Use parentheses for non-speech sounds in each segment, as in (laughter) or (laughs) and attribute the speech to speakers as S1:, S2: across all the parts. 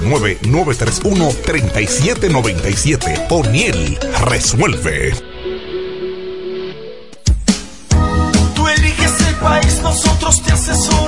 S1: 809-931-3797. O'Neill resuelve.
S2: Tú eliges el país, nosotros te asesoramos.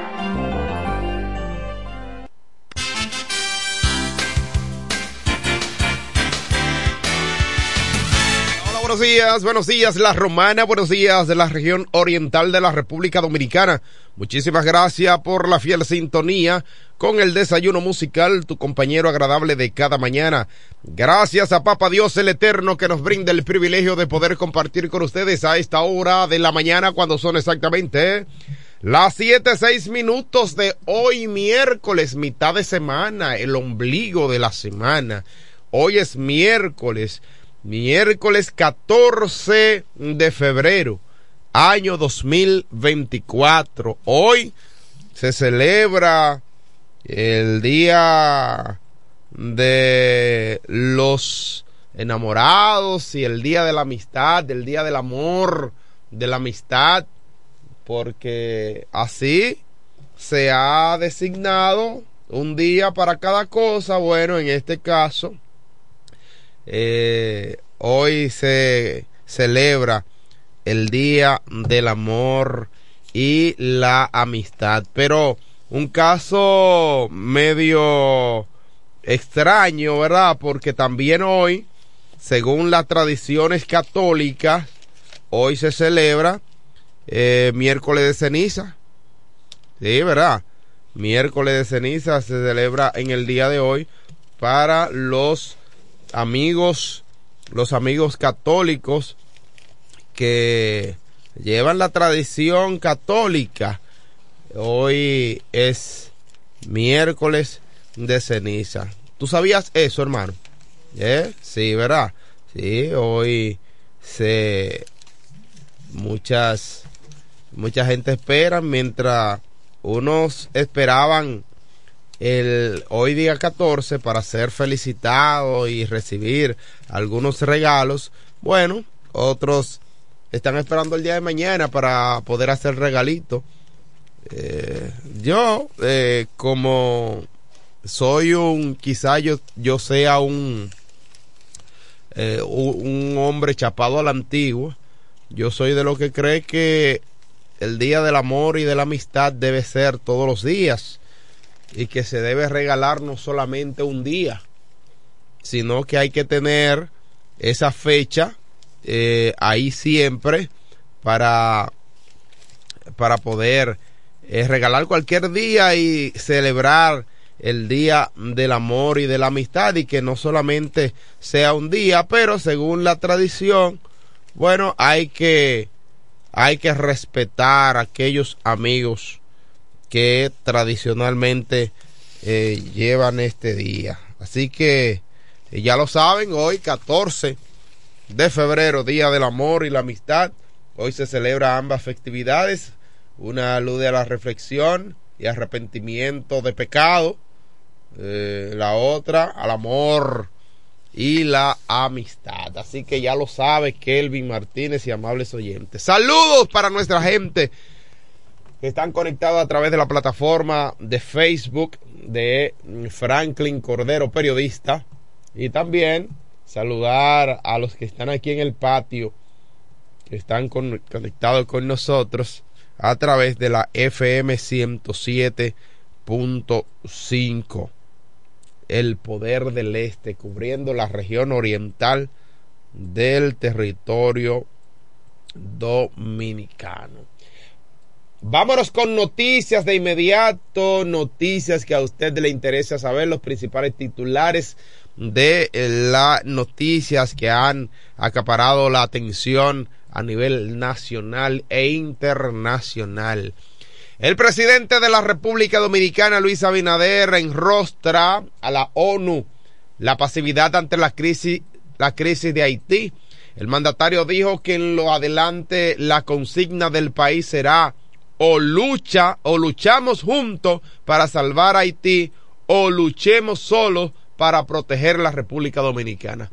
S3: Buenos días, buenos días La Romana, buenos días de la región oriental de la República Dominicana. Muchísimas gracias por la fiel sintonía con el desayuno musical, tu compañero agradable de cada mañana. Gracias a Papa Dios el Eterno que nos brinda el privilegio de poder compartir con ustedes a esta hora de la mañana cuando son exactamente las siete, seis minutos de hoy miércoles, mitad de semana, el ombligo de la semana. Hoy es miércoles miércoles 14 de febrero, año 2024. Hoy se celebra el día de los enamorados y el día de la amistad, el día del amor, de la amistad, porque así se ha designado un día para cada cosa. Bueno, en este caso, eh, hoy se celebra el Día del Amor y la Amistad, pero un caso medio extraño, ¿verdad? Porque también hoy, según las tradiciones católicas, hoy se celebra eh, miércoles de ceniza. Sí, ¿verdad? Miércoles de ceniza se celebra en el día de hoy para los amigos, los amigos católicos que llevan la tradición católica. Hoy es miércoles de ceniza. ¿Tú sabías eso, hermano? ¿Eh? Sí, ¿verdad? Sí, hoy se muchas mucha gente espera mientras unos esperaban el hoy día 14 para ser felicitado y recibir algunos regalos. Bueno, otros están esperando el día de mañana para poder hacer regalito. Eh, yo, eh, como soy un, quizá yo, yo sea un, eh, un hombre chapado a la antigua, yo soy de lo que cree que el día del amor y de la amistad debe ser todos los días y que se debe regalar no solamente un día, sino que hay que tener esa fecha eh, ahí siempre para, para poder eh, regalar cualquier día y celebrar el día del amor y de la amistad y que no solamente sea un día, pero según la tradición, bueno, hay que hay que respetar a aquellos amigos que tradicionalmente eh, llevan este día. Así que eh, ya lo saben, hoy 14 de febrero, Día del Amor y la Amistad. Hoy se celebra ambas festividades. Una alude a la reflexión y arrepentimiento de pecado. Eh, la otra al amor y la amistad. Así que ya lo sabe Kelvin Martínez y amables oyentes. Saludos para nuestra gente están conectados a través de la plataforma de Facebook de Franklin Cordero, periodista. Y también saludar a los que están aquí en el patio, que están conectados con nosotros a través de la FM 107.5. El poder del este, cubriendo la región oriental del territorio dominicano. Vámonos con noticias de inmediato, noticias que a usted le interesa saber, los principales titulares de las noticias que han acaparado la atención a nivel nacional e internacional. El presidente de la República Dominicana, Luis Abinader, enrostra a la ONU la pasividad ante la crisis, la crisis de Haití. El mandatario dijo que en lo adelante la consigna del país será o lucha o luchamos juntos para salvar a Haití o luchemos solos para proteger la República Dominicana.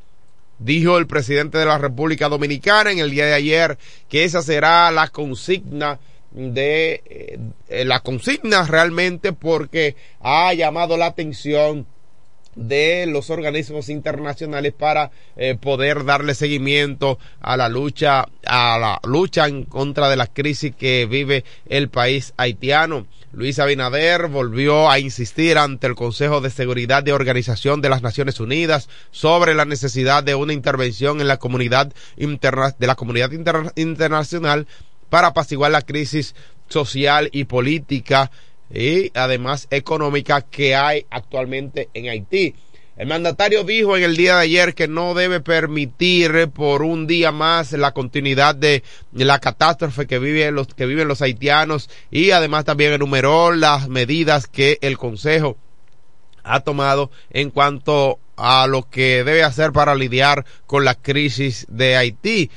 S3: Dijo el presidente de la República Dominicana en el día de ayer que esa será la consigna de eh, la consigna realmente porque ha llamado la atención de los organismos internacionales para eh, poder darle seguimiento a la lucha a la lucha en contra de la crisis que vive el país haitiano. Luis Abinader volvió a insistir ante el Consejo de Seguridad de Organización de las Naciones Unidas sobre la necesidad de una intervención en la comunidad interna de la comunidad internacional para apaciguar la crisis social y política y además económica que hay actualmente en Haití. El mandatario dijo en el día de ayer que no debe permitir por un día más la continuidad de la catástrofe que viven los, que viven los haitianos y además también enumeró las medidas que el Consejo ha tomado en cuanto a lo que debe hacer para lidiar con la crisis de Haití.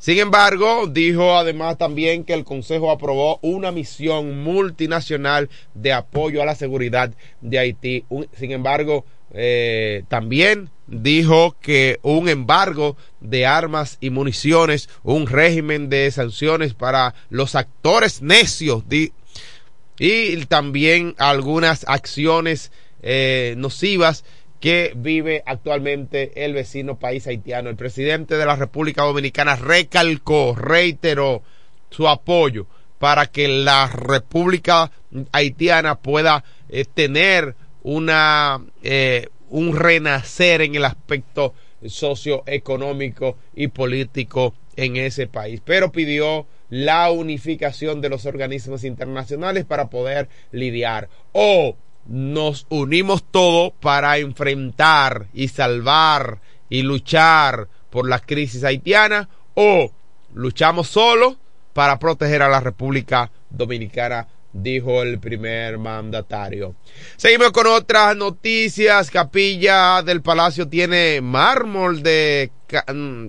S3: Sin embargo, dijo además también que el Consejo aprobó una misión multinacional de apoyo a la seguridad de Haití. sin embargo, eh, también dijo que un embargo de armas y municiones, un régimen de sanciones para los actores necios y también algunas acciones eh, nocivas que vive actualmente el vecino país haitiano. El presidente de la República Dominicana recalcó, reiteró su apoyo para que la República Haitiana pueda eh, tener una eh, un renacer en el aspecto socioeconómico y político en ese país, pero pidió la unificación de los organismos internacionales para poder lidiar o nos unimos todos para enfrentar y salvar y luchar por la crisis haitiana o luchamos solo para proteger a la República Dominicana, dijo el primer mandatario. Seguimos con otras noticias. Capilla del Palacio tiene mármol de,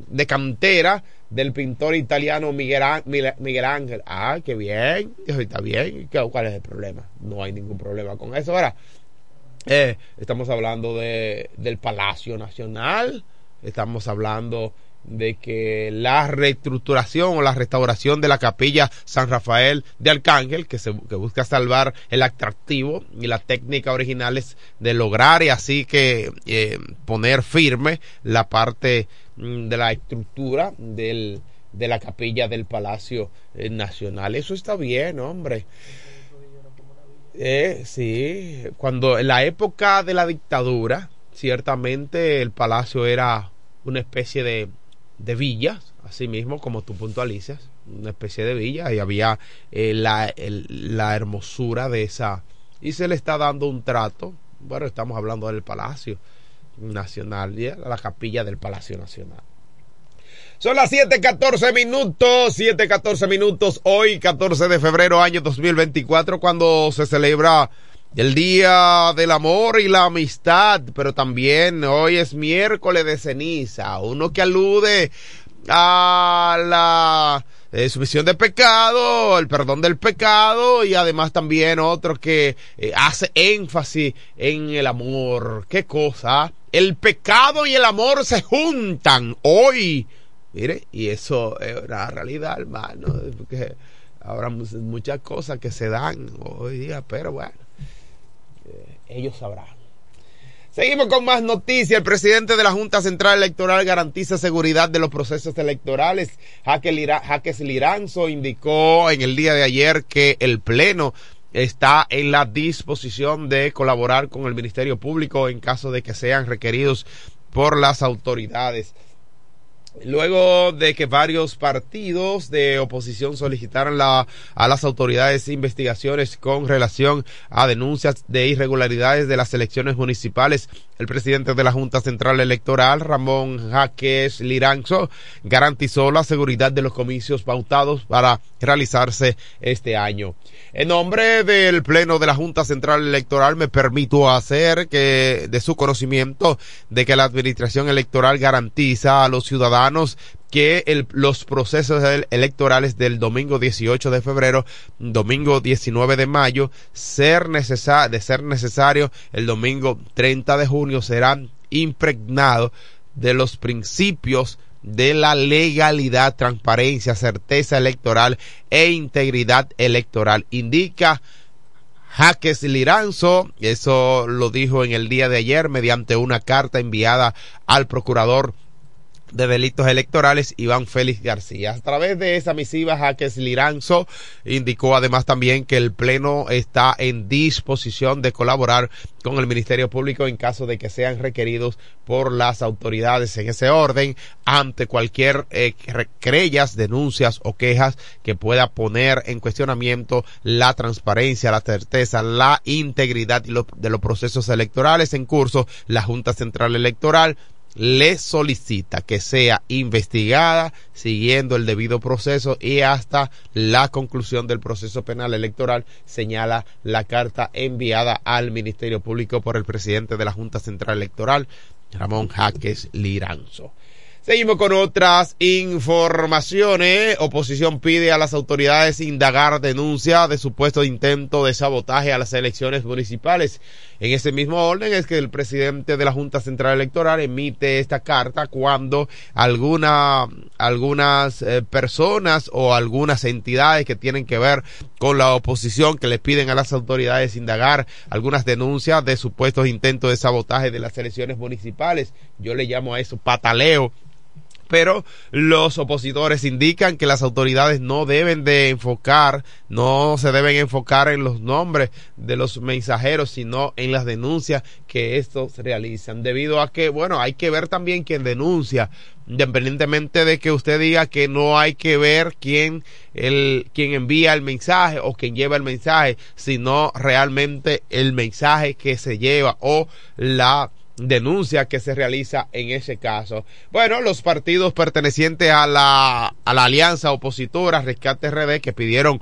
S3: de cantera del pintor italiano Miguel, Ángel. Ah, qué bien, está bien. ¿Cuál es el problema? No hay ningún problema con eso. Ahora, eh, estamos hablando de, del Palacio Nacional, estamos hablando de que la reestructuración o la restauración de la capilla San Rafael de Arcángel, que, se, que busca salvar el atractivo y la técnica originales de lograr y así que eh, poner firme la parte de la estructura del, de la capilla del Palacio eh, Nacional. Eso está bien, hombre. Eh, sí, cuando en la época de la dictadura, ciertamente el palacio era una especie de, de villa, así mismo como tú puntualizas, una especie de villa, y había eh, la, la hermosura de esa, y se le está dando un trato, bueno, estamos hablando del palacio, Nacional, la capilla del Palacio Nacional. Son las 7:14 minutos, 7:14 minutos, hoy 14 de febrero año 2024, cuando se celebra el Día del Amor y la Amistad, pero también hoy es miércoles de ceniza, uno que alude a la eh, sumisión de pecado, el perdón del pecado y además también otro que eh, hace énfasis en el amor. ¿Qué cosa? El pecado y el amor se juntan hoy. Mire, y eso es una realidad, hermano, porque habrá muchas cosas que se dan hoy día, pero bueno, eh, ellos sabrán. Seguimos con más noticias. El presidente de la Junta Central Electoral garantiza seguridad de los procesos electorales. Jaques Liranzo indicó en el día de ayer que el Pleno está en la disposición de colaborar con el Ministerio Público en caso de que sean requeridos por las autoridades. Luego de que varios partidos de oposición solicitaran la, a las autoridades investigaciones con relación a denuncias de irregularidades de las elecciones municipales, el presidente de la Junta Central Electoral, Ramón Jaques Liranzo, garantizó la seguridad de los comicios pautados para realizarse este año. En nombre del Pleno de la Junta Central Electoral me permito hacer que de su conocimiento de que la Administración Electoral garantiza a los ciudadanos que el, los procesos electorales del domingo 18 de febrero, domingo 19 de mayo, ser de ser necesario, el domingo 30 de junio serán impregnados de los principios de la legalidad, transparencia, certeza electoral e integridad electoral. Indica Jaques Liranzo, eso lo dijo en el día de ayer mediante una carta enviada al procurador de delitos electorales Iván Félix García. A través de esa misiva, Jaques Liranzo indicó además también que el Pleno está en disposición de colaborar con el Ministerio Público en caso de que sean requeridos por las autoridades en ese orden ante cualquier eh, denuncias o quejas que pueda poner en cuestionamiento la transparencia, la certeza, la integridad de los procesos electorales en curso. La Junta Central Electoral le solicita que sea investigada siguiendo el debido proceso y hasta la conclusión del proceso penal electoral, señala la carta enviada al Ministerio Público por el presidente de la Junta Central Electoral, Ramón Jaques Liranzo. Seguimos con otras informaciones. Oposición pide a las autoridades indagar denuncia de supuesto intento de sabotaje a las elecciones municipales. En ese mismo orden es que el presidente de la Junta Central Electoral emite esta carta cuando alguna, algunas eh, personas o algunas entidades que tienen que ver con la oposición que le piden a las autoridades indagar algunas denuncias de supuestos intentos de sabotaje de las elecciones municipales. Yo le llamo a eso pataleo pero los opositores indican que las autoridades no deben de enfocar, no se deben enfocar en los nombres de los mensajeros, sino en las denuncias que estos realizan, debido a que, bueno, hay que ver también quién denuncia, independientemente de que usted diga que no hay que ver quién el quien envía el mensaje o quien lleva el mensaje, sino realmente el mensaje que se lleva o la denuncia que se realiza en ese caso. Bueno, los partidos pertenecientes a la, a la alianza opositora Rescate RD que pidieron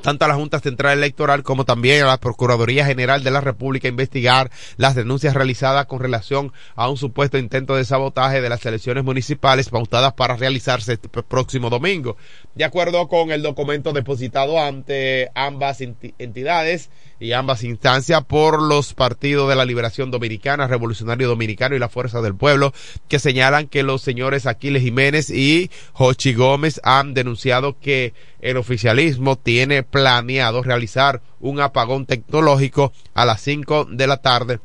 S3: tanto a la Junta Central Electoral como también a la Procuraduría General de la República investigar las denuncias realizadas con relación a un supuesto intento de sabotaje de las elecciones municipales pautadas para realizarse este próximo domingo. De acuerdo con el documento depositado ante ambas entidades, y ambas instancias por los partidos de la Liberación Dominicana, Revolucionario Dominicano y la Fuerza del Pueblo, que señalan que los señores Aquiles Jiménez y Jochi Gómez han denunciado que el oficialismo tiene planeado realizar un apagón tecnológico a las 5 de la tarde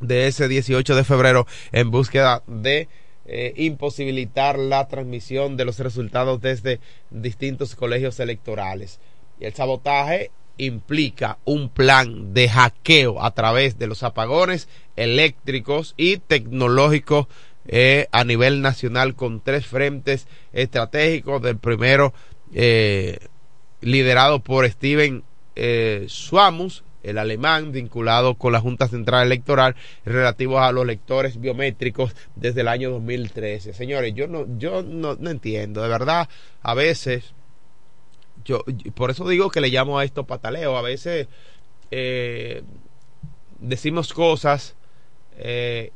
S3: de ese 18 de febrero en búsqueda de eh, imposibilitar la transmisión de los resultados desde distintos colegios electorales. Y el sabotaje implica un plan de hackeo a través de los apagones eléctricos y tecnológicos eh, a nivel nacional con tres frentes estratégicos. Del primero, eh, liderado por Steven eh, Suamus, el alemán vinculado con la Junta Central Electoral relativo a los lectores biométricos desde el año 2013. Señores, yo no, yo no, no entiendo, de verdad, a veces yo, por eso digo que le llamo a esto pataleo. A veces eh, decimos cosas eh,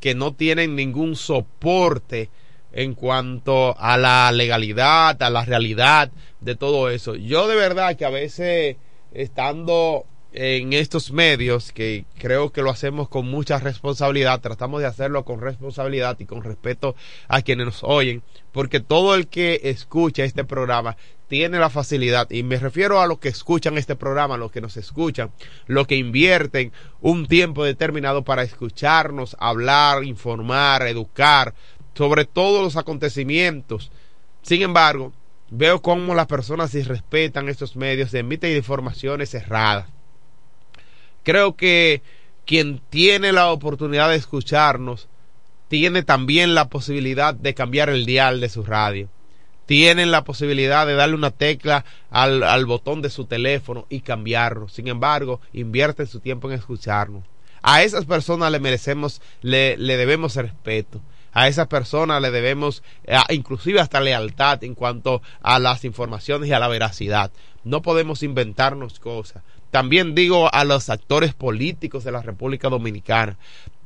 S3: que no tienen ningún soporte en cuanto a la legalidad, a la realidad de todo eso. Yo de verdad que a veces estando en estos medios, que creo que lo hacemos con mucha responsabilidad, tratamos de hacerlo con responsabilidad y con respeto a quienes nos oyen, porque todo el que escucha este programa tiene la facilidad, y me refiero a los que escuchan este programa, los que nos escuchan, los que invierten un tiempo determinado para escucharnos, hablar, informar, educar sobre todos los acontecimientos. Sin embargo, veo cómo las personas irrespetan estos medios, emiten informaciones erradas Creo que quien tiene la oportunidad de escucharnos tiene también la posibilidad de cambiar el dial de su radio. Tienen la posibilidad de darle una tecla al, botón de su teléfono y cambiarlo. Sin embargo, invierten su tiempo en escucharnos. A esas personas le merecemos, le debemos respeto a esas personas le debemos eh, inclusive hasta lealtad en cuanto a las informaciones y a la veracidad. No podemos inventarnos cosas. También digo a los actores políticos de la República Dominicana,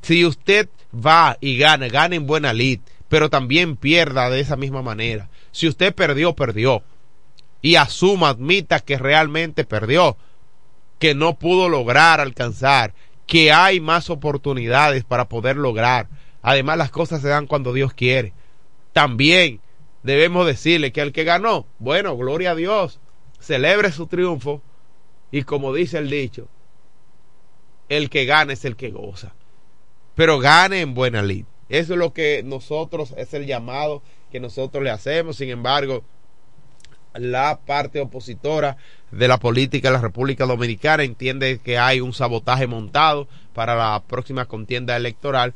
S3: si usted va y gana, gane en buena lid, pero también pierda de esa misma manera. Si usted perdió, perdió. Y asuma, admita que realmente perdió, que no pudo lograr alcanzar, que hay más oportunidades para poder lograr. Además, las cosas se dan cuando Dios quiere. También debemos decirle que el que ganó, bueno, gloria a Dios, celebre su triunfo y como dice el dicho, el que gana es el que goza. Pero gane en buena lid. Eso es lo que nosotros, es el llamado que nosotros le hacemos. Sin embargo, la parte opositora de la política de la República Dominicana entiende que hay un sabotaje montado para la próxima contienda electoral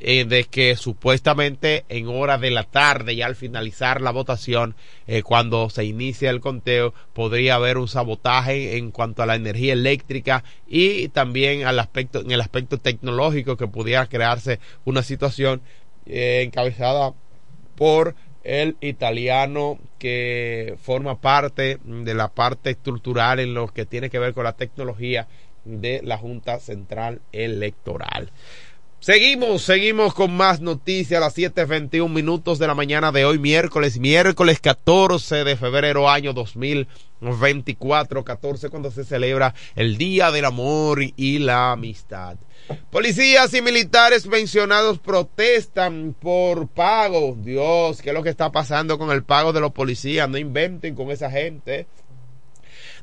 S3: eh, de que supuestamente en horas de la tarde, ya al finalizar la votación, eh, cuando se inicia el conteo, podría haber un sabotaje en cuanto a la energía eléctrica y también al aspecto, en el aspecto tecnológico que pudiera crearse una situación eh, encabezada por el italiano que forma parte de la parte estructural en lo que tiene que ver con la tecnología de la Junta Central Electoral. Seguimos, seguimos con más noticias a las 7.21 minutos de la mañana de hoy, miércoles, miércoles 14 de febrero año 2024, 14 cuando se celebra el Día del Amor y la Amistad. Policías y militares mencionados protestan por pago. Dios, ¿qué es lo que está pasando con el pago de los policías? No inventen con esa gente.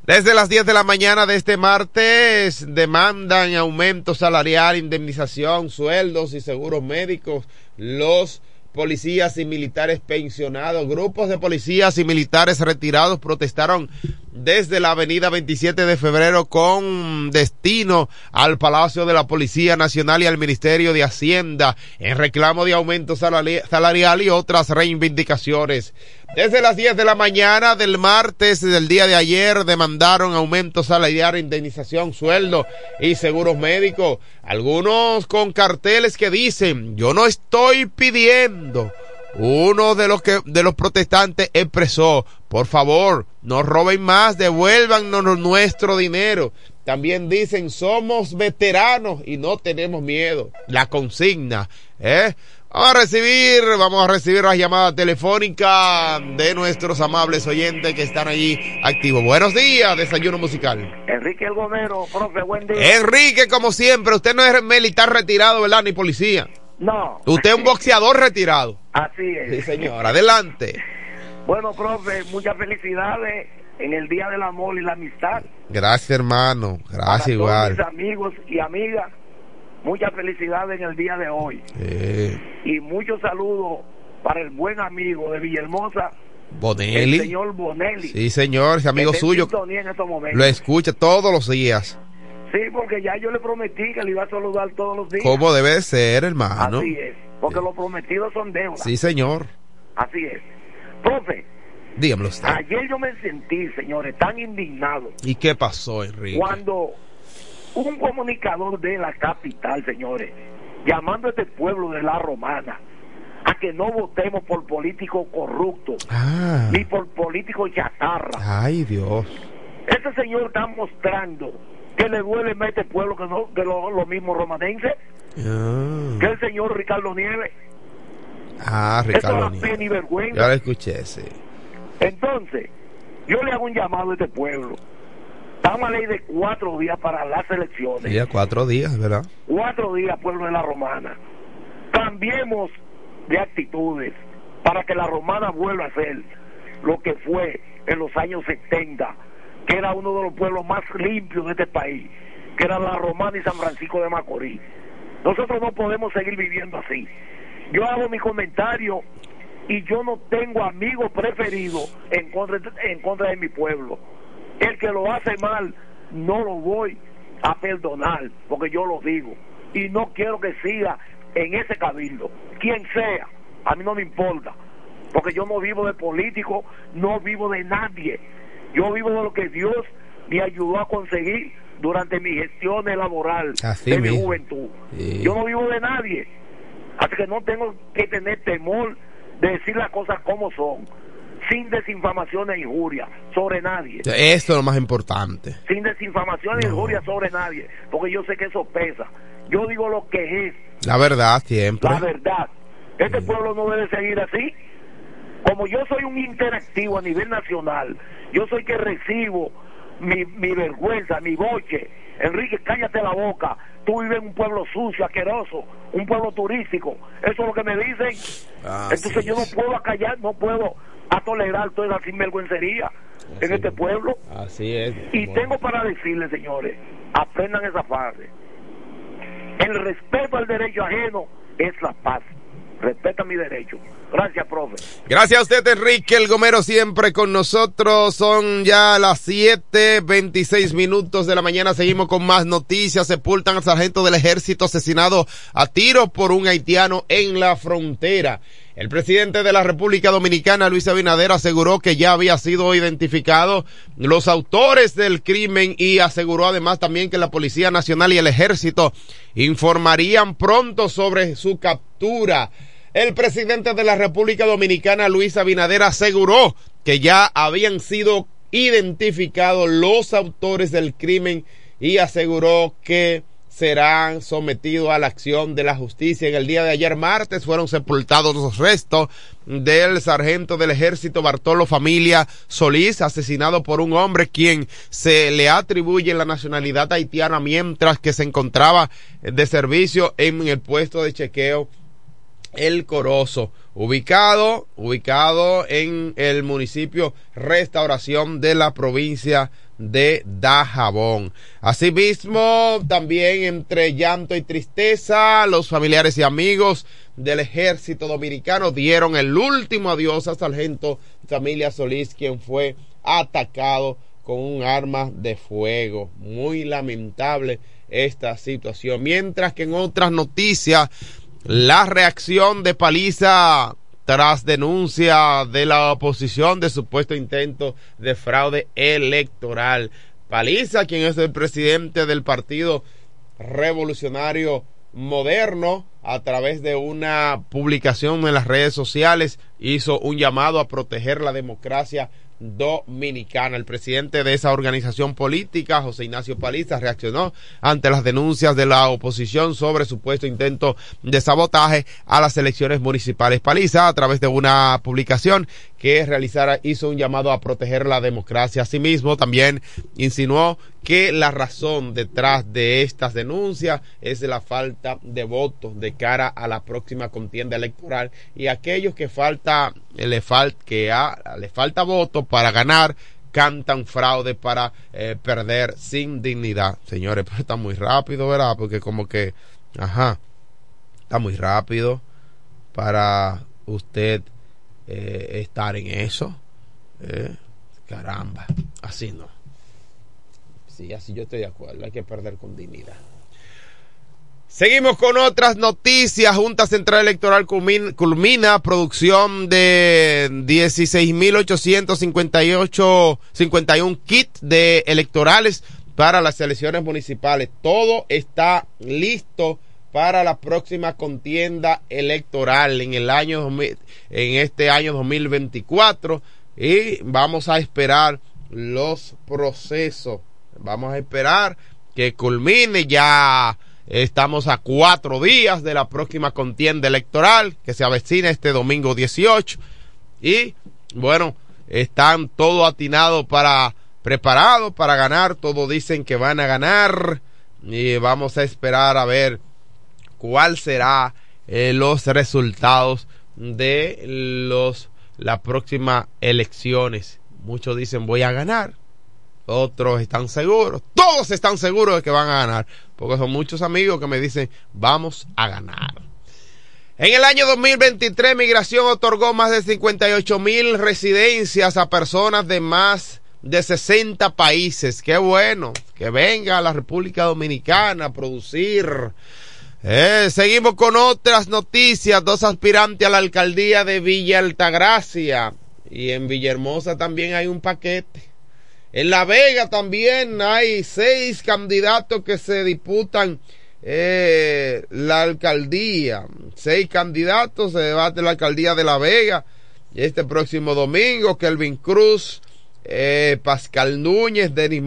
S3: Desde las 10 de la mañana de este martes demandan aumento salarial, indemnización, sueldos y seguros médicos los policías y militares pensionados. Grupos de policías y militares retirados protestaron desde la avenida 27 de febrero con destino al Palacio de la Policía Nacional y al Ministerio de Hacienda en reclamo de aumento salarial y otras reivindicaciones. Desde las 10 de la mañana del martes del día de ayer demandaron aumento salarial, indemnización, sueldo y seguros médicos. Algunos con carteles que dicen, yo no estoy pidiendo uno de los que de los protestantes expresó, por favor, no roben más, devuélvanos nuestro dinero. También dicen, somos veteranos y no tenemos miedo. La consigna, ¿eh? Vamos a recibir, vamos a recibir las llamadas telefónicas de nuestros amables oyentes que están allí activos. Buenos días, desayuno musical.
S4: Enrique El Gomero, profe, buen día.
S3: Enrique, como siempre, usted no es militar retirado, ¿verdad? Ni policía.
S4: No.
S3: Usted es un boxeador retirado.
S4: Así es.
S3: Sí, señor. Adelante.
S4: Bueno, profe, muchas felicidades en el Día del Amor y la Amistad.
S3: Gracias, hermano. Gracias, igual.
S4: Todos mis amigos y amigas, muchas felicidades en el día de hoy. Y muchos saludos para el buen amigo de Villahermosa.
S3: Bonelli.
S4: El señor Bonelli.
S3: Sí, señor, ese amigo suyo. Lo escucha todos los días.
S4: Sí, porque ya yo le prometí que le iba a saludar todos los días.
S3: Como debe de ser, hermano.
S4: Así es, porque los prometidos son deudas.
S3: Sí, señor.
S4: Así es. Profe.
S3: Dígamelo usted.
S4: Ayer yo me sentí, señores, tan indignado.
S3: ¿Y qué pasó, Enrique?
S4: Cuando un comunicador de la capital, señores, llamando a este pueblo de la Romana a que no votemos por políticos corruptos,
S3: ah.
S4: ni por políticos chatarra.
S3: Ay, Dios.
S4: Este señor está mostrando que le duele más a este pueblo que, no, que lo, lo mismo romanense,
S3: Ah.
S4: que el señor Ricardo Nieves.
S3: Ah, Ricardo.
S4: Eso da pena y vergüenza.
S3: Ya lo escuché, sí.
S4: Entonces, yo le hago un llamado a este pueblo. Estamos a ley de cuatro días para las elecciones.
S3: Ya cuatro días, ¿verdad?
S4: Cuatro días, pueblo de la Romana. Cambiemos de actitudes para que la Romana vuelva a ser lo que fue en los años 70, que era uno de los pueblos más limpios de este país, que era la Romana y San Francisco de Macorís. Nosotros no podemos seguir viviendo así. Yo hago mi comentario y yo no tengo amigo preferido en contra, en contra de mi pueblo. El que lo hace mal, no lo voy a perdonar, porque yo lo digo. Y no quiero que siga en ese cabildo, quien sea, a mí no me importa, porque yo no vivo de político, no vivo de nadie, yo vivo de lo que Dios me ayudó a conseguir durante mi gestión laboral de mi juventud. Yo no vivo de nadie, así que no tengo que tener temor de decir las cosas como son sin desinfamación e injuria sobre nadie.
S3: Esto es lo más importante.
S4: Sin desinfamación e injuria sobre nadie, porque yo sé que eso pesa. Yo digo lo que es.
S3: La verdad siempre.
S4: La verdad. Este pueblo no debe seguir así. Como yo soy un interactivo a nivel nacional, yo soy que recibo mi, mi vergüenza, mi boche. Enrique, cállate la boca. Tú vives en un pueblo sucio, asqueroso, un pueblo turístico. Eso es lo que me dicen. Entonces yo no puedo acallar, no puedo a tolerar toda la sinvergüencería en este pueblo.
S3: Así es.
S4: Y tengo para decirles, señores, aprendan esa frase. El respeto al derecho ajeno es la paz. Respeta mi derecho. Gracias, profe.
S3: Gracias a usted, Enrique El Gomero, siempre con nosotros. Son ya las 7:26 minutos de la mañana. Seguimos con más noticias. Sepultan al sargento del ejército asesinado a tiro por un haitiano en la frontera. El presidente de la República Dominicana, Luis Abinader, aseguró que ya había sido identificado los autores del crimen y aseguró además también que la Policía Nacional y el Ejército informarían pronto sobre su captura. El presidente de la República Dominicana, Luis Abinader, aseguró que ya habían sido identificados los autores del crimen y aseguró que serán sometidos a la acción de la justicia. En el día de ayer martes fueron sepultados los restos del sargento del ejército Bartolo Familia Solís, asesinado por un hombre quien se le atribuye la nacionalidad haitiana mientras que se encontraba de servicio en el puesto de chequeo El Corozo, ubicado, ubicado en el municipio Restauración de la provincia de Dajabón. Asimismo, también entre llanto y tristeza, los familiares y amigos del ejército dominicano dieron el último adiós a Sargento Familia Solís, quien fue atacado con un arma de fuego. Muy lamentable esta situación. Mientras que en otras noticias, la reacción de Paliza tras denuncia de la oposición de supuesto intento de fraude electoral. Paliza, quien es el presidente del Partido Revolucionario Moderno, a través de una publicación en las redes sociales, hizo un llamado a proteger la democracia Dominicana. El presidente de esa organización política, José Ignacio Paliza, reaccionó ante las denuncias de la oposición sobre supuesto intento de sabotaje a las elecciones municipales. Paliza, a través de una publicación que realizara, hizo un llamado a proteger la democracia. Asimismo, también insinuó que la razón detrás de estas denuncias es la falta de votos de cara a la próxima contienda electoral y aquellos que falta le falta que le falta votos para ganar cantan fraude para eh, perder sin dignidad. Señores, pero está muy rápido, ¿verdad? Porque como que, ajá, está muy rápido para usted eh, estar en eso. Eh, caramba, así no. Sí, así yo estoy de acuerdo, hay que perder con dignidad. Seguimos con otras noticias. Junta Central Electoral culmina, producción de 16.858 51 kits de electorales para las elecciones municipales. Todo está listo para la próxima contienda electoral en el año en este año 2024 y vamos a esperar los procesos. Vamos a esperar que culmine ya Estamos a cuatro días de la próxima contienda electoral que se avecina este domingo 18. Y bueno, están todos atinados para, preparados para ganar. Todos dicen que van a ganar. Y vamos a esperar a ver cuál será eh, los resultados de los las próximas elecciones. Muchos dicen voy a ganar otros están seguros, todos están seguros de que van a ganar, porque son muchos amigos que me dicen, vamos a ganar. En el año 2023, Migración otorgó más de 58 mil residencias a personas de más de 60 países. Qué bueno que venga a la República Dominicana a producir Eh, seguimos con otras noticias. Dos aspirantes a la alcaldía de Villa Altagracia. Y en Villahermosa también hay un paquete. En La Vega también hay seis candidatos que se disputan eh, la alcaldía. Seis candidatos se debate la alcaldía de La Vega. Este próximo domingo, Kelvin Cruz, eh, Pascal Núñez, Denis,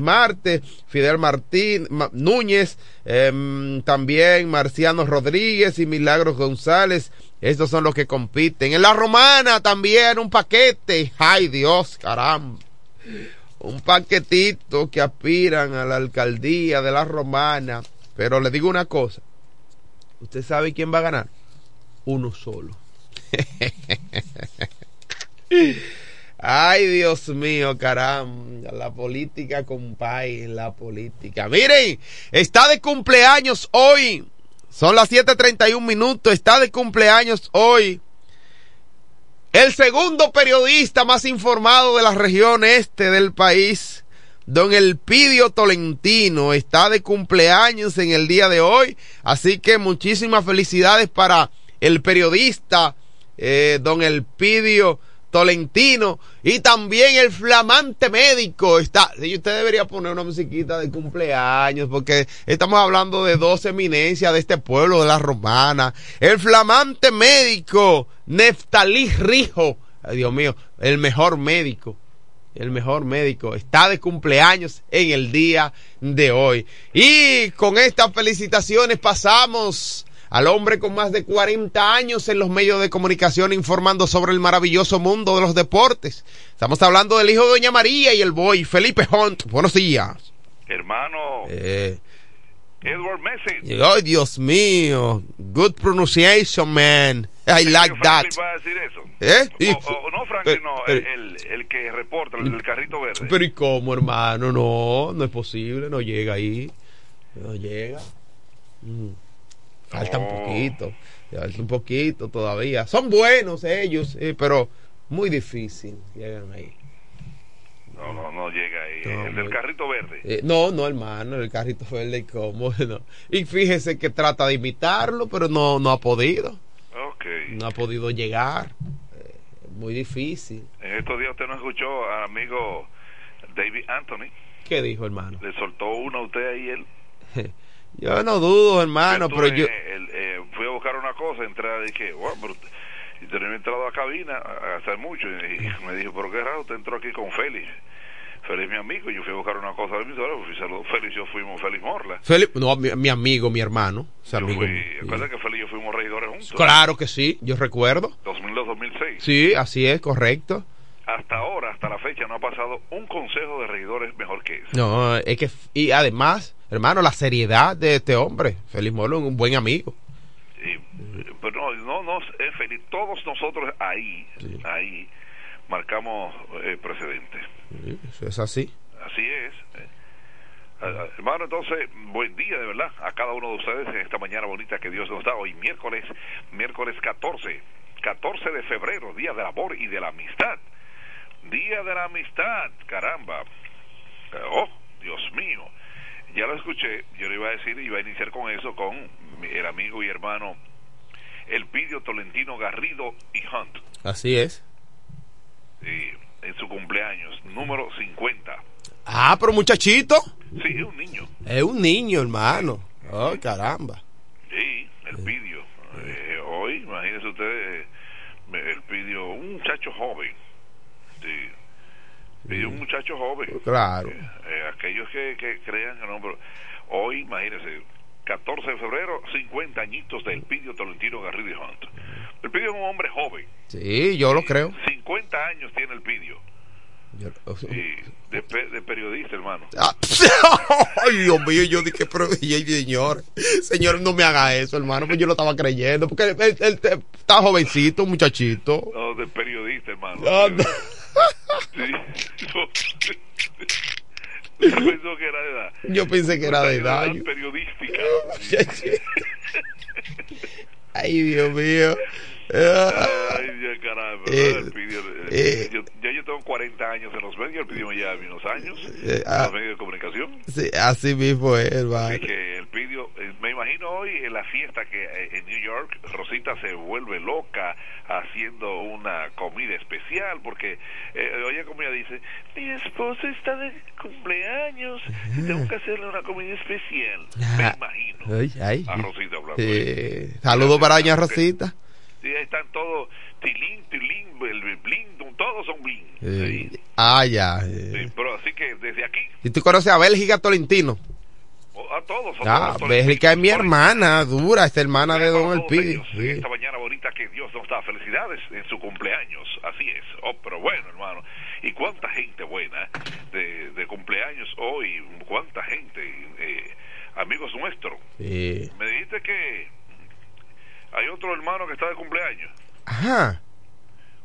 S3: Marte, Fidel Martín Núñez, em, también Marciano Rodríguez y Milagros González. Estos son los que compiten. En la romana también un paquete. Ay Dios, caramba. Un paquetito que aspiran a la alcaldía de la romana. Pero le digo una cosa. ¿Usted sabe quién va a ganar? Uno solo. (laughs) Ay, Dios mío, caramba, la política, compay, la política. Miren, está de cumpleaños hoy. Son las 7:31 minutos, está de cumpleaños hoy. El segundo periodista más informado de la región este del país, don Elpidio Tolentino, está de cumpleaños en el día de hoy. Así que muchísimas felicidades para el periodista, eh, don Elpidio Tolentino y también el flamante médico está. Y usted debería poner una musiquita de cumpleaños porque estamos hablando de dos eminencias de este pueblo de la romana. El flamante médico Neftalí Rijo. Ay, Dios mío, el mejor médico. El mejor médico está de cumpleaños en el día de hoy. Y con estas felicitaciones pasamos al hombre con más de 40 años en los medios de comunicación informando sobre el maravilloso mundo de los deportes. Estamos hablando del hijo de Doña María y el boy Felipe Hunt. Buenos días.
S5: Hermano.
S3: Eh,
S5: Edward Messi.
S3: Ay, Dios mío. Good pronunciation, man. I like that.
S5: va a decir eso?
S3: ¿Eh?
S5: O, o, no, Franklin, no. El, el, el, que reporta, el, el carrito verde.
S3: Pero ¿y cómo, hermano? No, no es posible. No llega ahí. No llega. Mm. Falta un poquito, falta un poquito todavía. Son buenos ellos, eh, pero muy difícil llegan ahí.
S5: No, no, no llega ahí. No, el del carrito verde.
S3: Eh, no, no, hermano, el carrito verde, ¿cómo? (laughs) No. Y fíjese que trata de imitarlo, pero no, no ha podido.
S5: Okay.
S3: No ha podido llegar. Eh, muy difícil.
S5: En estos días usted no escuchó al amigo David Anthony.
S3: ¿Qué dijo, hermano?
S5: Le soltó uno a usted ahí él. (laughs)
S3: Yo no dudo, hermano, pero yo...
S5: El, eh, fui a buscar una cosa, entré y dije, bueno, pero... Y entrado a cabina a hacer mucho y, y me dijo, pero qué raro, usted entró aquí con Félix. Félix mi amigo, yo fui a buscar una cosa de mi fui. Félix y yo fuimos Félix Morla.
S3: Félix, no, mi, mi, amigo, mi hermano. O sea, amigo,
S5: fui, ¿Recuerda que Félix y yo fuimos regidores juntos?
S3: Claro que sí, yo recuerdo.
S5: 2002-2006.
S3: Sí, así es, correcto.
S5: Hasta ahora, hasta la fecha, no ha pasado un consejo de regidores mejor que ese.
S3: No, es que, y además, hermano, la seriedad de este hombre, Félix Molo, un buen amigo.
S5: Sí, pero no, no, no es feliz. Todos nosotros ahí, sí. ahí, marcamos eh, precedentes.
S3: Sí, es así.
S5: Así es. Eh. Hermano, entonces, buen día de verdad a cada uno de ustedes en esta mañana bonita que Dios nos da hoy, miércoles, miércoles 14, 14 de febrero, Día del Amor y de la Amistad. Día de la Amistad, caramba. Oh, Dios mío. Ya lo escuché, yo le iba a decir, iba a iniciar con eso, con el amigo y hermano Elpidio Tolentino Garrido y Hunt.
S3: Así es.
S5: Sí, en su cumpleaños, número 50.
S3: Ah, pero muchachito.
S5: Sí, es un niño.
S3: Es un niño, hermano. Oh, caramba.
S5: Sí, Elpidio. Eh, hoy, imagínense ustedes, eh, Elpidio, un muchacho joven. Sí. Y un muchacho joven.
S3: Claro.
S5: Eh, eh, aquellos que, que crean que no, pero hoy, imagínense, 14 de febrero, 50 añitos de Elpidio Tolentino Garrido y Hunt. Elpidio es un hombre joven.
S3: Sí, yo lo creo.
S5: 50 años tiene Elpidio.
S3: Yo, o sea,
S5: y de, de, periodista, hermano. (laughs)
S3: Ay, Dios mío, yo dije, pero, señor, señor, no me haga eso, hermano, pues yo lo estaba creyendo, porque él, él, él está jovencito, muchachito.
S5: No, de periodista, hermano.
S3: Ah, no.
S5: Yo pensó que era de edad.
S3: Yo pensé que era de edad.
S5: edad periodística. (laughs)
S3: Ay, Dios mío.
S5: Ay, Dios caramba.
S3: Eh,
S5: Elpidio,
S3: eh,
S5: yo, ya yo tengo 40 40 años en los medios, el Pidio ya unos años
S3: Eh,
S5: en
S3: ah.
S5: los medios de comunicación.
S3: Sí, así mismo es,
S5: Así
S3: hermano.
S5: que el Pidio, eh, me imagino hoy en la fiesta que eh, en New York, Rosita se vuelve loca haciendo una comida especial, porque, eh, oye, como ella dice, mi esposo está de cumpleaños, y tengo que hacerle una comida especial. Me imagino.
S3: Ay, ay.
S5: A Rosita hablando.
S3: Saludos para doña Rosita.
S5: Sí, ahí están todos, tilín, tilín, bling, todos son bling.
S3: Sí. Ah, ya. eh.
S5: Sí, pero así que desde aquí,
S3: ¿Y tú conoces a Bélgica Tolentino?
S5: o- a todos, a
S3: Ah,
S5: todos,
S3: Bélgica es mi hermana, dura, es hermana de Don Elpidio.
S5: en esta mañana bonita que Dios nos da felicidades en su cumpleaños, así es. Oh, pero bueno, hermano, y cuánta gente buena de, de cumpleaños hoy, cuánta gente, eh, amigos nuestros.
S3: Sí.
S5: Me dijiste que hay otro hermano que está de cumpleaños,
S3: Ajá.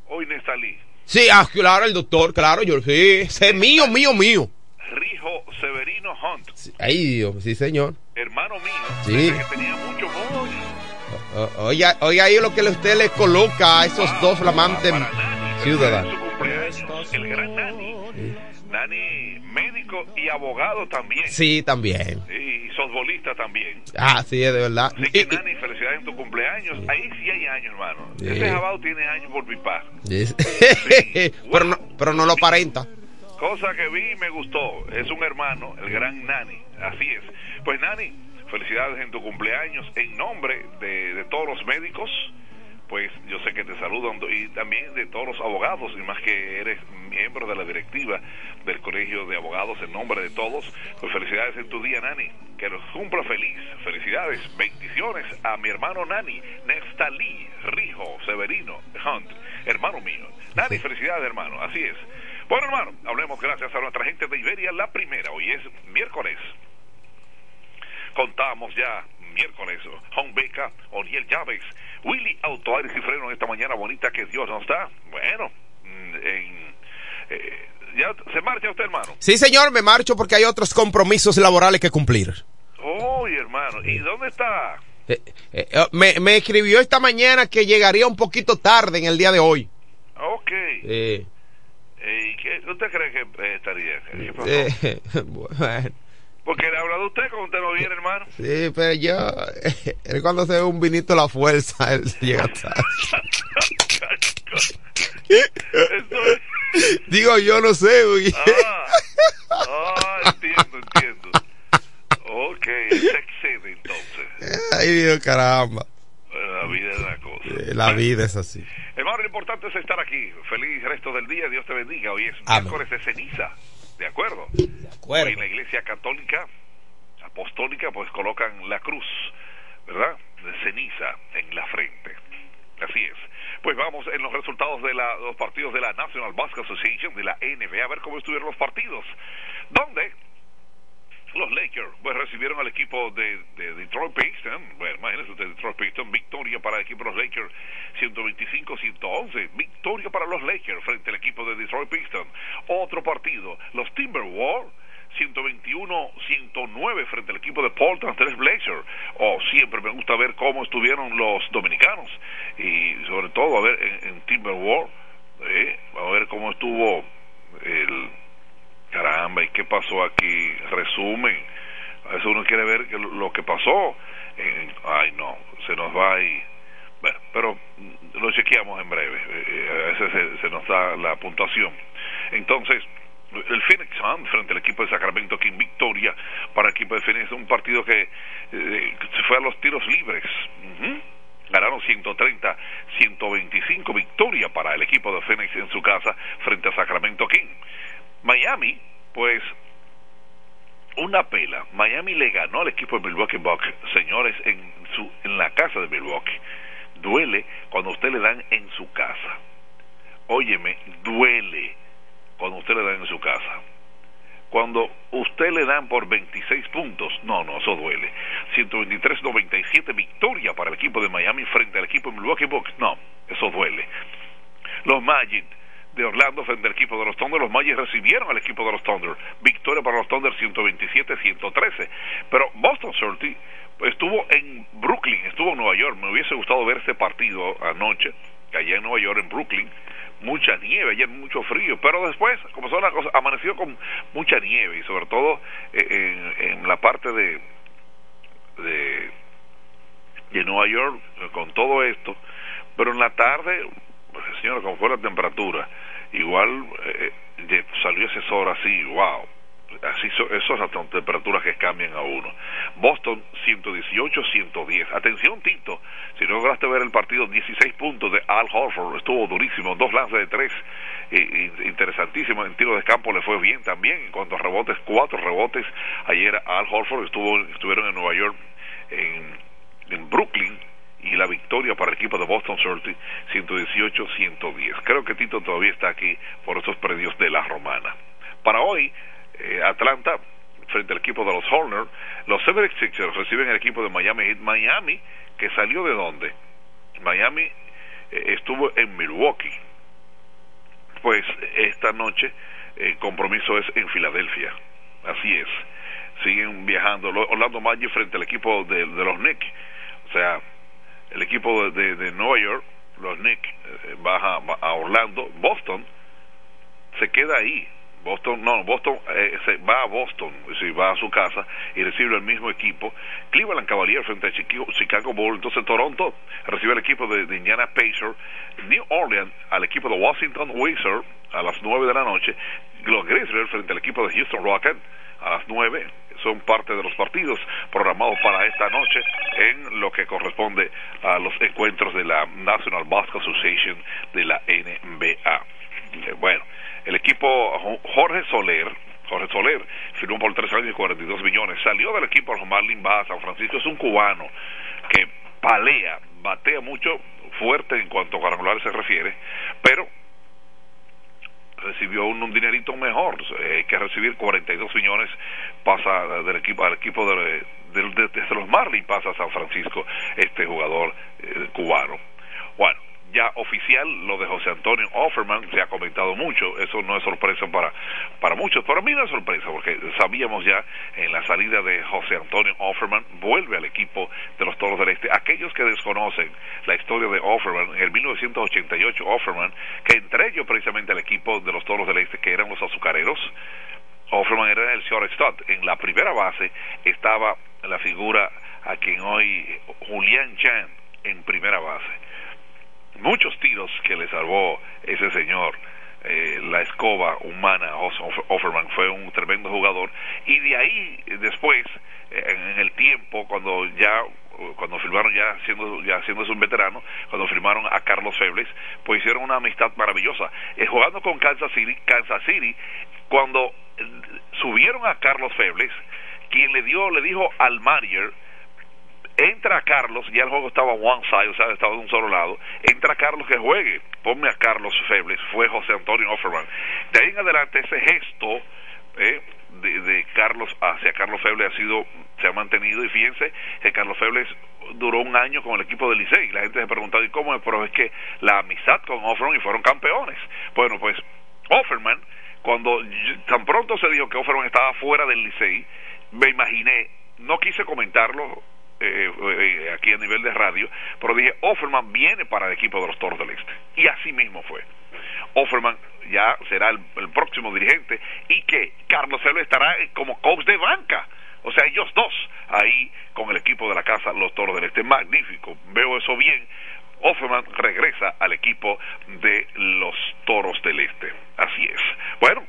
S5: hoy Nestalí,
S3: Sí, ah, claro, el doctor, claro, yo sí. Ese es mío, mío, mío.
S5: Rijo Severino Hunt,
S3: Ay, Dios, sí, señor.
S5: hermano mío,
S3: Sí.
S5: que tenía mucho.
S3: O- Oiga, oiga ahí lo que usted le coloca a esos dos flamantes ciudadanos.
S5: el gran Nani. Nani, médico y abogado también.
S3: Sí, también.
S5: Y softbolista también.
S3: Ah, sí, es de verdad.
S5: Así que Nani, felicidades en tu cumpleaños. Ahí sí hay años, hermano.
S3: Sí.
S5: Ese jabado tiene años por pipar.
S3: Sí. (laughs) pero, no, pero no lo aparenta.
S5: Cosa que vi y me gustó. Es un hermano, el gran Nani. Así es. Pues Nani, felicidades en tu cumpleaños. En nombre de, de todos los médicos, pues yo sé que te saludan y también de todos los abogados, y más que eres miembro de la directiva del Colegio de Abogados en nombre de todos, pues felicidades en tu día, Nani, que los cumpla feliz, felicidades, bendiciones a mi hermano Nani, Nextalí, Rijo, Severino, Hunt, hermano mío. Nani, felicidades, hermano, así es. Bueno, hermano, hablemos gracias a nuestra gente de Iberia, la primera, hoy es miércoles, contamos ya miércoles, Juan Beca, Oniel Llaves, Willy Auto Aires y Freno esta mañana bonita que Dios nos da. Bueno, mm, en, eh, ya se marcha usted, hermano.
S3: Sí, señor, me marcho porque hay otros compromisos laborales que cumplir.
S5: Oh, hermano, ¿y dónde está?
S3: Eh, eh, eh, me, me escribió esta mañana que llegaría un poquito tarde en el día de hoy.
S5: Ok. ¿y qué usted cree que estaría? ¿Qué (laughs) pasó?
S3: bueno,
S5: Porque le habla de usted cuando usted no viene, hermano.
S3: sí, pero yo, (laughs) él cuando se ve un vinito a la fuerza, (laughs) él llega tarde. Digo, yo no sé, güey.
S5: Ah, entiendo, entiendo. Ok, se excede entonces.
S3: Ay, Dios, caramba.
S5: La vida es una cosa.
S3: La vida es así.
S5: Hermano, lo importante es estar aquí. Feliz resto del día. Dios te bendiga. Hoy es miércoles de ceniza. ¿De acuerdo?
S3: acuerdo.
S5: Hoy en la iglesia católica, apostólica, pues colocan la cruz, ¿verdad? De ceniza en la frente. Así es. Pues vamos en los resultados de la- los partidos de la National Basketball Association, de la NBA, a ver cómo estuvieron los partidos. ¿Dónde? Los Lakers pues recibieron al equipo de, de Detroit Pistons. Bueno, imagínense usted, Detroit Pistons, victoria para el equipo de los Lakers, 125-111. Victoria para los Lakers frente al equipo de Detroit Pistons. Otro partido, los Timberwolves. 121-109 frente al equipo de Portland Trail Blazers. Oh, siempre me gusta ver cómo estuvieron los dominicanos y sobre todo a ver en, en Timberwolves, eh, a ver cómo estuvo el caramba y qué pasó aquí. Resumen, a veces uno quiere ver lo, que pasó. En- ay no, se nos va y bueno, pero lo chequeamos en breve. Eh, eh, a veces se, nos da la puntuación. Entonces, el Phoenix Suns frente al equipo de Sacramento King victoria para el equipo de Phoenix un partido que eh, se fue a los tiros libres Ujú. ganaron 130 125 victoria para el equipo de Phoenix en su casa frente a Sacramento King Miami pues una pela Miami le ganó al equipo de Milwaukee Bucks señores en su en la casa de Milwaukee duele cuando usted le dan en su casa óyeme duele cuando usted le dan en su casa. Cuando usted le dan por 26 puntos, no, no, eso duele. 123-97 victoria para el equipo de Miami frente al equipo de Milwaukee Bucks, no, eso duele. Los Magic de Orlando frente al equipo de los Thunder, los Magic recibieron al equipo de los Thunder, victoria para los Thunder 127-113. Pero Boston Celtics estuvo en Brooklyn, estuvo en Nueva York, me hubiese gustado ver ese partido anoche, allá en Nueva York, en Brooklyn, mucha nieve, ayer mucho frío, pero después, como son las cosas, amaneció con mucha nieve y sobre todo eh, en, en la parte de, de, de Nueva York, con todo esto, pero en la tarde, pues, señor, como fue la temperatura, igual eh, de- salió ese sol así, wow. Así so- esas son temperaturas que cambian a uno. Boston 118-110. Atención, Tito. Si no lograste ver el partido, 16 puntos de Al Horford. Estuvo durísimo. Dos lances de tres. eh, eh, interesantísimo. En tiro de campo le fue bien también. En cuanto a rebotes, cuatro rebotes. Ayer Al Horford estuvo, estuvieron en Nueva York, en, en Brooklyn y la victoria para el equipo de Boston Celtics 118-110. Creo que Tito todavía está aquí por esos predios de la Romana. Para hoy, eh, Atlanta frente al equipo de los Horners, los 76ers reciben el equipo de Miami Heat. Miami, que salió de dónde? Miami eh, estuvo en Milwaukee. Pues esta noche el compromiso es en Filadelfia. Así es. Siguen viajando. Orlando Magic frente al equipo de, de los Knicks. O sea, el equipo de, de- Nueva York, los Knicks, eh, baja a Orlando. Boston se queda ahí. Boston, no, Boston eh, se va a Boston, si va a su casa y recibe el mismo equipo. Cleveland Cavaliers frente a Chicago, Chicago Bulls. Entonces Toronto recibe el equipo de, de Indiana Pacers. New Orleans al equipo de Washington Wizards a las 9 de la noche. Los Grizzlies frente al equipo de Houston Rockets a las 9. Son parte de los partidos programados para esta noche en lo que corresponde a los encuentros de la National Basketball Association de la NBA. Eh, Bueno, el equipo Jo- Jorge Soler, Jorge Soler, firmó por tres años y 42 millones. Salió del equipo de los Marlins, va a San Francisco. Es un cubano que palea, batea mucho fuerte en cuanto a cuadrangulares se refiere, pero recibió un, dinerito mejor, eh, que recibir 42 millones pasa del equipo al equipo de, de- de- desde los Marlins pasa a San Francisco este jugador eh, cubano. Bueno, ya oficial lo de José Antonio Offerman se ha comentado mucho, eso no es sorpresa para para muchos, para mí no es sorpresa porque sabíamos ya en la salida de José Antonio Offerman vuelve al equipo de los Toros del Este. Aquellos que desconocen la historia de Offerman, en el 1988 Offerman, que entre ellos precisamente el equipo de los Toros del Este que eran los azucareros, Offerman era el shortstop. En la primera base estaba la figura a quien hoy Julián Chan en primera base. Muchos tiros que le salvó ese señor. eh, la escoba humana, Offerman fue un tremendo jugador. Y de ahí, eh, después, en, en el tiempo, cuando ya cuando firmaron ya siendo ya siendo un veterano cuando firmaron a Carlos Febles pues hicieron una amistad maravillosa Eh, jugando con Kansas City Kansas City cuando eh, subieron a Carlos Febles quien le dio le dijo al manager entra Carlos, ya el juego estaba one side, o sea, estaba de un solo lado, entra Carlos que juegue, ponme a Carlos Febles, fue José Antonio Offerman. De ahí en adelante ese gesto eh, de, Carlos hacia Carlos Febles ha sido, se ha mantenido y fíjense que Carlos Febles duró un año con el equipo del Licey, la gente se preguntaba, ¿y cómo es? Pero es que la amistad con Offerman y fueron campeones. Bueno, pues Offerman, cuando tan pronto se dijo que Offerman estaba fuera del Licey, me imaginé, no quise comentarlo eh, eh, aquí a nivel de radio, pero dije, Offerman viene para el equipo de los Toros del Este. Y así mismo fue. Offerman ya será el, próximo dirigente y que Carlos Febles estará eh, como coach de banca. O sea, ellos dos ahí con el equipo de la casa, los Toros del Este. Magnífico, veo eso bien. Offerman regresa al equipo de los Toros del Este. Así es. Bueno,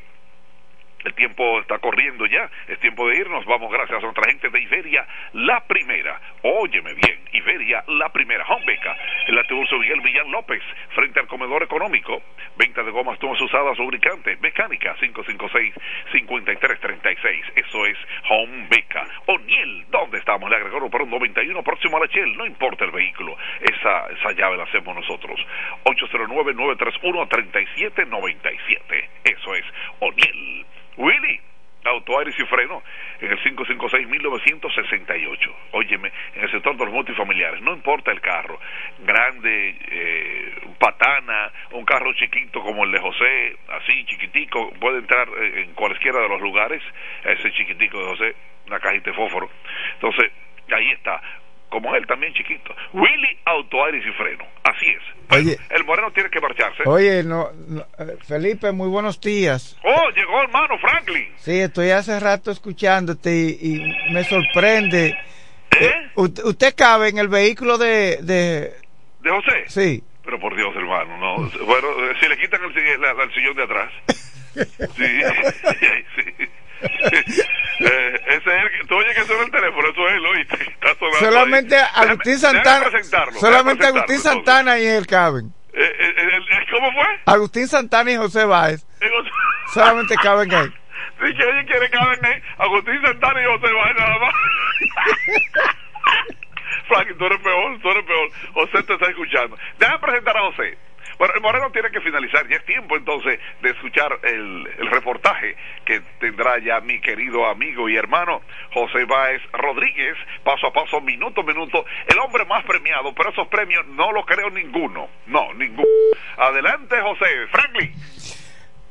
S5: el tiempo está corriendo ya, es tiempo de irnos. Vamos gracias a nuestra gente de Iberia, la primera. Óyeme bien, Iberia, la primera. Home Beca, en la Miguel Villán López, frente al comedor económico. Venta de gomas, tomas usadas, lubricantes, mecánica, 556-5336. Eso es Home Beca. O'Neill, ¿dónde estamos? Le agregó para un 91 próximo a la Shell, no importa el vehículo. Esa, esa llave la hacemos nosotros. 809-931-3797. Eso es O'Neill. Willy, auto, aires y freno, en el 556-1968. Óyeme, en el sector de los multifamiliares, no importa el carro, grande, eh, patana, un carro chiquito como el de José, así chiquitico, puede entrar eh, en cualesquiera de los lugares, ese chiquitico de José, una cajita de fósforo. Entonces, ahí está. Como él también chiquito. Willy Auto Aires y Freno. Así es.
S6: Oye.
S5: El moreno tiene que marcharse.
S6: Oye, no, no, eh, Felipe, muy buenos días.
S5: Oh, llegó hermano Franklin.
S6: Sí, estoy hace rato escuchándote y, y me sorprende.
S5: ¿Eh?
S6: U- usted cabe en el vehículo de, de...
S5: ¿De José?
S6: Sí.
S5: Pero por Dios, hermano, no. Bueno, eh, si le quitan el, la- el sillón de atrás. (laughs) (laughs) Sí, sí. (laughs) Eh, ese es el que, tú oyes que suena el teléfono, eso es él, oíste. Está sonando
S6: Solamente
S5: ahí.
S6: Agustín
S5: Déjame-
S6: Santana. Solamente Agustín Santana y él caben.
S5: Eh, eh, ¿Cómo fue?
S6: Agustín Santana y José Báez solamente caben ahí. (laughs)
S5: Sí, que oye, quiere caben ahí. Agustín Santana y José Báez nada más. (laughs) Frank, tú eres peor, tú eres peor. José te está escuchando. Déjame presentar a José. Bueno, el Moreno tiene que finalizar. Ya es tiempo entonces de escuchar el, el reportaje que tendrá ya mi querido amigo y hermano José Báez Rodríguez, paso a paso, minuto a minuto, el hombre más premiado, pero esos premios no lo creo ninguno. No, ninguno. Adelante, José. Franklin.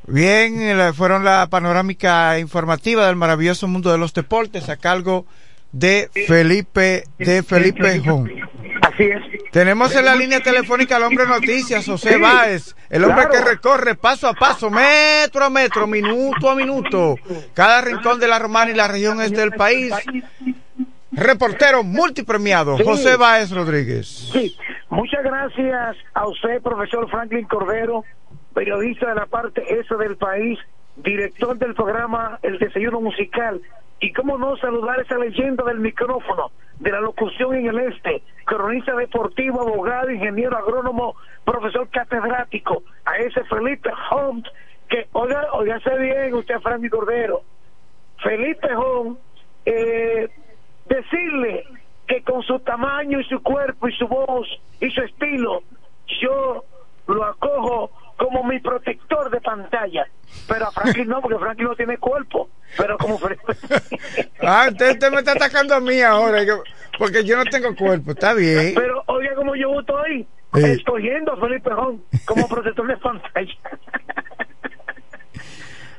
S6: Bien, eh, fueron la panorámica informativa del maravilloso mundo de los deportes a cargo de Felipe de Felipe Jón.
S4: Así es.
S6: Tenemos en la línea telefónica al hombre noticias, José
S4: Sí,
S6: Báez, el hombre
S4: claro.
S6: que recorre paso a paso, metro a metro, minuto a minuto, cada rincón de la Romana y la región este del país. Reportero multipremiado,
S4: Sí.
S6: José Báez Rodríguez.
S4: Sí, muchas gracias a usted, profesor Franklin Cordero, periodista de la parte esa del país, director del programa El Desayuno Musical. Y cómo no saludar esa leyenda del micrófono, de la locución en el este, cronista deportivo, abogado, ingeniero agrónomo, profesor catedrático, a ese Felipe Holmes, que, oiga, oígase bien usted, Franklin Cordero, Felipe Holmes, eh, decirle que con su tamaño y su cuerpo y su voz y su estilo, yo lo acojo como mi protector de pantalla. Pero a Franklin no, porque Franklin no tiene cuerpo. Pero como Felipe... (laughs)
S6: Ah, entonces usted me está atacando a mí ahora, porque yo no tengo cuerpo, está bien.
S4: Pero oiga como yo estoy
S6: Sí.
S4: escogiendo a Felipe Holmes como protector de pantalla.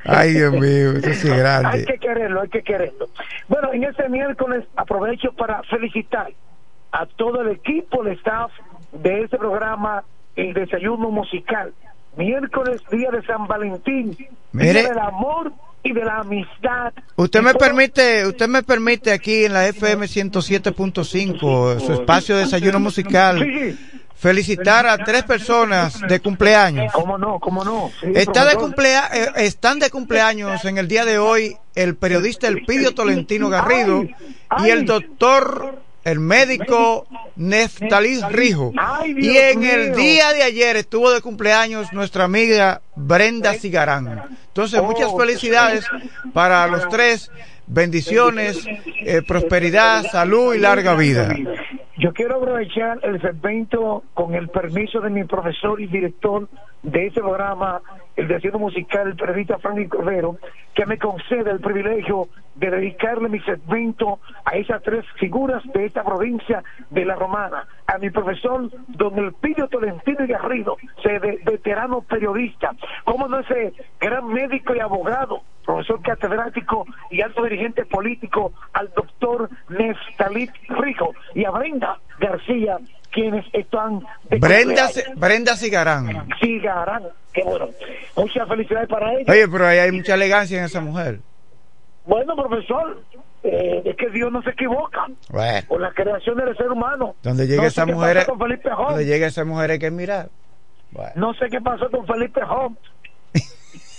S6: Ay, Dios mío, eso sí es
S4: Hay
S6: grande.
S4: que quererlo, hay que quererlo. Bueno, en este miércoles aprovecho para felicitar a todo el equipo, el staff de este programa, el desayuno musical. Miércoles, día de San Valentín,
S6: Mire.
S4: día del amor y de la amistad.
S6: Usted me permite, usted me permite aquí en la FM 107.5, su espacio de desayuno musical, felicitar a tres personas de cumpleaños.
S4: ¿Cómo no? ¿Cómo no? Sí,
S6: Está de
S4: profesor.
S6: cumplea- eh, están de cumpleaños en el día de hoy el periodista Elpidio Tolentino Garrido y el doctor, el médico Neftalí Rijo.
S4: Ay,
S6: Y en el día de ayer estuvo de cumpleaños nuestra amiga Brenda Cigarán. Entonces, muchas
S4: Oh,
S6: felicidades para los tres. Bendiciones, eh, prosperidad, salud y larga vida.
S4: Yo quiero aprovechar el segmento con el permiso de mi profesor y director de ese programa, el desayuno musical, el periodista Franklin Cordero, que me concede el privilegio de dedicarle mi segmento a esas tres figuras de esta provincia de La Romana, a mi profesor don Elpidio Tolentino y Garrido, veterano periodista, como no ese gran médico y abogado, profesor catedrático y alto dirigente político, al doctor Neftalí Rijo y a Brenda García, quienes están de
S6: Brenda. Brenda Cigarán.
S4: Cigarán, qué bueno. Muchas felicidades para ellos.
S6: Oye, pero ahí hay mucha elegancia en esa mujer.
S4: Bueno, profesor, eh, es que Dios no se equivoca
S6: Bueno.
S4: con la creación del ser humano.
S6: Donde llegue
S4: No
S6: esa mujer, donde llegue esa mujer hay que mirar.
S4: No sé qué pasó con Felipe Holmes.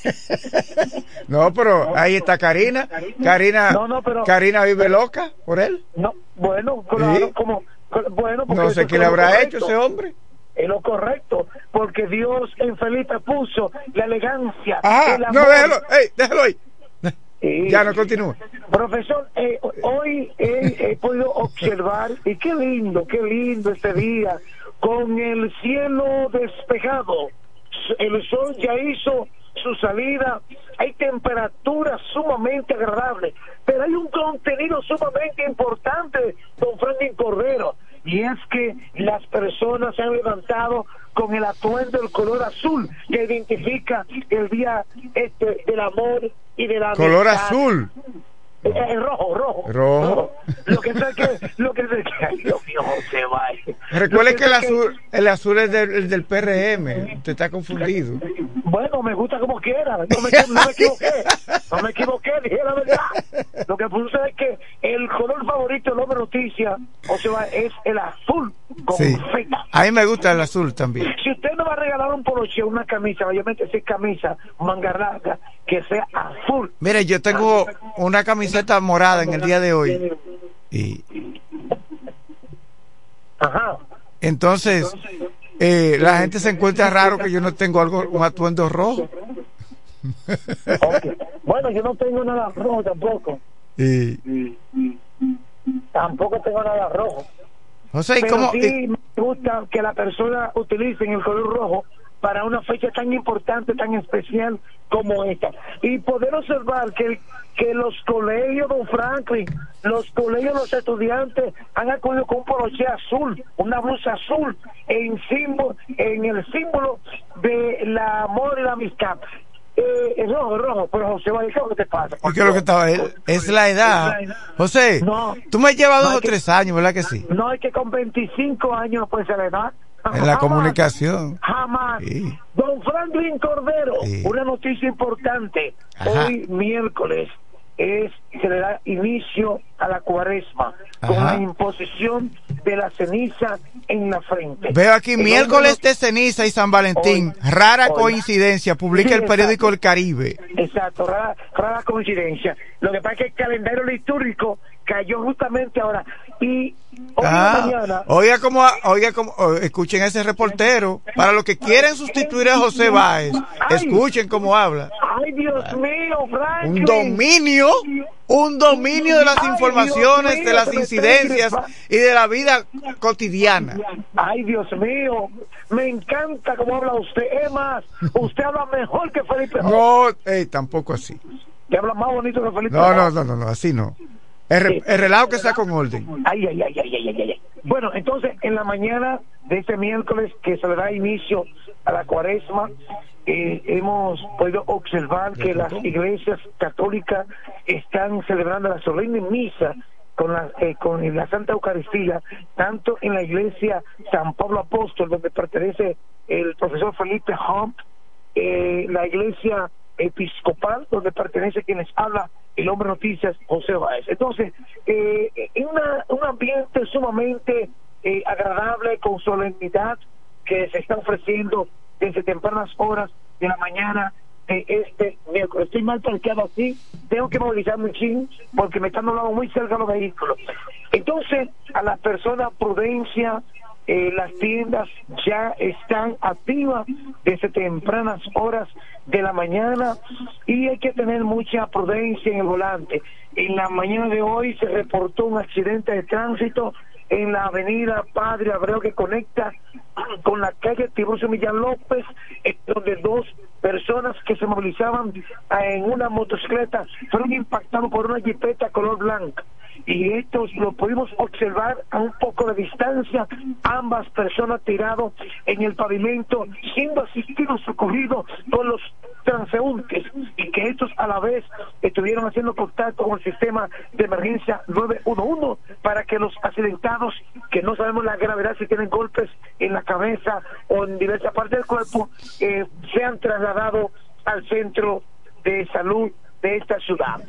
S4: (laughs)
S6: No, pero ahí está Karina. Karina,
S4: No, no, pero-
S6: Karina vive loca por él.
S4: No, bueno, claro,
S6: ¿Sí?
S4: como, co- bueno, porque
S6: No sé qué le habrá
S4: correcto.
S6: hecho ese hombre.
S4: Es lo correcto, porque Dios en Felipe puso la elegancia.
S6: Ajá,
S4: el
S6: no,
S4: amor.
S6: déjalo, ey, déjalo ahí.
S4: Sí. (laughs)
S6: Ya no continúa.
S4: Profesor, eh, hoy he, he podido observar, y qué lindo, qué lindo este día, con el cielo despejado. El sol ya hizo su salida, hay temperaturas sumamente agradables, pero hay un contenido sumamente importante, don Franklin Cordero, y es que las personas se han levantado con el atuendo del color azul que identifica el día este del amor y de la
S6: Color
S4: amistad.
S6: azul.
S4: Eh, Eh, rojo, rojo.
S6: Rojo.
S4: Lo que sé que, lo que sé que, ay, Dios mío, José Báez.
S6: Recuerde que el azul, el azul es del, el del PRM. Usted está confundido.
S4: Bueno, me gusta como quiera. No me, no me equivoqué. No me equivoqué, dije la verdad. Lo que sucede es que el color favorito del hombre noticia, o sea, es el azul
S6: Sí. A mí me gusta el azul también.
S4: Si usted me va a regalar un poloche, una camisa, obviamente si camisa, manga larga, que sea azul.
S6: Mire, yo tengo una camiseta morada en el día de hoy. Y
S4: Ajá.
S6: entonces, eh, la gente se encuentra raro que yo no tengo algo, un atuendo rojo.
S4: Bueno, yo no tengo nada rojo tampoco.
S6: Y,
S4: Tampoco tengo nada rojo.
S6: José, ¿y
S4: Pero
S6: cómo-
S4: sí me gusta que la persona utilice el color rojo para una fecha tan importante, tan especial como esta. Y poder observar que, que los colegios, don Franklin, los colegios, los estudiantes han acudido con un poloche azul, una blusa azul, en, símbolo, en el símbolo del amor y la amistad. Eh, es rojo, es rojo, pero José Valle, ¿qué es lo que te pasa?
S6: ¿y qué es lo que estaba? Es, es la edad. José, tú me llevas dos o tres años, ¿verdad que sí?
S4: No es que con 25 años no puede ser la edad.
S6: En la
S4: Jamás.
S6: comunicación.
S4: Jamás.
S6: Sí.
S4: Don Franklin Cordero,
S6: Sí.
S4: una noticia importante.
S6: Ajá.
S4: Hoy miércoles es se le da inicio a la cuaresma con la imposición de la ceniza en la frente.
S6: Veo aquí
S4: El
S6: miércoles de ceniza y San Valentín. Rara coincidencia, publica
S4: Sí,
S6: el periódico El Caribe.
S4: Exacto, rara, rara coincidencia. Lo que pasa es que el calendario litúrgico cayó justamente ahora. Y hoy
S6: Ah,
S4: mañana...
S6: oiga como, oiga como, escuchen a ese reportero. Para los que quieren sustituir a José Báez, escuchen cómo habla.
S4: Ay, Dios mío, Franklin.
S6: Un dominio, un dominio de las informaciones, de las incidencias y de la vida cotidiana.
S4: Ay, Dios mío, me encanta cómo habla usted. Es más, usted habla mejor que Felipe.
S6: No, ey, tampoco así.
S4: Te habla más bonito que Felipe.
S6: No, no, no, no, no, así no. El, el relajo que está con orden.
S4: Ay, ay, ay, ay, ay, ay, ay. Bueno, entonces, en la mañana de este miércoles que se le da inicio a la cuaresma, eh, hemos podido observar que las iglesias católicas están celebrando la solemne misa con la, eh, con la Santa Eucaristía, tanto en la iglesia San Pablo Apóstol, donde pertenece el profesor Felipe Hump, eh, la iglesia episcopal, donde pertenece quien les habla el hombre noticias José Báez. Entonces, eh, en una- un ambiente sumamente eh, agradable, con solemnidad, que se está ofreciendo desde tempranas horas de la mañana de este miércoles. Estoy mal parqueado así, tengo que movilizarme un chin porque me están hablando muy cerca los vehículos. Entonces, a la persona prudencia, eh, las tiendas ya están activas desde tempranas horas de la mañana y hay que tener mucha prudencia en el volante. En la mañana de hoy se reportó un accidente de tránsito en la avenida Padre Abreu que conecta con la calle Tiburcio Millán López, donde dos personas que se movilizaban eh, en una motocicleta fueron impactados por una jipeta color blanca. Y estos lo pudimos observar a un poco de distancia, ambas personas tirados en el pavimento, siendo asistidos, socorridos por los transeúntes, y que estos a la vez estuvieron haciendo contacto con el sistema de emergencia 911 para que los accidentados, que no sabemos la gravedad si tienen golpes en la cabeza o en diversas partes del cuerpo, eh, sean trasladados al centro de salud de esta ciudad.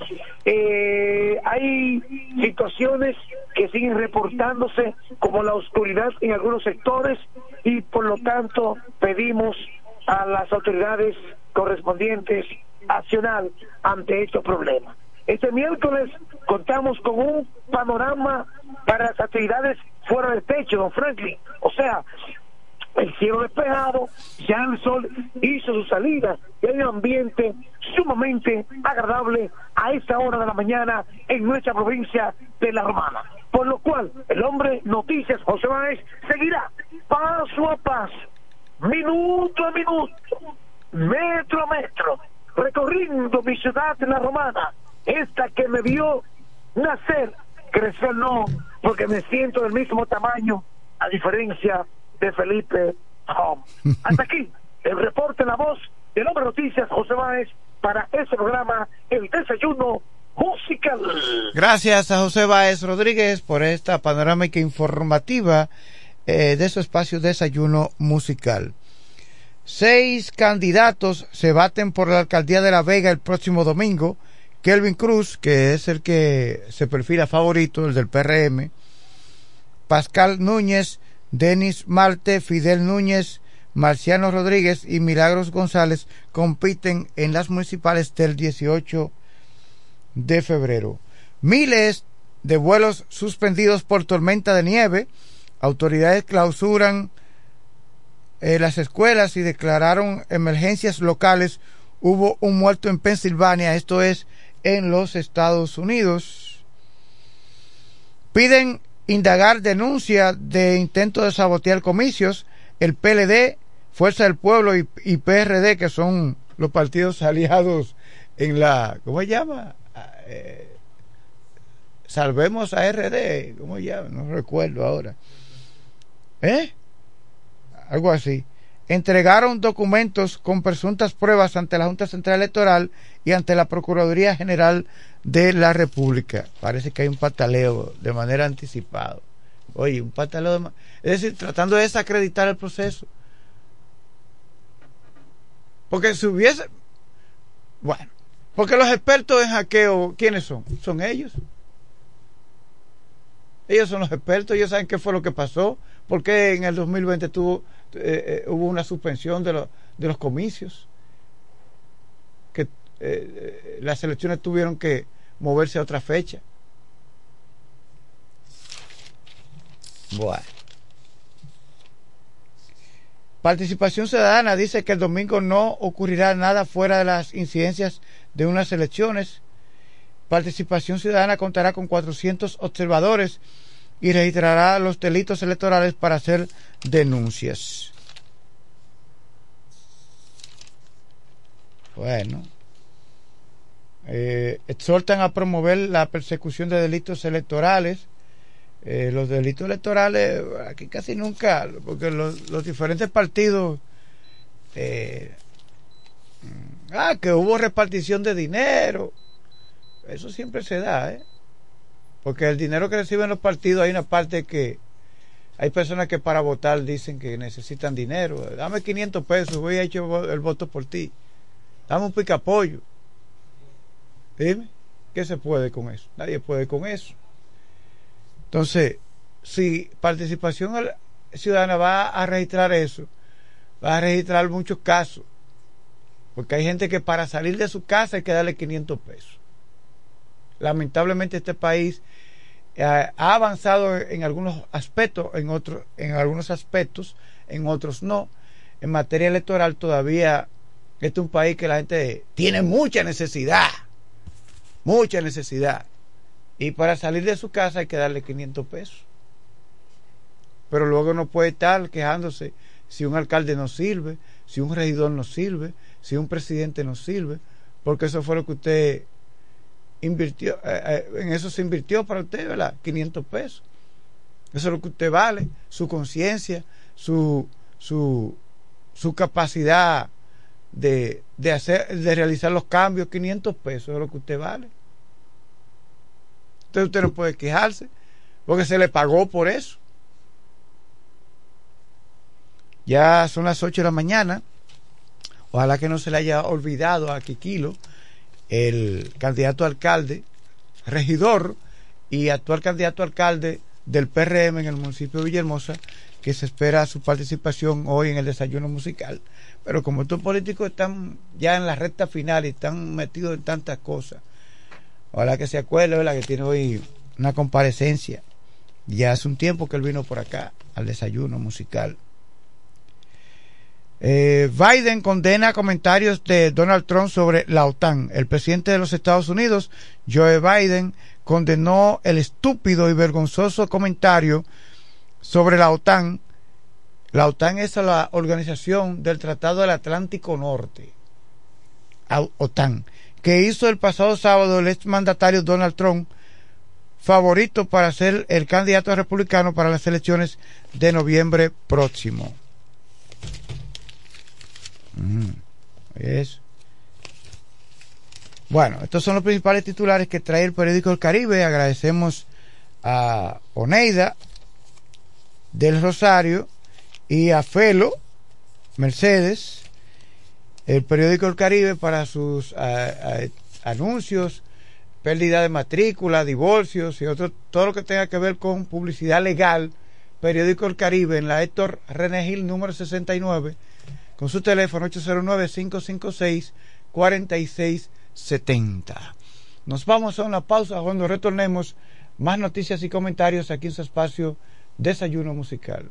S4: Eh, hay situaciones que siguen reportándose como la oscuridad en algunos sectores y por lo tanto pedimos a las autoridades correspondientes accionar ante estos problemas. Este miércoles contamos con un panorama para las actividades fuera del techo, don Franklin. O sea, el cielo despejado, ya el sol hizo su salida y un ambiente sumamente agradable a esta hora de la mañana en nuestra provincia de La Romana. Por lo cual, el hombre Noticias José Báez seguirá paso a paso, minuto a minuto, metro a metro, recorriendo mi ciudad de La Romana, esta que me vio nacer, crecer no, porque me siento del mismo tamaño, a diferencia de Felipe Hom. Hasta aquí, el reporte la voz del hombre Noticias José Báez para ese programa, El Desayuno musical.
S6: Gracias a José Báez Rodríguez por esta panorámica informativa eh, de su espacio Desayuno Musical. Seis candidatos se baten por la alcaldía de La Vega el próximo domingo. Kelvin Cruz, que es el que se perfila favorito, el del PRM. Pascal Núñez, Denis Marte, Fidel Núñez, Marciano Rodríguez y Milagros González compiten en las municipales del 18 de febrero. Miles de vuelos suspendidos por tormenta de nieve. Autoridades clausuran eh, las escuelas y declararon emergencias locales. Hubo un muerto en Pensilvania, esto es en los Estados Unidos. Piden indagar denuncia de intento de sabotear comicios. El PLD, Fuerza del Pueblo y, PRD, que son los partidos aliados en la, ¿cómo se llama? Eh, salvemos a RD, ¿cómo se llama? No recuerdo ahora. ¿Eh? Algo así. Entregaron documentos con presuntas pruebas ante la Junta Central Electoral y ante la Procuraduría General de la República. Parece que hay un pataleo de manera anticipada. Oye, un pataleo de... Es decir, tratando de desacreditar el proceso. Porque si hubiese... Bueno, porque los expertos en hackeo, ¿quiénes son? Son ellos. Ellos son los expertos, ellos saben qué fue lo que pasó, por qué en el 2020 tuvo, eh, eh, hubo una suspensión de, los de los comicios, que eh, las elecciones tuvieron que moverse a otra fecha. Bueno. Participación Ciudadana dice que el domingo no ocurrirá nada fuera de las incidencias de unas elecciones. Participación Ciudadana contará con 400 observadores y registrará los delitos electorales para hacer denuncias. Bueno. Eh, exhortan a promover la persecución de delitos electorales. Eh, los delitos electorales, aquí casi nunca, porque los, diferentes partidos, eh, ah, que hubo repartición de dinero, eso siempre se da, ¿eh? Porque el dinero que reciben los partidos hay una parte que hay personas que para votar dicen que necesitan dinero. Dame 500 pesos, voy a echar el voto por ti. Dame un picapollo. Dime, ¿qué se puede con eso? Nadie puede con eso. Entonces, si participación ciudadana va a registrar eso, va a registrar muchos casos. Porque hay gente que para salir de su casa hay que darle 500 pesos. Lamentablemente este país ha avanzado en algunos aspectos, en otros, en algunos aspectos, en otros no. En materia electoral todavía este es un país que la gente tiene mucha necesidad, mucha necesidad. Y para salir de su casa hay que darle 500 pesos. Pero luego no puede estar quejándose si un alcalde no sirve, si un regidor no sirve, si un presidente no sirve, porque eso fue lo que usted invirtió, eh, eh, en eso se invirtió para usted, ¿verdad? 500 pesos. Eso es lo que usted vale, su conciencia, su, su, su capacidad de, de, hacer, de realizar los cambios, 500 pesos es lo que usted vale. Entonces usted no puede quejarse, porque se le pagó por eso. Ya son las 8 de la mañana. Ojalá que no se le haya olvidado a Kikilo el candidato alcalde, regidor y actual candidato alcalde del PRM en el municipio de Villahermosa, que se espera su participación hoy en el desayuno musical. Pero como estos políticos están ya en la recta final y están metidos en tantas cosas, ojalá que se acuerde, la que tiene hoy una comparecencia. Ya hace un tiempo que él vino por acá al desayuno musical. Eh, Biden condena comentarios de Donald Trump sobre la OTAN. El presidente de los Estados Unidos, Joe Biden, condenó el estúpido y vergonzoso comentario sobre la OTAN. La OTAN es la organización del Tratado del Atlántico Norte, OTAN, que hizo el pasado sábado el exmandatario Donald Trump, favorito para ser el candidato republicano para las elecciones de noviembre próximo. Es. Bueno, estos son los principales titulares que trae el periódico El Caribe. Agradecemos a Oneida del Rosario y a Felo Mercedes, el periódico El Caribe, para sus anuncios, pérdida de matrícula, divorcios y otro, todo lo que tenga que ver con publicidad legal. Periódico El Caribe en la Héctor René Gil número 69 con su teléfono 809-556-4670. Nos vamos a una pausa cuando retornemos más noticias y comentarios aquí en su espacio Desayuno Musical.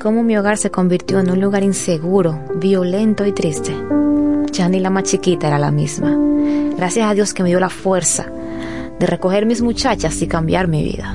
S7: cómo mi hogar se convirtió en un lugar inseguro, violento y triste. Ya ni la más chiquita era la misma. Gracias a Dios que me dio la fuerza de recoger mis muchachas y cambiar mi vida.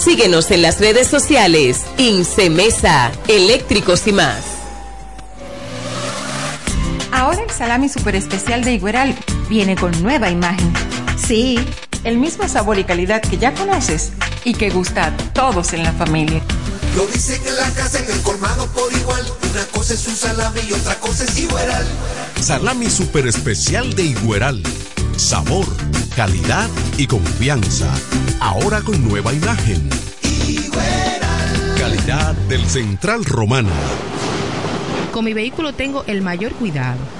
S8: Síguenos en las redes sociales. Incemesa, eléctricos y más.
S9: Ahora el salami super especial de Igueral viene con nueva imagen. Sí, el mismo sabor y calidad que ya conoces y que gusta a todos en la familia.
S10: Lo dice que la casa, en el colmado por igual. Una cosa es un salami y otra cosa es Igueral.
S11: Salami super especial de Igueral. Sabor, calidad y confianza. Ahora con nueva imagen. calidad del Central Romana.
S12: Con mi vehículo tengo el mayor cuidado.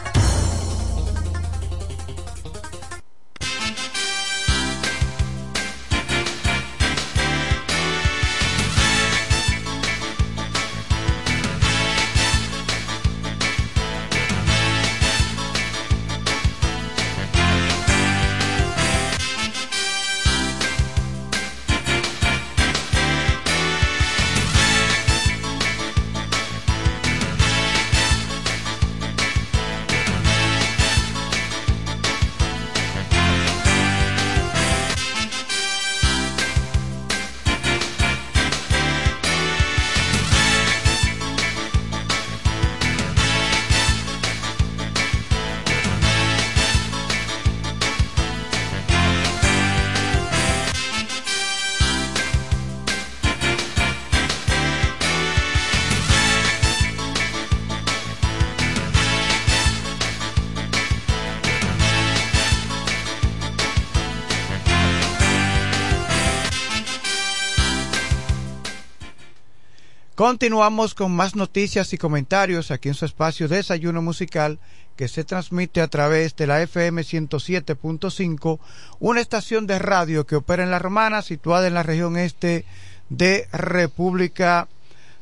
S6: Continuamos con más noticias y comentarios aquí en su espacio Desayuno Musical que se transmite a través de la FM 107.5, una estación de radio que opera en La Romana, situada en la región este de República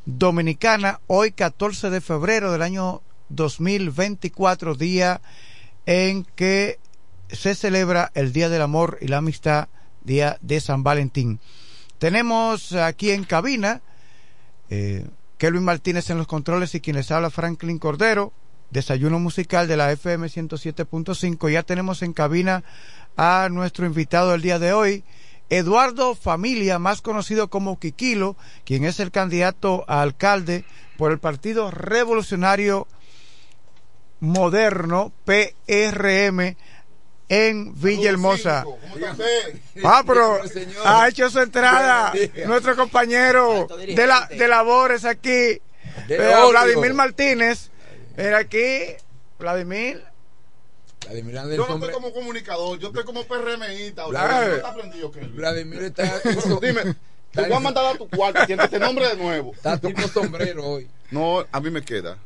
S6: Dominicana, hoy 14 de febrero del año 2024, día en que se celebra el Día del Amor y la Amistad, Día de San Valentín. Tenemos aquí en cabina eh, Kelvin Martínez en los controles y quienes habla Franklin Cordero, desayuno musical de la FM 107.5. Ya tenemos en cabina a nuestro invitado del día de hoy, Eduardo Familia, más conocido como Quiquilo, quien es el candidato a alcalde por el Partido Revolucionario Moderno, PRM, en Villahermosa. Ah, pero (laughs) ha hecho su entrada (laughs) nuestro compañero de, la, de labores aquí, eh, Vladimir Martínez. Era aquí, Vladimir.
S3: Vladimir yo no estoy como comunicador, yo estoy como PRMista. Vladimir, está aprendido, Vladimir está. (laughs) Dime, te voy a mandar a tu cuarto, tiene este nombre de nuevo.
S13: Está tipo sombrero hoy.
S3: No, a mí me queda.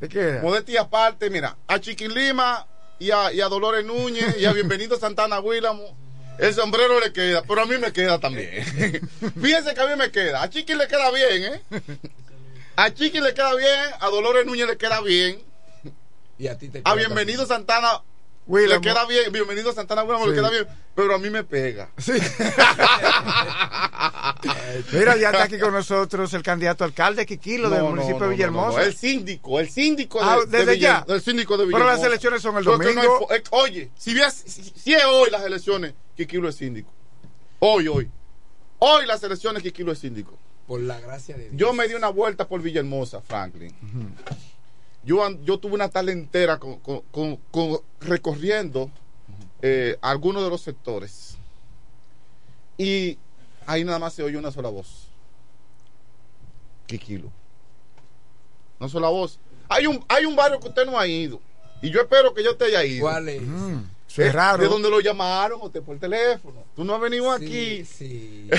S6: ¿Te queda?
S3: Modestia aparte, mira, a Chiquilima y a, y a Dolores Núñez y a Bienvenido Santana Willamo. El sombrero le queda, pero a mí me queda también. (laughs) Fíjense que a mí me queda. A Chiqui le queda bien, ¿eh? A Chiqui le queda bien, a Dolores Núñez le queda bien.
S13: Y a ti te
S3: A Bienvenido Santana le queda bien, bienvenido a Santana Willamo, le queda bien, pero a mí me pega.
S6: Sí. (laughs) Mira, ya está aquí con nosotros el candidato alcalde Quiquilo del municipio de Villahermosa.
S3: el síndico, el síndico de,
S6: ah, desde ya.
S3: El síndico de
S6: Pero las elecciones son el domingo.
S3: Eh, oye, si, si, es hoy las elecciones, Quiquilo es síndico. Hoy, hoy. Hoy las elecciones, Quiquilo es síndico.
S13: Por la gracia de Dios.
S3: Yo me di una vuelta por Villahermosa, Franklin yo, yo tuve una tarde entera con, recorriendo eh, algunos de los sectores. Y ahí nada más se oye una sola voz. Quiquilo. Una sola voz. Hay un, hay un barrio que usted no ha ido. Y yo espero que yo te haya ido.
S13: ¿Cuál es?
S6: Mm, es raro.
S3: De donde lo llamaron o te por teléfono. Tú no has venido aquí. (laughs)
S13: Sí,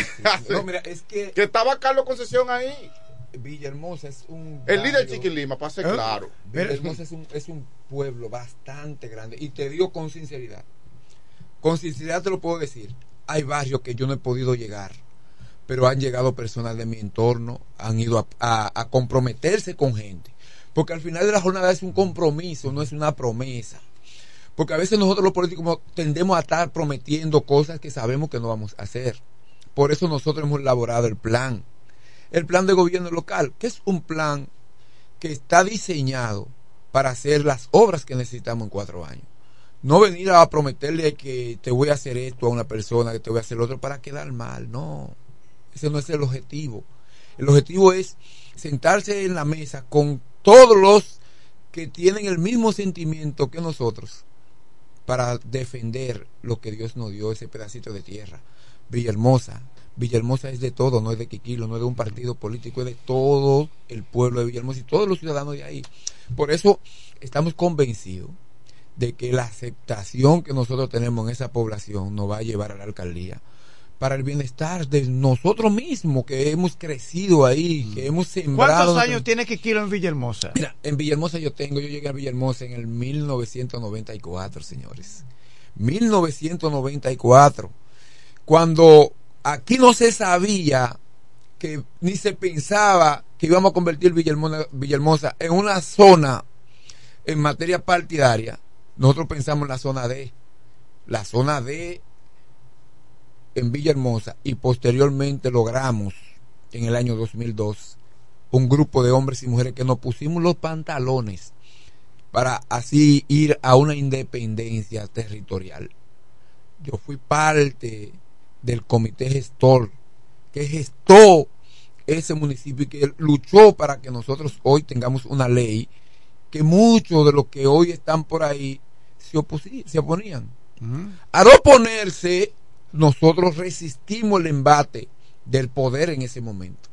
S13: no, mira, es que.
S3: Que estaba Carlos Concesión ahí.
S13: Villahermosa es un.
S14: El líder Chiquilima, para ser
S13: ¿Eh?
S14: claro.
S13: Villahermosa es un, es un pueblo bastante grande. Y te digo con sinceridad. Con sinceridad te lo puedo decir. Hay barrios que yo no he podido llegar. Pero han llegado personas de mi entorno, han ido a, a- a comprometerse con gente. Porque al final de la jornada es un compromiso, no es una promesa. Porque a veces nosotros los políticos tendemos a estar prometiendo cosas que sabemos que no vamos a hacer. Por eso nosotros hemos elaborado el plan. El plan de gobierno local, que es un plan que está diseñado para hacer las obras que necesitamos en cuatro años. No venir a prometerle que te voy a hacer esto a una persona, que te voy a hacer otro para quedar mal. No, ese no es el objetivo. El objetivo es sentarse en la mesa con todos los que tienen el mismo sentimiento que nosotros para defender lo que Dios nos dio, ese pedacito de tierra. Villahermosa. Villahermosa es de todo, no es de Quiquilo, no es de un partido político, es de todo el pueblo de Villahermosa y todos los ciudadanos de ahí. Por eso estamos convencidos de que la aceptación que nosotros tenemos en esa población nos va a llevar a la alcaldía para el bienestar de nosotros mismos que hemos crecido ahí, que hemos sembrado.
S6: ¿Cuántos años tiene Quiquilo en Villahermosa?
S13: Mira, en Villahermosa yo tengo, yo llegué a Villahermosa en el 1994, señores. 1994. Cuando aquí no se sabía que ni se pensaba que íbamos a convertir Villahermosa, en una zona en materia partidaria, nosotros pensamos en la zona D. La zona D en Villahermosa y posteriormente logramos en el año 2002 un grupo de hombres y mujeres que nos pusimos los pantalones para así ir a una independencia territorial. Yo fui parte del comité gestor que gestó ese municipio y que luchó para que nosotros hoy tengamos una ley que muchos de los que hoy están por ahí se, se oponían. Al oponerse, nosotros resistimos el embate del poder en ese momento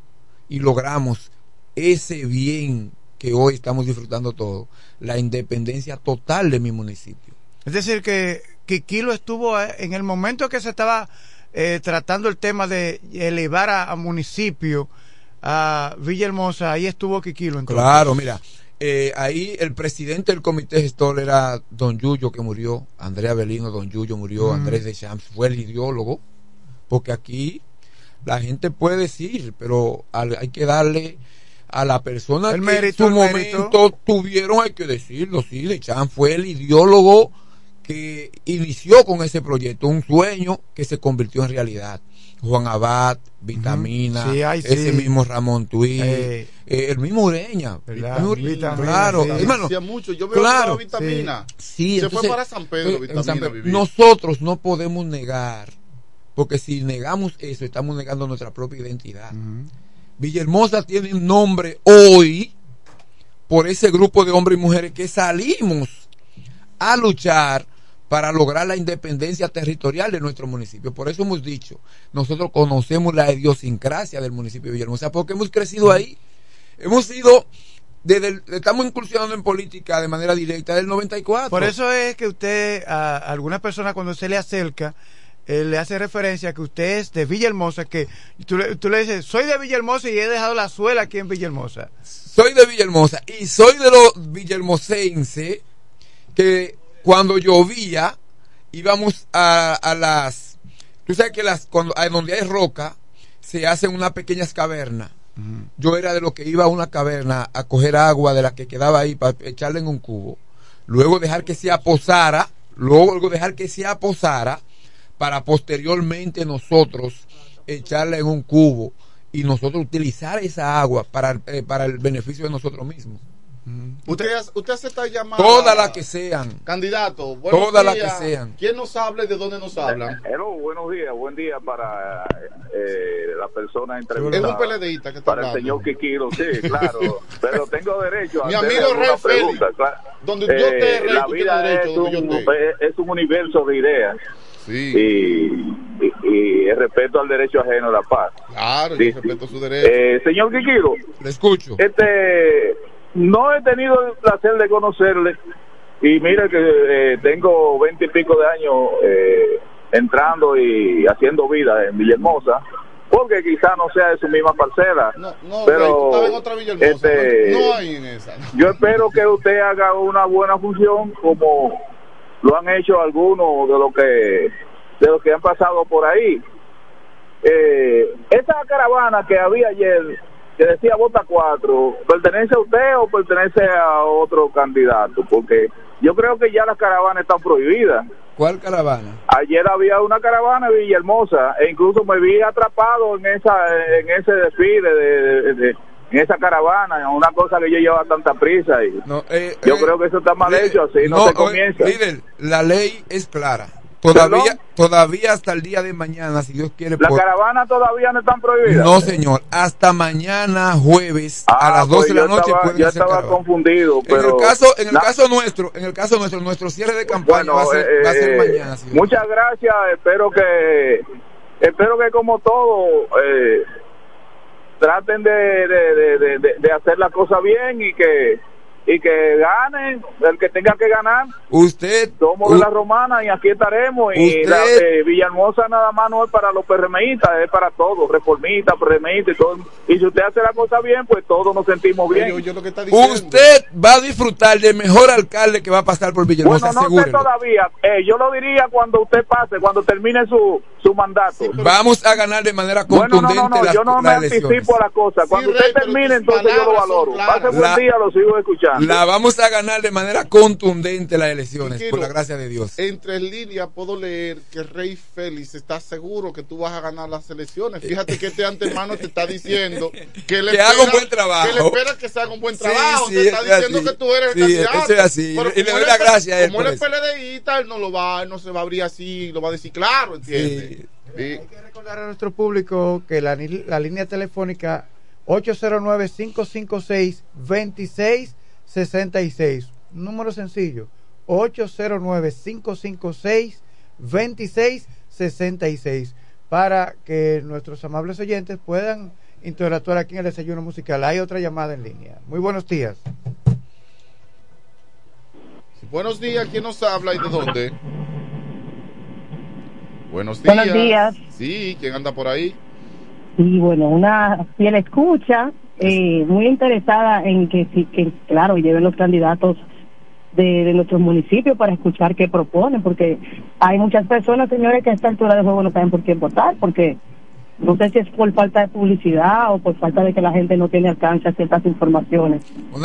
S13: y logramos ese bien que hoy estamos disfrutando todos, la independencia total de mi municipio.
S6: Es decir, que Quiquilo estuvo eh, en el momento que se estaba eh, tratando el tema de elevar a, a municipio a Villahermosa, ahí estuvo Quiquilo. entonces.
S13: Claro, mira, eh, ahí el presidente del comité gestor era don Yuyo que murió, Andrea Belino, don Yuyo murió,
S6: Mm.
S13: Andrés de Champs fue el ideólogo, porque aquí la gente puede decir, pero al- hay que darle a la persona
S6: El
S13: que
S6: mérito,
S13: en su
S6: mérito.
S13: momento tuvieron, hay que decirlo, sí, de Champs fue el ideólogo que inició con ese proyecto, un sueño que se convirtió en realidad. Juan Abad, Vitamina,
S6: Sí, ay,
S13: ese
S6: sí.
S13: mismo Ramón Tui,
S6: Eh,
S13: eh, el mismo Ureña,
S6: Vitamina,
S13: claro,
S6: sí.
S13: hermano,
S14: Hacía mucho. Yo veo
S13: claro,
S14: vitamina.
S13: Sí,
S14: Se
S13: entonces,
S14: fue para San Pedro,
S13: eh,
S14: vitamina.
S13: San
S14: a
S13: Pedro.
S14: vivir.
S13: Nosotros no podemos negar, porque si negamos eso, estamos negando nuestra propia identidad. Villahermosa tiene un nombre hoy por ese grupo de hombres y mujeres que salimos a luchar para lograr la independencia territorial de nuestro municipio. Por eso hemos dicho, nosotros conocemos la idiosincrasia del municipio de Villahermosa, porque hemos crecido ahí. Hemos sido, desde el- estamos incursionando en política de manera directa del 94.
S6: Por eso es que usted, a alguna persona cuando se le acerca, eh, le hace referencia a que usted es de Villahermosa, que tú, le- tú le dices, soy de Villahermosa y he dejado la suela aquí en Villahermosa.
S13: soy de Villahermosa y soy de los villahermosenses que cuando llovía íbamos a, a las tú sabes que las cuando a donde hay roca se hacen unas pequeñas cavernas yo era de los que iba a una caverna a coger agua de la que quedaba ahí para echarla en un cubo luego dejar que se aposara luego dejar que se aposara para posteriormente nosotros echarla en un cubo y nosotros utilizar esa agua para, eh, para el beneficio de nosotros mismos.
S14: Usted, usted acepta llamar.
S13: Todas las que sean.
S14: Candidato,
S13: Todas las que sean.
S14: ¿Quién nos habla y de dónde nos hablan?
S15: Hello, buenos días, buen día para eh, la persona
S14: Es
S15: entrevistada.
S14: un PLDista que está
S15: Para el señor Kikiro, sí, claro. (laughs) pero tengo derecho a
S14: Mi amigo Rey Félix.
S15: claro.
S14: Donde yo esté, Rey,
S15: la vida
S14: derecho,
S15: es
S14: donde
S15: un, es un universo de ideas. Y, y, y el respeto al derecho ajeno a la paz.
S14: Claro,
S15: Sí,
S14: yo respeto su derecho.
S15: Eh, señor Kikiro,
S13: le escucho.
S15: Este, no he tenido el placer de conocerle y mire que eh, tengo veinte y pico de años eh, entrando y haciendo vida en Villahermosa porque quizás no sea de su misma parcela.
S14: No,
S15: pero
S14: otra
S15: este,
S14: no hay en esa.
S15: yo espero que usted haga una buena función como lo han hecho algunos de los que de los que han pasado por ahí. Eh, esa caravana que había ayer que decía vota cuatro, ¿pertenece a usted o pertenece a otro candidato? Porque yo creo que ya las caravanas están prohibidas.
S13: ¿Cuál caravana?
S15: Ayer había una caravana en Villahermosa e incluso me vi atrapado en esa en ese desfile de, de- de- en esa caravana, una cosa que yo llevaba tanta prisa y yo
S13: eh,
S15: creo que eso está mal hecho, así no, se
S13: oye,
S15: comienza.
S13: líder, la ley es clara. Todavía, todavía hasta el día de mañana, si Dios quiere.
S15: Las
S13: por-
S15: caravanas todavía no están prohibidas.
S13: No, señor. Hasta mañana jueves a
S15: Ah,
S13: las 12
S15: pues
S13: de la noche
S15: estaba-
S13: pueden
S15: yo
S13: hacer
S15: estaba
S13: caravana.
S15: confundido,
S13: En
S15: pero
S13: el caso, en el
S15: la-
S13: caso nuestro, en el caso nuestro, nuestro cierre de campaña
S15: Bueno,
S13: va, a ser,
S15: eh,
S13: va a ser
S15: eh,
S13: mañana. señor.
S15: Muchas gracias. Espero que espero que como todo eh, traten de, de, de, de- de- de hacer la cosa bien y que y que ganen el que tenga que ganar.
S13: Usted
S15: Somos de la romana y aquí estaremos. Y la, eh, Villahermosa nada más no es para los PRMistas, es para todos, reformistas, PRMistas y todo. Y si usted hace la cosa bien, pues todos nos sentimos bien.
S13: Usted va a disfrutar del mejor alcalde que va a pasar por Villahermosa,
S15: Bueno, no sé todavía. Eh, yo lo diría cuando usted pase, cuando termine su, su mandato.
S13: Vamos a ganar de manera
S15: Bueno,
S13: contundente
S15: no, no, no,
S13: las,
S15: yo no me anticipo a la cosa. Cuando usted termine, entonces yo lo valoro. Pase buen
S13: La-
S15: día, lo sigo escuchando. (laughs)
S13: La vamos a ganar de manera contundente las elecciones, por la gracia de Dios.
S14: Entre líneas puedo leer que Rey Félix está seguro que tú vas a ganar las elecciones. Fíjate que este antemano te está diciendo que le
S13: Que haga un buen trabajo.
S14: Que le espera que se haga un buen trabajo.
S13: sí,
S14: te está
S13: es
S14: diciendo
S13: así.
S14: que tú eres el
S13: Sí,
S14: candidato.
S13: eso es así.
S14: Pero
S13: Y le doy la gracia a él
S14: Como él es PLDista, él no lo va, él no se va a abrir así, lo va a decir claro, ¿entiendes? Sí.
S6: recordar a nuestro público que la, ni- la línea telefónica 809-556-2666. Un número sencillo. 809-556-2666. Para que nuestros amables oyentes puedan interactuar aquí en el desayuno musical. Hay otra llamada en línea. Muy buenos días.
S14: Buenos días, ¿quién nos habla y de dónde? Buenos días.
S16: Buenos días.
S14: Sí, ¿quién anda por ahí?
S16: Y bueno, una fiel escucha, eh, muy interesada en que, sí, que, claro, lleven los candidatos de, de nuestros municipios para escuchar qué proponen, porque hay muchas personas, señores, que a esta altura de juego no saben por quién votar, porque no sé si es por falta de publicidad o por falta de que la gente no tiene alcance a ciertas informaciones,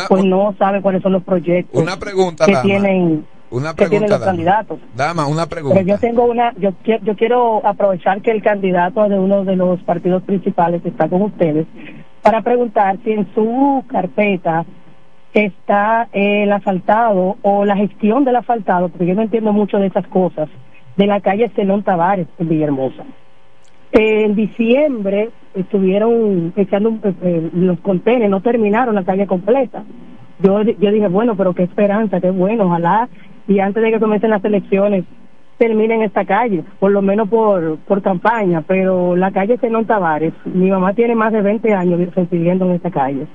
S16: pues no sabe cuáles son los proyectos
S13: Una pregunta,
S16: que
S13: dama.
S16: tienen
S13: Una
S16: que tienen los
S13: dama.
S16: candidatos.
S13: Dama, una pregunta.
S16: Pero yo tengo una, yo, yo quiero aprovechar que el candidato de uno de los partidos principales está con ustedes para preguntar si en su carpeta está el asfaltado o la gestión del asfaltado, porque yo no entiendo mucho de esas cosas, de la calle Zenón Tavares en Villahermosa. En diciembre estuvieron echando eh, eh, los contenedores, no terminaron la calle completa. Yo, yo dije, bueno, pero qué esperanza, qué bueno, ojalá y antes de que comiencen las elecciones terminen esta calle, por lo menos por, por campaña, pero la calle Zenón Tavares, mi mamá tiene más de 20 años residiendo en esta calle.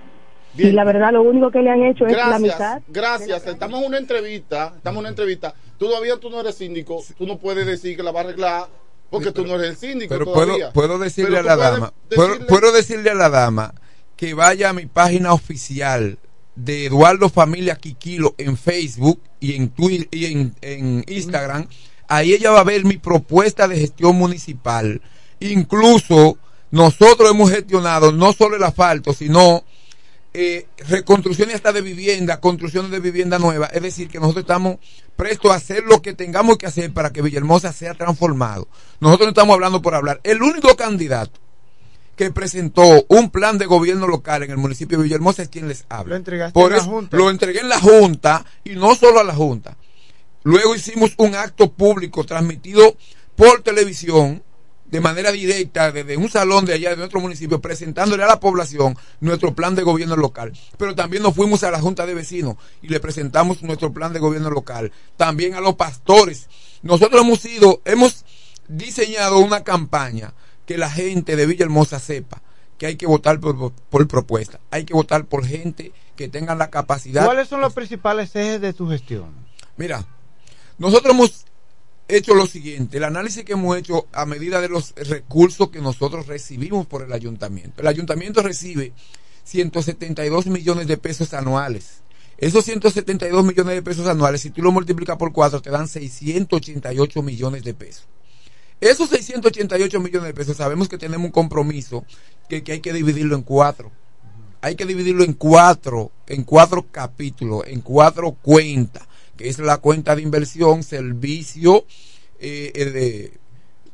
S16: Y la verdad lo único que le han hecho es la
S14: Gracias,
S16: mitad.
S14: gracias. Estamos en una entrevista, estamos en una entrevista. Todavía tú no eres síndico, tú no puedes decir que la va a arreglar porque tú no eres el síndico
S13: Pero puedo,
S14: todavía.
S13: puedo decirle
S14: Pero
S13: a la dama, puedo,
S14: decirle-
S13: puedo decirle a la dama que vaya a mi página oficial de Eduardo Familia Quiquilo en Facebook y en Twitter y en, en Instagram. Ahí ella va a ver mi propuesta de gestión municipal. Incluso nosotros hemos gestionado no solo el asfalto, sino eh, reconstrucciones hasta de vivienda, construcciones de vivienda nueva. Es decir, que nosotros estamos prestos a hacer lo que tengamos que hacer para que Villahermosa sea transformado. Nosotros no estamos hablando por hablar. El único candidato que presentó un plan de gobierno local en el municipio de Villahermosa es quien les habla.
S6: Lo entregaste
S13: Por
S6: en la
S13: eso
S6: Junta.
S13: lo entregué en la Junta y no solo a la Junta. Luego hicimos un acto público transmitido por televisión de manera directa desde un salón de allá de nuestro municipio presentándole a la población nuestro plan de gobierno local. Pero también nos fuimos a la Junta de Vecinos y le presentamos nuestro plan de gobierno local. También a los pastores. Nosotros hemos sido, hemos diseñado una campaña que la gente de Villahermosa sepa que hay que votar por, por propuesta. Hay que votar por gente que tenga la capacidad
S6: ¿Cuáles son los principales ejes de tu gestión?
S13: Mira, nosotros hemos hecho lo siguiente, el análisis que hemos hecho a medida de los recursos que nosotros recibimos por el ayuntamiento. El ayuntamiento recibe 172 millones de pesos anuales. Esos 172 millones de pesos anuales, si tú lo multiplicas por cuatro, te dan 688 millones de pesos. Esos 688 millones de pesos sabemos que tenemos un compromiso que, que hay que dividirlo en cuatro. Hay que dividirlo en cuatro, en cuatro capítulos, en cuatro cuentas, que es la cuenta de inversión, servicio, eh, eh, de,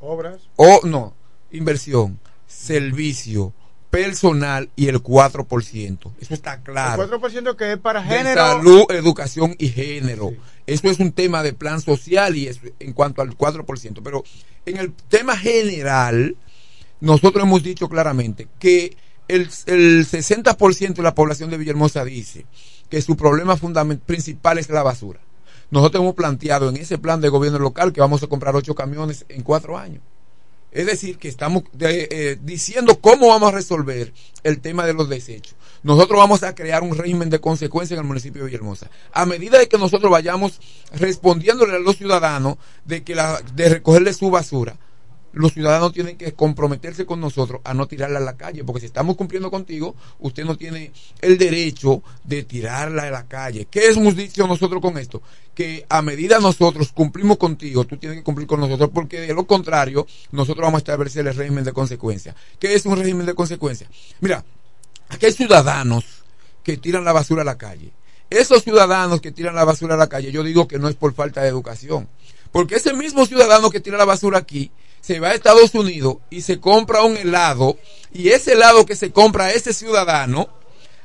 S6: Obras.
S13: o no, inversión, servicio, personal y el 4%. Eso está claro.
S6: El 4% que es para
S13: de
S6: género.
S13: salud, educación y género. Eso es un tema de plan social y es en cuanto al 4%. Pero en el tema general, nosotros hemos dicho claramente que el, el 60% de la población de Villahermosa dice que su problema principal es la basura. Nosotros hemos planteado en ese plan de gobierno local que vamos a comprar ocho camiones en cuatro años. Es decir, que estamos eh, diciendo cómo vamos a resolver el tema de los desechos. Nosotros vamos a crear un régimen de consecuencia en el municipio de Villahermosa. A medida de que nosotros vayamos respondiéndole a los ciudadanos de que la, de recogerle su basura, los ciudadanos tienen que comprometerse con nosotros a no tirarla a la calle, porque si estamos cumpliendo contigo, usted no tiene el derecho de tirarla a la calle. ¿Qué hemos dicho nosotros con esto? Que a medida nosotros cumplimos contigo, tú tienes que cumplir con nosotros, porque de lo contrario, nosotros vamos a establecer el régimen de consecuencia. ¿Qué es un régimen de consecuencia? Mira, aquí hay ciudadanos que tiran la basura a la calle. Esos ciudadanos que tiran la basura a la calle, yo digo que no es por falta de educación. Porque ese mismo ciudadano que tira la basura aquí, se va a Estados Unidos y se compra un helado, y ese helado que se compra a ese ciudadano,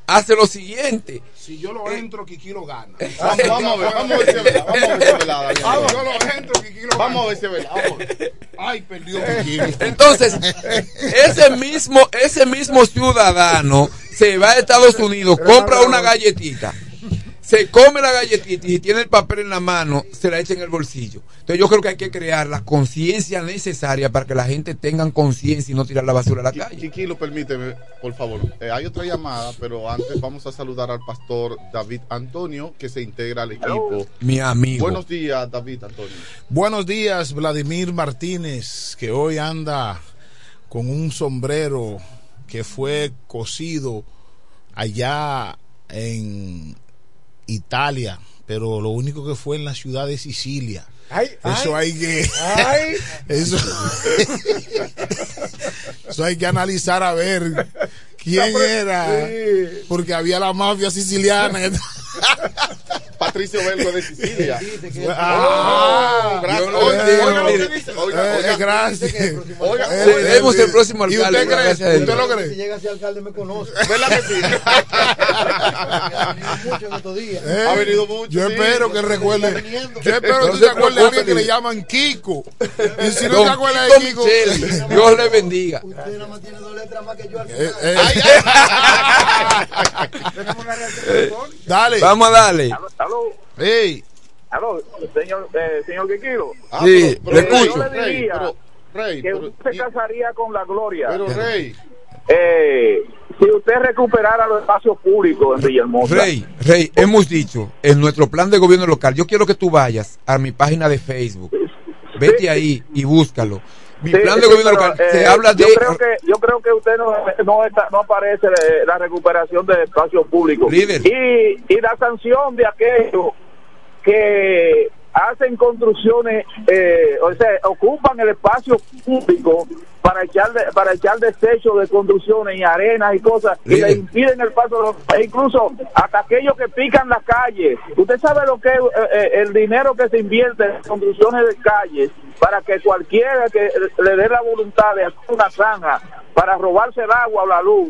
S13: hace lo siguiente.
S17: Si yo lo entro, Kiki lo gana.
S14: Vamos, vamos a ver, vamos a ver si verdad. Vamos a ver si verdad.
S17: Yo lo entro, Kiki lo
S14: Vamos a ver si verdad.
S17: Ay, perdió Kiki.
S13: Entonces, ese mismo, ese mismo ciudadano se va a Estados Unidos, compra una galletita, se come la galletita y si tiene el papel en la mano, se la echa en el bolsillo. Entonces yo creo que hay que crear la conciencia necesaria para que la gente tenga conciencia y no tirar la basura a la calle.
S14: Chiquilo, permíteme, por favor. Eh, hay otra llamada, pero antes vamos a saludar al pastor David Antonio, que se integra al equipo.
S13: Mi amigo.
S14: Buenos días, David Antonio.
S17: Buenos días, Vladimir Martínez, que hoy anda con un sombrero que fue cosido allá en Italia, pero lo único que fue en la ciudad de Sicilia. eso
S6: ay,
S17: hay que
S6: ay. (laughs)
S17: eso, (laughs) eso hay que analizar a ver quién era porque había la mafia siciliana (laughs)
S14: Patricio Belgo de Sicilia.
S17: Ah,
S14: Oh, gracias. Oiga,
S17: Eh, gracias.
S14: Oiga,
S13: Seremos el próximo
S17: ¿Y
S13: alcalde,
S17: usted cree? ¿Usted lo
S18: Si
S17: cree?
S18: llega a ser alcalde me conoce. (laughs)
S14: ¿Verdad que sí? (laughs)
S18: mucho en estos días.
S14: Ha venido mucho,
S17: Yo espero que recuerde. Yo espero que tú
S13: se
S17: te acuerdes de alguien que le llaman Kiko. Y si no te acuerdas de Kiko.
S13: Dios le bendiga.
S18: Usted nada más tiene dos letras más que yo al
S17: Eh,
S18: final.
S17: eh,
S14: Ay, (laughs)
S18: Tenemos una reacción telefónica.
S17: Dale.
S13: Vamos a darle.
S15: Aló,
S17: Ey,
S15: aló, señor, eh, señor Kikilo.
S14: Ah,
S13: Sí,
S14: pero-
S13: le
S14: pero,
S13: escucho.
S15: Yo le
S14: Rey,
S15: diría
S14: pero, Rey,
S15: que
S14: pero,
S15: usted se
S14: y-
S15: casaría con la gloria.
S14: pero Rey,
S15: Eh, si usted recuperara los espacios públicos en Villahermosa.
S13: Rey, Rey, hemos dicho en nuestro plan de gobierno local, yo quiero que tú vayas a mi página de Facebook, vete ahí y búscalo. Mi
S15: Sí,
S13: plan de
S15: sí,
S13: gobierno
S15: pero,
S13: local
S15: eh,
S13: se habla de
S15: Yo creo que, yo creo que usted no, no, está, no aparece la recuperación de espacios públicos.
S13: Líder.
S15: Y, y la sanción de aquellos que hacen construcciones, eh, o sea, ocupan el espacio público para echar de- para echar desechos de construcciones y arenas y cosas y le impiden el paso de los- e incluso hasta aquellos que pican las calles. Usted sabe lo que es eh, eh, el dinero que se invierte en construcciones de calles para que cualquiera que le dé la voluntad de hacer una zanja para robarse el agua o la luz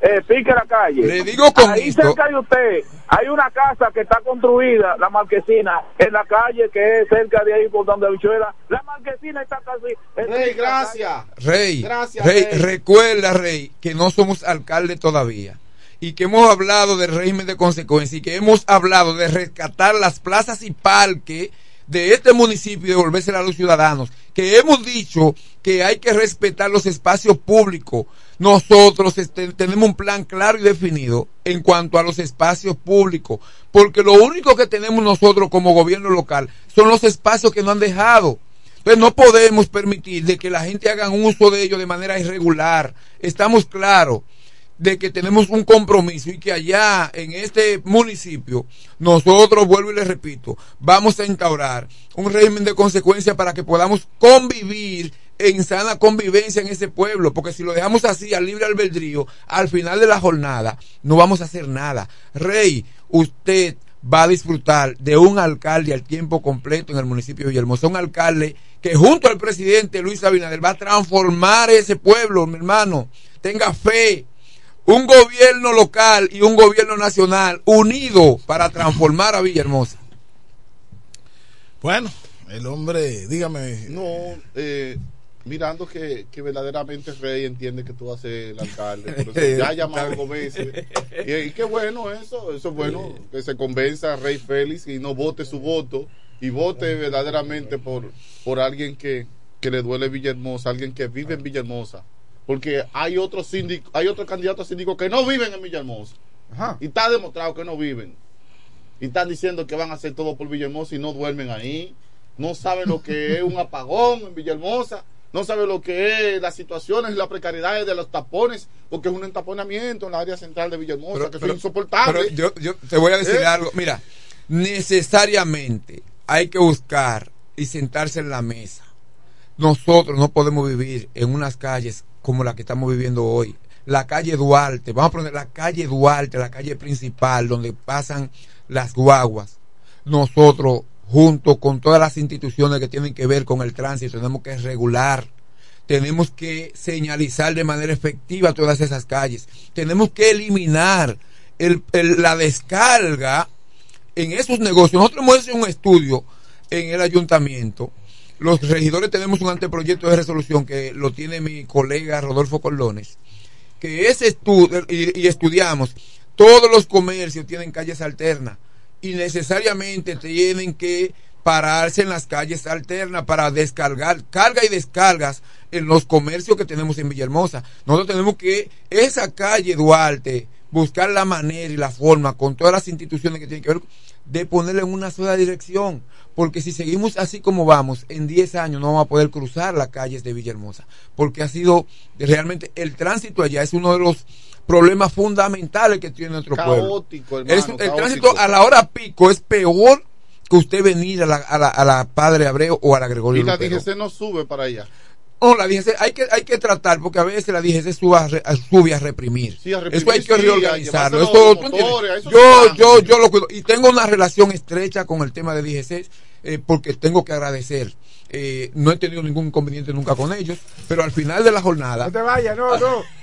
S15: eh, pique la calle
S13: Le digo con
S15: ahí
S13: esto-
S15: cerca de usted hay una casa que está construida la marquesina en la calle que es cerca de ahí por donde Bichuela la marquesina está casi
S14: Rey, gracias.
S13: Rey,
S14: Gracias,
S13: Rey,
S14: Rey.
S13: recuerda, Rey, que no somos alcalde todavía. Y que hemos hablado del régimen de consecuencia y que hemos hablado de rescatar las plazas y parques de este municipio y devolvérsela a los ciudadanos. Que hemos dicho que hay que respetar los espacios públicos. Nosotros este, tenemos un plan claro y definido en cuanto a los espacios públicos. Porque lo único que tenemos nosotros como gobierno local son los espacios que no han dejado. Entonces no podemos permitir de que la gente haga uso de ello de manera irregular. Estamos claros de que tenemos un compromiso y que allá en este municipio nosotros, vuelvo y les repito, vamos a instaurar un régimen de consecuencia para que podamos convivir en sana convivencia en ese pueblo, porque si lo dejamos así al libre albedrío, al final de la jornada no vamos a hacer nada. Rey, usted va a disfrutar de un alcalde al tiempo completo en el municipio de Villahermosa, un alcalde que junto al presidente Luis Abinader va a transformar ese pueblo, mi hermano. Tenga fe, un gobierno local y un gobierno nacional unido para transformar a Villahermosa.
S17: Bueno, el hombre, dígame.
S3: No, eh, mirando que, que verdaderamente Rey entiende que tú vas a ser el alcalde. Por eso (laughs) ya llamado meses. Y, y qué bueno eso, eso es bueno, que se convenza a Rey Félix y no vote su voto y vote verdaderamente por, por alguien que, que le duele Villahermosa, alguien que vive en Villahermosa. Porque hay otros síndicos, hay otros candidatos a síndicos que no viven en Villahermosa. Y está demostrado que no viven. Y están diciendo que van a hacer todo por Villahermosa y no duermen ahí. No saben lo que es un apagón en Villahermosa. No saben lo que es las situaciones y las precariedades de los tapones. Porque es un entaponamiento en la área central de Villahermosa que es insoportable.
S13: pero yo, yo te voy a decir
S3: ¿Eh?
S13: algo. Mira, necesariamente hay que buscar y sentarse en la mesa. Nosotros no podemos vivir en unas calles como la que estamos viviendo hoy. La calle Duarte, vamos a poner la calle Duarte, la calle principal donde pasan las guaguas. Nosotros, junto con todas las instituciones que tienen que ver con el tránsito, tenemos que regular tenemos que señalizar de manera efectiva todas esas calles. Tenemos que eliminar el- el- la descarga en esos negocios. Nosotros hemos hecho un estudio en el ayuntamiento. Los regidores tenemos un anteproyecto de resolución que lo tiene mi colega Rodolfo Colones, que ese estudio, y, y estudiamos, todos los comercios tienen calles alternas y necesariamente tienen que pararse en las calles alternas para descargar, carga y descargas en los comercios que tenemos en Villahermosa. Nosotros tenemos que esa calle Duarte buscar la manera y la forma con todas las instituciones que tienen que ver de ponerla en una sola dirección, porque si seguimos así como vamos, en 10 años no vamos a poder cruzar las calles de Villahermosa, porque ha sido realmente el tránsito allá es uno de los problemas fundamentales que tiene nuestro pueblo.
S3: Caótico, hermano,
S13: Es- el
S3: caótico.
S13: tránsito a la hora pico es peor que usted venir a la, a la, a la Padre Abreu o a la Gregorio
S3: Y la
S13: Lupero.
S3: DGC no sube para allá.
S13: No, la DGC hay que, hay que tratar, porque a veces la DGC sube a, re- a- sube a reprimir.
S3: Sí, a reprimir,
S13: eso hay que
S3: sí,
S13: reorganizarlo. Eso, yo, yo, yo lo cuido. Y tengo una relación estrecha con el tema de DGC, eh, porque tengo que agradecer. Eh, no he tenido ningún inconveniente nunca con ellos, pero al final de la jornada.
S6: No te vayas, no, no. (laughs)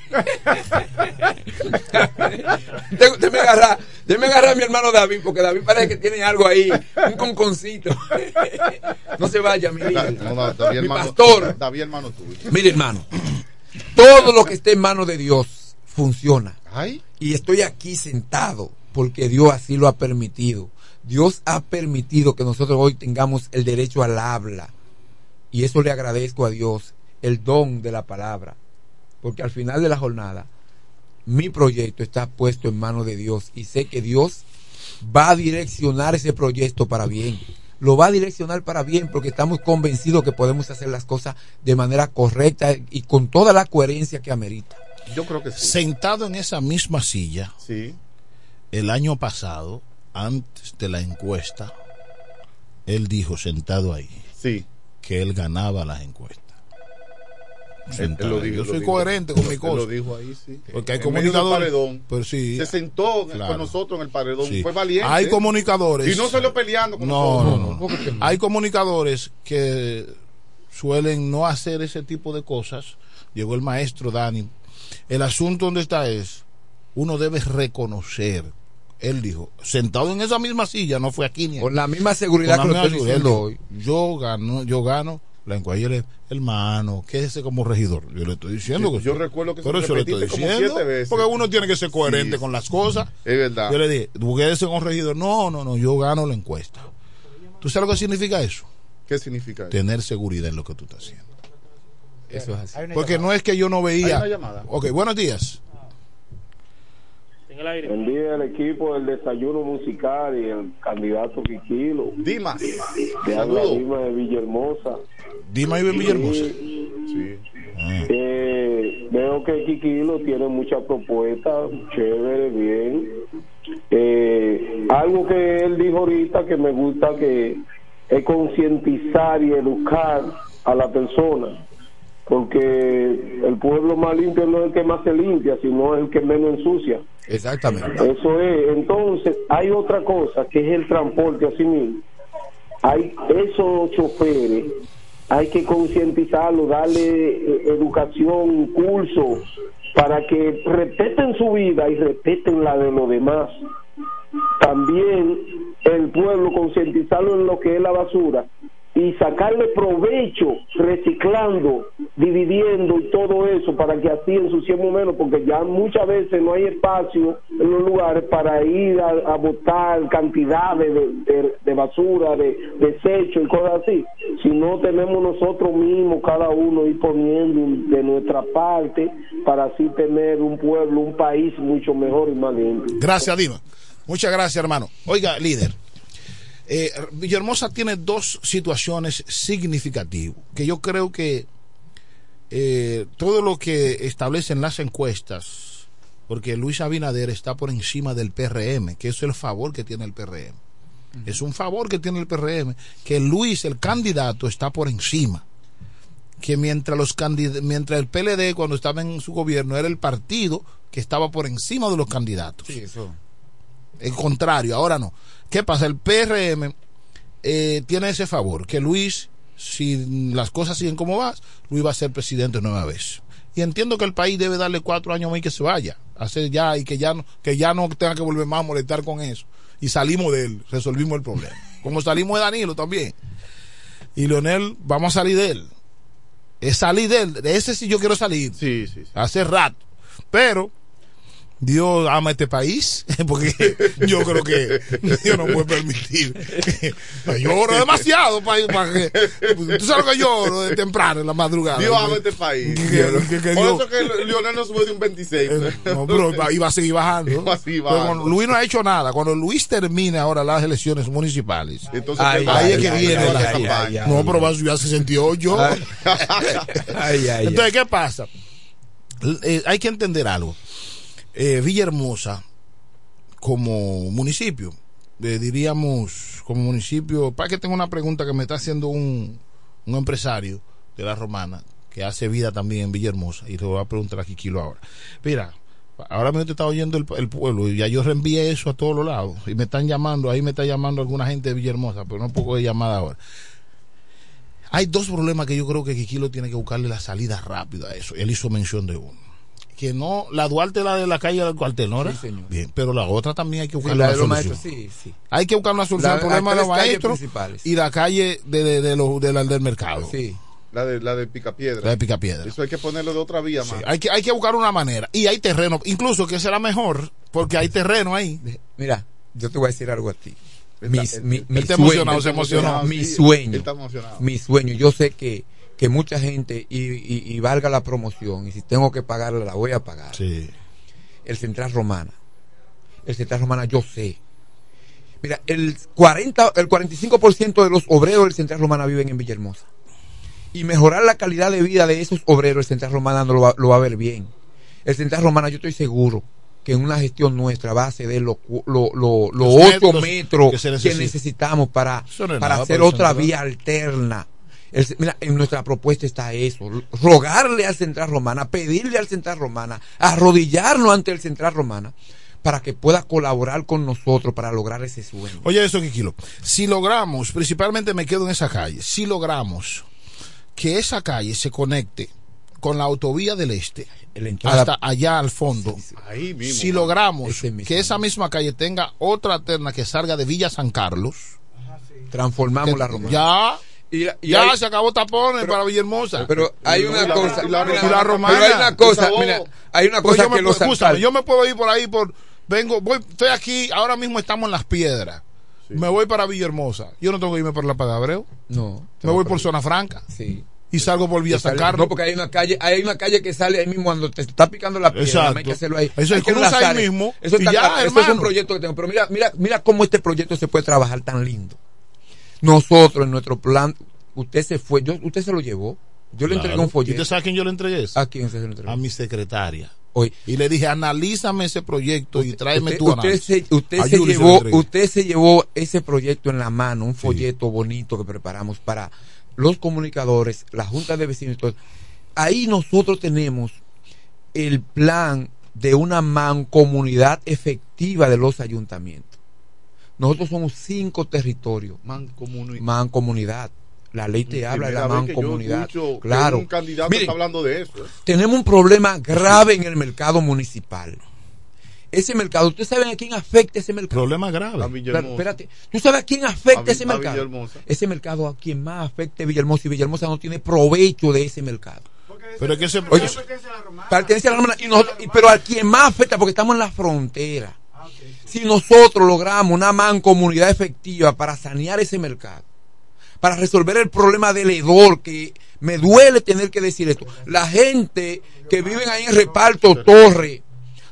S13: Déjeme agarrar, déjeme agarrar a mi hermano David, porque David parece que tiene algo ahí, un conconcito. No se vaya, mi vida.
S3: No, no, David,
S13: mi
S3: hermano,
S13: pastor.
S3: David, hermano tuyo.
S13: Mire, hermano, todo lo que esté en manos de Dios funciona.
S3: Ay.
S13: Y estoy aquí sentado porque Dios así lo ha permitido. Dios ha permitido que nosotros hoy tengamos el derecho al habla. Y eso le agradezco a Dios, el don de la palabra. Porque al final de la jornada, mi proyecto está puesto en manos de Dios y sé que Dios va a direccionar ese proyecto para bien. Lo va a direccionar para bien porque estamos convencidos que podemos hacer las cosas de manera correcta y con toda la coherencia que amerita.
S3: Yo creo que sí.
S17: Sentado en esa misma silla,
S3: Sí.
S17: el año pasado, antes de la encuesta, él dijo sentado ahí
S3: Sí.
S17: que él ganaba las encuestas.
S3: Él-
S17: Sentado
S3: él lo dijo,
S17: Yo
S3: lo
S17: soy
S3: dijo.
S17: coherente con mi
S3: Él
S17: cosa.
S3: lo dijo ahí, sí.
S17: Porque hay
S3: En
S17: comunicadores.
S3: paredón.
S17: Pero sí.
S3: Se sentó
S17: Claro.
S3: con nosotros en el paredón.
S17: Sí.
S3: Fue valiente.
S17: Hay comunicadores.
S3: Y no salió peleando con
S17: No,
S3: nosotros.
S17: no, no. Hay comunicadores que suelen no hacer ese tipo de cosas. Llegó el maestro Dani. El asunto donde está es, uno debe reconocer. Él dijo, sentado en esa misma silla, no fue aquí ni
S13: Con la misma seguridad
S17: Con
S13: que
S17: la
S13: lo estoy
S17: misma
S13: diciendo
S17: seguridad. Él dijo, Yo gano, yo gano la encuesta. Y él es, hermano, quédese como regidor. Yo le estoy diciendo
S3: Yo-
S17: que
S3: yo
S17: sí.
S3: recuerdo que
S17: Pero
S3: se
S17: eso le estoy diciendo.
S3: siete veces.
S17: Porque uno tiene que ser coherente
S3: Sí.
S17: con las cosas.
S3: Es verdad.
S17: Yo le dije, quédese como regidor. No, no, no, yo gano la encuesta. ¿Tú sabes lo que significa eso?
S3: ¿Qué significa eso?
S17: Tener seguridad en lo que tú estás haciendo.
S13: Eso es así.
S17: Porque no es que yo no
S3: Hay
S17: veía.
S3: una llamada.
S17: Ok, buenos días.
S19: Buen día el equipo del desayuno musical y el candidato Quiquilo.
S3: Dimas.
S19: De habla
S3: Saludos.
S19: Dima de Villahermosa.
S17: Dima vive en Villahermosa.
S19: Eh, veo que Kikilo tiene muchas propuestas, chévere, bien. Eh, algo que él dijo ahorita que me gusta que es concientizar y educar a la persona, porque el pueblo más limpio no es el que más se limpia, sino el que menos ensucia.
S13: Exactamente.
S19: Eso es. Entonces, hay otra cosa que es el transporte así mismo. Hay esos choferes, hay que concientizarlos, darle eh, educación, curso, para que respeten su vida y respeten la de los demás. También el pueblo concientizarlo en lo que es la basura y sacarle provecho reciclando, dividiendo y todo eso para que así ensuciemos menos, porque ya muchas veces no hay espacio en los lugares para ir a, botar cantidades de, basura, de desecho y cosas así. Si no tenemos nosotros mismos, cada uno ir poniendo de nuestra parte para así tener un pueblo, un país mucho mejor y más limpio.
S17: Gracias, Dima. Muchas gracias, hermano. Oiga, líder. Eh, Villahermosa tiene dos situaciones significativas que yo creo que eh, todo lo que establecen las encuestas, porque Luis Abinader está por encima del PRM, que es el favor que tiene el PRM. Es un favor que tiene el PRM, que Luis, el candidato, está por encima. Que mientras, los candid- mientras el PLD, cuando estaba en su gobierno, era el partido que estaba por encima de los candidatos.
S13: Sí, eso.
S17: El contrario, ahora no. ¿Qué pasa? El PRM eh, tiene ese favor, que Luis, si las cosas siguen como va, Luis va a ser presidente nueva vez. Y entiendo que el país debe darle cuatro años más y que se vaya. Hacer ya y que ya no, que ya no tenga que volver más a molestar con eso. Y salimos de él, resolvimos el problema. Como salimos de Danilo también. Y Leonel, vamos a salir de él. Es salir de él. De ese sí yo quiero salir.
S14: Sí, sí.
S17: Hace rato. Pero Dios ama este país, (laughs) porque yo creo que Dios no puede permitir. Yo oro demasiado para, que. Tú sabes que yo oro de temprano en la madrugada.
S14: Dios ama este país.
S17: Que- que- que
S14: Por
S17: Dios-
S14: eso que Lionel no sube de un 26.
S17: no, pero iba- a seguir bajando.
S14: Iba a seguir
S17: Pero
S14: bajando.
S17: cuando Luis no ha hecho nada. Cuando Luis termine ahora las elecciones municipales,
S14: Entonces,
S17: ahí,
S14: ¿qué
S17: ahí es que
S14: Ahí
S17: viene la
S14: campaña.
S17: No, pero va a subir a 68.
S13: Ay, ay,
S17: Entonces, ¿qué pasa? Eh, hay que entender algo. Eh, Villahermosa, como municipio, diríamos, como municipio, para que tengo una pregunta que me está haciendo un, un empresario de la Romana, que hace vida también en Villahermosa, y le voy a preguntar a Kikilo ahora. Mira, ahora mismo te está oyendo el, el pueblo, y ya yo reenvié eso a todos los lados, y me están llamando, ahí me está llamando alguna gente de Villahermosa, pero no puedo de llamada ahora. Hay dos problemas que yo creo que Kikilo tiene que buscarle la salida rápida a eso. Él hizo mención de uno. Que no, la Duarte la de la calle del cuartel, ¿no?
S13: Sí, señor.
S17: Bien, pero la otra también hay que
S13: Sí,
S17: buscarle
S13: la
S17: una
S13: de los
S17: solución.
S13: maestros, sí, sí.
S17: Hay que buscar una solución al problema de los maestros y la calle de, de, de los- de la- del mercado.
S13: Sí.
S14: La de, la de Picapiedra.
S17: La de Picapiedra.
S14: Eso hay que ponerlo de otra vía, más.
S17: Hay que, hay que buscar una manera. Y hay terreno, incluso que será mejor, porque hay terreno ahí.
S13: Mira, yo te voy a decir algo a ti. Mis, mi, mi
S17: está
S13: sueño,
S17: emocionado, se emocionó.
S13: Mi
S17: Sí,
S13: sueño. Mi sueño. Yo sé que, que mucha gente, y, y, y valga la promoción, y si tengo que pagarla, la voy a pagar.
S17: Sí.
S13: El Central Romana. El Central Romana, yo sé. Mira, el 40, el 45% de los obreros del Central Romana viven en Villahermosa. Y mejorar la calidad de vida de esos obreros, el Central Romana no lo va, lo va a ver bien. El Central Romana, yo estoy seguro que en una gestión nuestra va a ceder los lo, lo, lo
S17: Los
S13: ocho
S17: metros
S13: metros
S17: que
S13: necesitamos para,
S17: no
S13: para
S17: nada
S13: hacer otra vía alterna. El- mira, en nuestra propuesta está eso, rogarle al Central Romana, pedirle al Central Romana, arrodillarnos ante el Central Romana para que pueda colaborar con nosotros para lograr ese sueño.
S17: Oye, eso, Kikilo. Si logramos, principalmente me quedo en esa calle, si logramos que esa calle se conecte con la autovía del este,
S13: entrada-
S17: hasta allá al fondo,
S14: Ahí mismo.
S17: si logramos que esa misma calle tenga otra alterna que salga de Villa San Carlos,
S13: Transformamos la Romana.
S17: Ya,
S13: Y, y
S17: ya
S13: hay-
S17: se acabó tapones para Villahermosa.
S13: pero hay una cosa,
S17: y la,
S13: mira,
S17: la romana.
S13: pero hay una cosa, mira,
S17: favor.
S13: hay una
S17: Pues
S13: cosa
S17: yo me
S13: que
S17: puedo-
S13: los
S17: yo me puedo ir por ahí por vengo, voy, estoy aquí, ahora mismo estamos en las piedras. Me voy para Villahermosa. Yo no tengo que irme por la Padabreu.
S13: No.
S17: Me voy por zona franca.
S13: Sí.
S17: Y salgo por Villa San Carlos.
S13: No, porque hay una calle, hay una calle que sale ahí mismo cuando te está picando la piedra.
S17: Exacto.
S13: hay que hacerlo ahí.
S17: Eso es
S13: que
S17: cruza ahí mismo
S13: Eso, está
S17: ya.
S13: Eso es un proyecto que tengo. Pero mira, mira, mira cómo este proyecto se puede trabajar tan lindo. Nosotros en nuestro plan, usted se fue, yo, usted se lo llevó. Yo le
S17: Claro.
S13: entregué un folleto.
S17: ¿Y usted sabe a quién yo le entregué eso?
S13: ¿A quién se lo entregó?
S17: A mi secretaria.
S13: Oye.
S17: Y le dije, analízame ese proyecto y tráeme
S13: usted,
S17: tu análisis.
S13: usted se llevó, usted se llevó ese proyecto en la mano, un folleto bonito que preparamos para los comunicadores, la Junta de Vecinos y todo. Ahí nosotros tenemos el plan de una mancomunidad efectiva de los ayuntamientos. Nosotros somos cinco territorios.
S14: Mancomunidad.
S13: Mancomunidad. La ley te habla de la mancomunidad. Claro.
S14: Un candidato
S13: Miren,
S14: está hablando de eso.
S13: tenemos un problema grave en el mercado municipal. Ese mercado, ¿ustedes saben a quién afecta ese mercado?
S17: Problema grave.
S14: A.
S13: Claro, espérate. ¿Tú sabes a quién afecta
S14: A
S13: ese
S14: a
S13: mercado?
S14: Villahermosa.
S13: Ese mercado a quien más afecta es Villahermosa y Villahermosa no tiene provecho de ese mercado.
S17: Pero es que ese
S13: Oye, pertenece a la Romana, y nosotros- y- pero a quien más afecta porque estamos en la frontera. Si nosotros logramos una mancomunidad efectiva para sanear ese mercado, para resolver el problema del hedor, que me duele tener que decir esto, la gente que viven ahí en reparto torre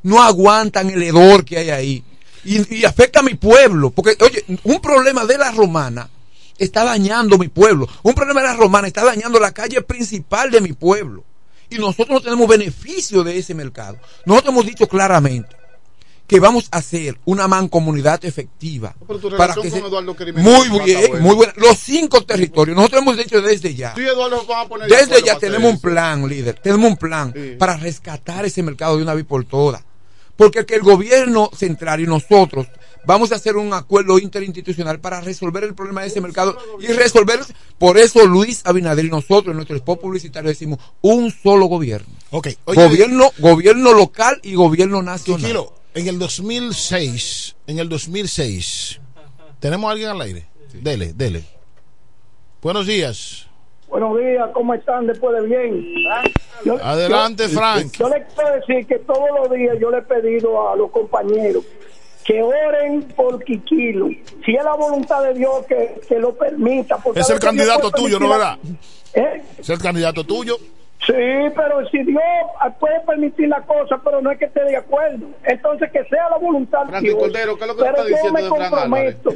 S13: no aguantan el hedor que hay ahí. Y, y afecta a mi pueblo, porque oye, un problema de la romana está dañando mi pueblo, un problema de la romana está dañando la calle principal de mi pueblo. Y nosotros no tenemos beneficio de ese mercado. Nosotros hemos dicho claramente que vamos a hacer una mancomunidad efectiva
S14: Pero tu
S13: para
S14: relación
S13: que
S14: con
S13: se-
S14: Eduardo Crimen
S13: muy bien, muy buena. Los cinco territorios, nosotros hemos dicho desde ya.
S14: Eduardo a poner
S13: Desde ya tenemos un plan, líder. Tenemos un plan
S14: Sí.
S13: para rescatar ese mercado de una vez por todas. Porque que el gobierno central y nosotros vamos a hacer un acuerdo interinstitucional para resolver el problema de ese mercado y resolver. Por eso Luis Abinader y nosotros en nuestro spot publicitario decimos un solo gobierno.
S17: Ok, oye,
S13: gobierno, gobierno local y gobierno nacional.
S17: En el 2006, en el 2006, ¿tenemos a alguien al aire? Dele, dele. Buenos días.
S20: Buenos días, ¿cómo están después de bien? Yo-
S17: Adelante,
S20: yo-
S17: Frank.
S20: Yo le quiero decir que todos los días yo le he pedido a los compañeros que oren por Quiquilo. Si es la voluntad de Dios que, que lo permita. porque
S17: Es el candidato tuyo, ¿no verdad?
S20: ¿Eh?
S17: Es el candidato tuyo.
S20: Sí, pero si Dios puede permitir la cosa, pero no es que esté de acuerdo. Entonces, que sea la voluntad de Dios.
S14: Cordero, ¿qué es lo que tú
S20: pero yo
S14: diciendo
S20: me comprometo,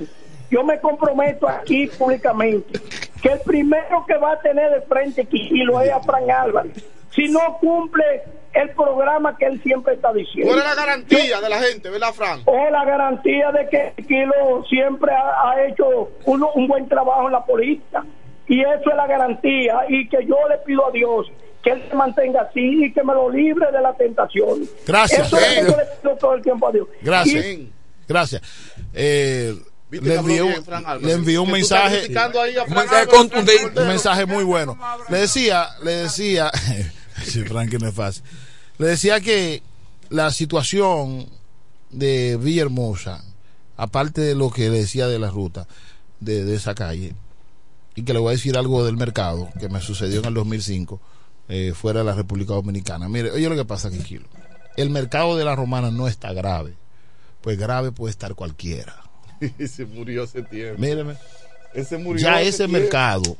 S20: yo me comprometo aquí públicamente que el primero que va a tener de frente Quijilo es a Fran Álvarez. Si no cumple el programa que él siempre está diciendo.
S14: Tú eres la garantía de la gente, ¿verdad, Fran?
S20: O la garantía de que Kilo siempre ha, ha hecho un, un buen trabajo en la política. Y eso es la garantía. Y que yo le pido a Dios que él se mantenga así y que me lo libre de la tentación.
S17: Gracias.
S20: Eso es lo que yo le pido todo el tiempo a Dios.
S17: Gracias.
S20: Y-
S17: Gracias. Eh, le
S14: Álvarez.
S17: le envié un mensaje. Un mensaje
S14: Álvarez,
S17: contundente.
S14: Franklin
S17: Un mensaje muy bueno. Le decía, le decía, (laughs) sí, Frank, que no es fácil. Le decía que la situación de Villahermosa, aparte de lo que le decía de la ruta de, de esa calle, y que le voy a decir algo del mercado que me sucedió en el 2005 eh, fuera de la República Dominicana. Mire, oye lo que pasa aquí, Kilo. El mercado de la romana no está grave. Pues grave puede estar cualquiera. (laughs)
S14: se murió hace tiempo.
S17: Míreme.
S14: Ese murió
S17: Ya ese
S14: tiempo.
S17: mercado,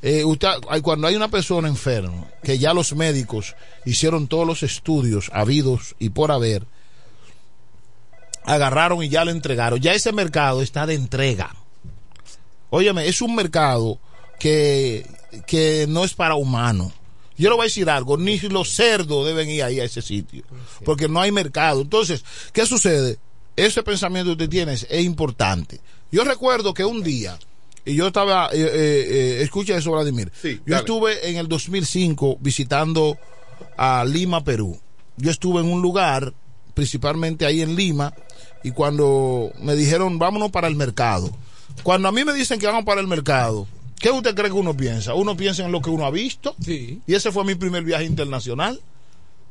S17: eh, usted, cuando hay una persona enferma, que ya los médicos hicieron todos los estudios habidos y por haber, agarraron y ya lo entregaron. Ya ese mercado está de entrega. Óyeme, es un mercado que, que no es para humanos. Yo le voy a decir algo, ni los cerdos deben ir ahí a ese sitio, porque no hay mercado. Entonces, ¿qué sucede? Ese pensamiento que usted tiene es, es importante. Yo recuerdo que un día, y yo estaba, eh, eh, eh, escucha eso, Vladimir. yo
S14: dale.
S17: estuve en el 2005 visitando a Lima, Perú. Yo estuve en un lugar, principalmente ahí en Lima, y cuando me dijeron, vámonos para el mercado. Cuando a mí me dicen que vamos para el mercado, ¿qué usted cree que uno piensa? Uno piensa en lo que uno ha visto. Y ese fue mi primer viaje internacional.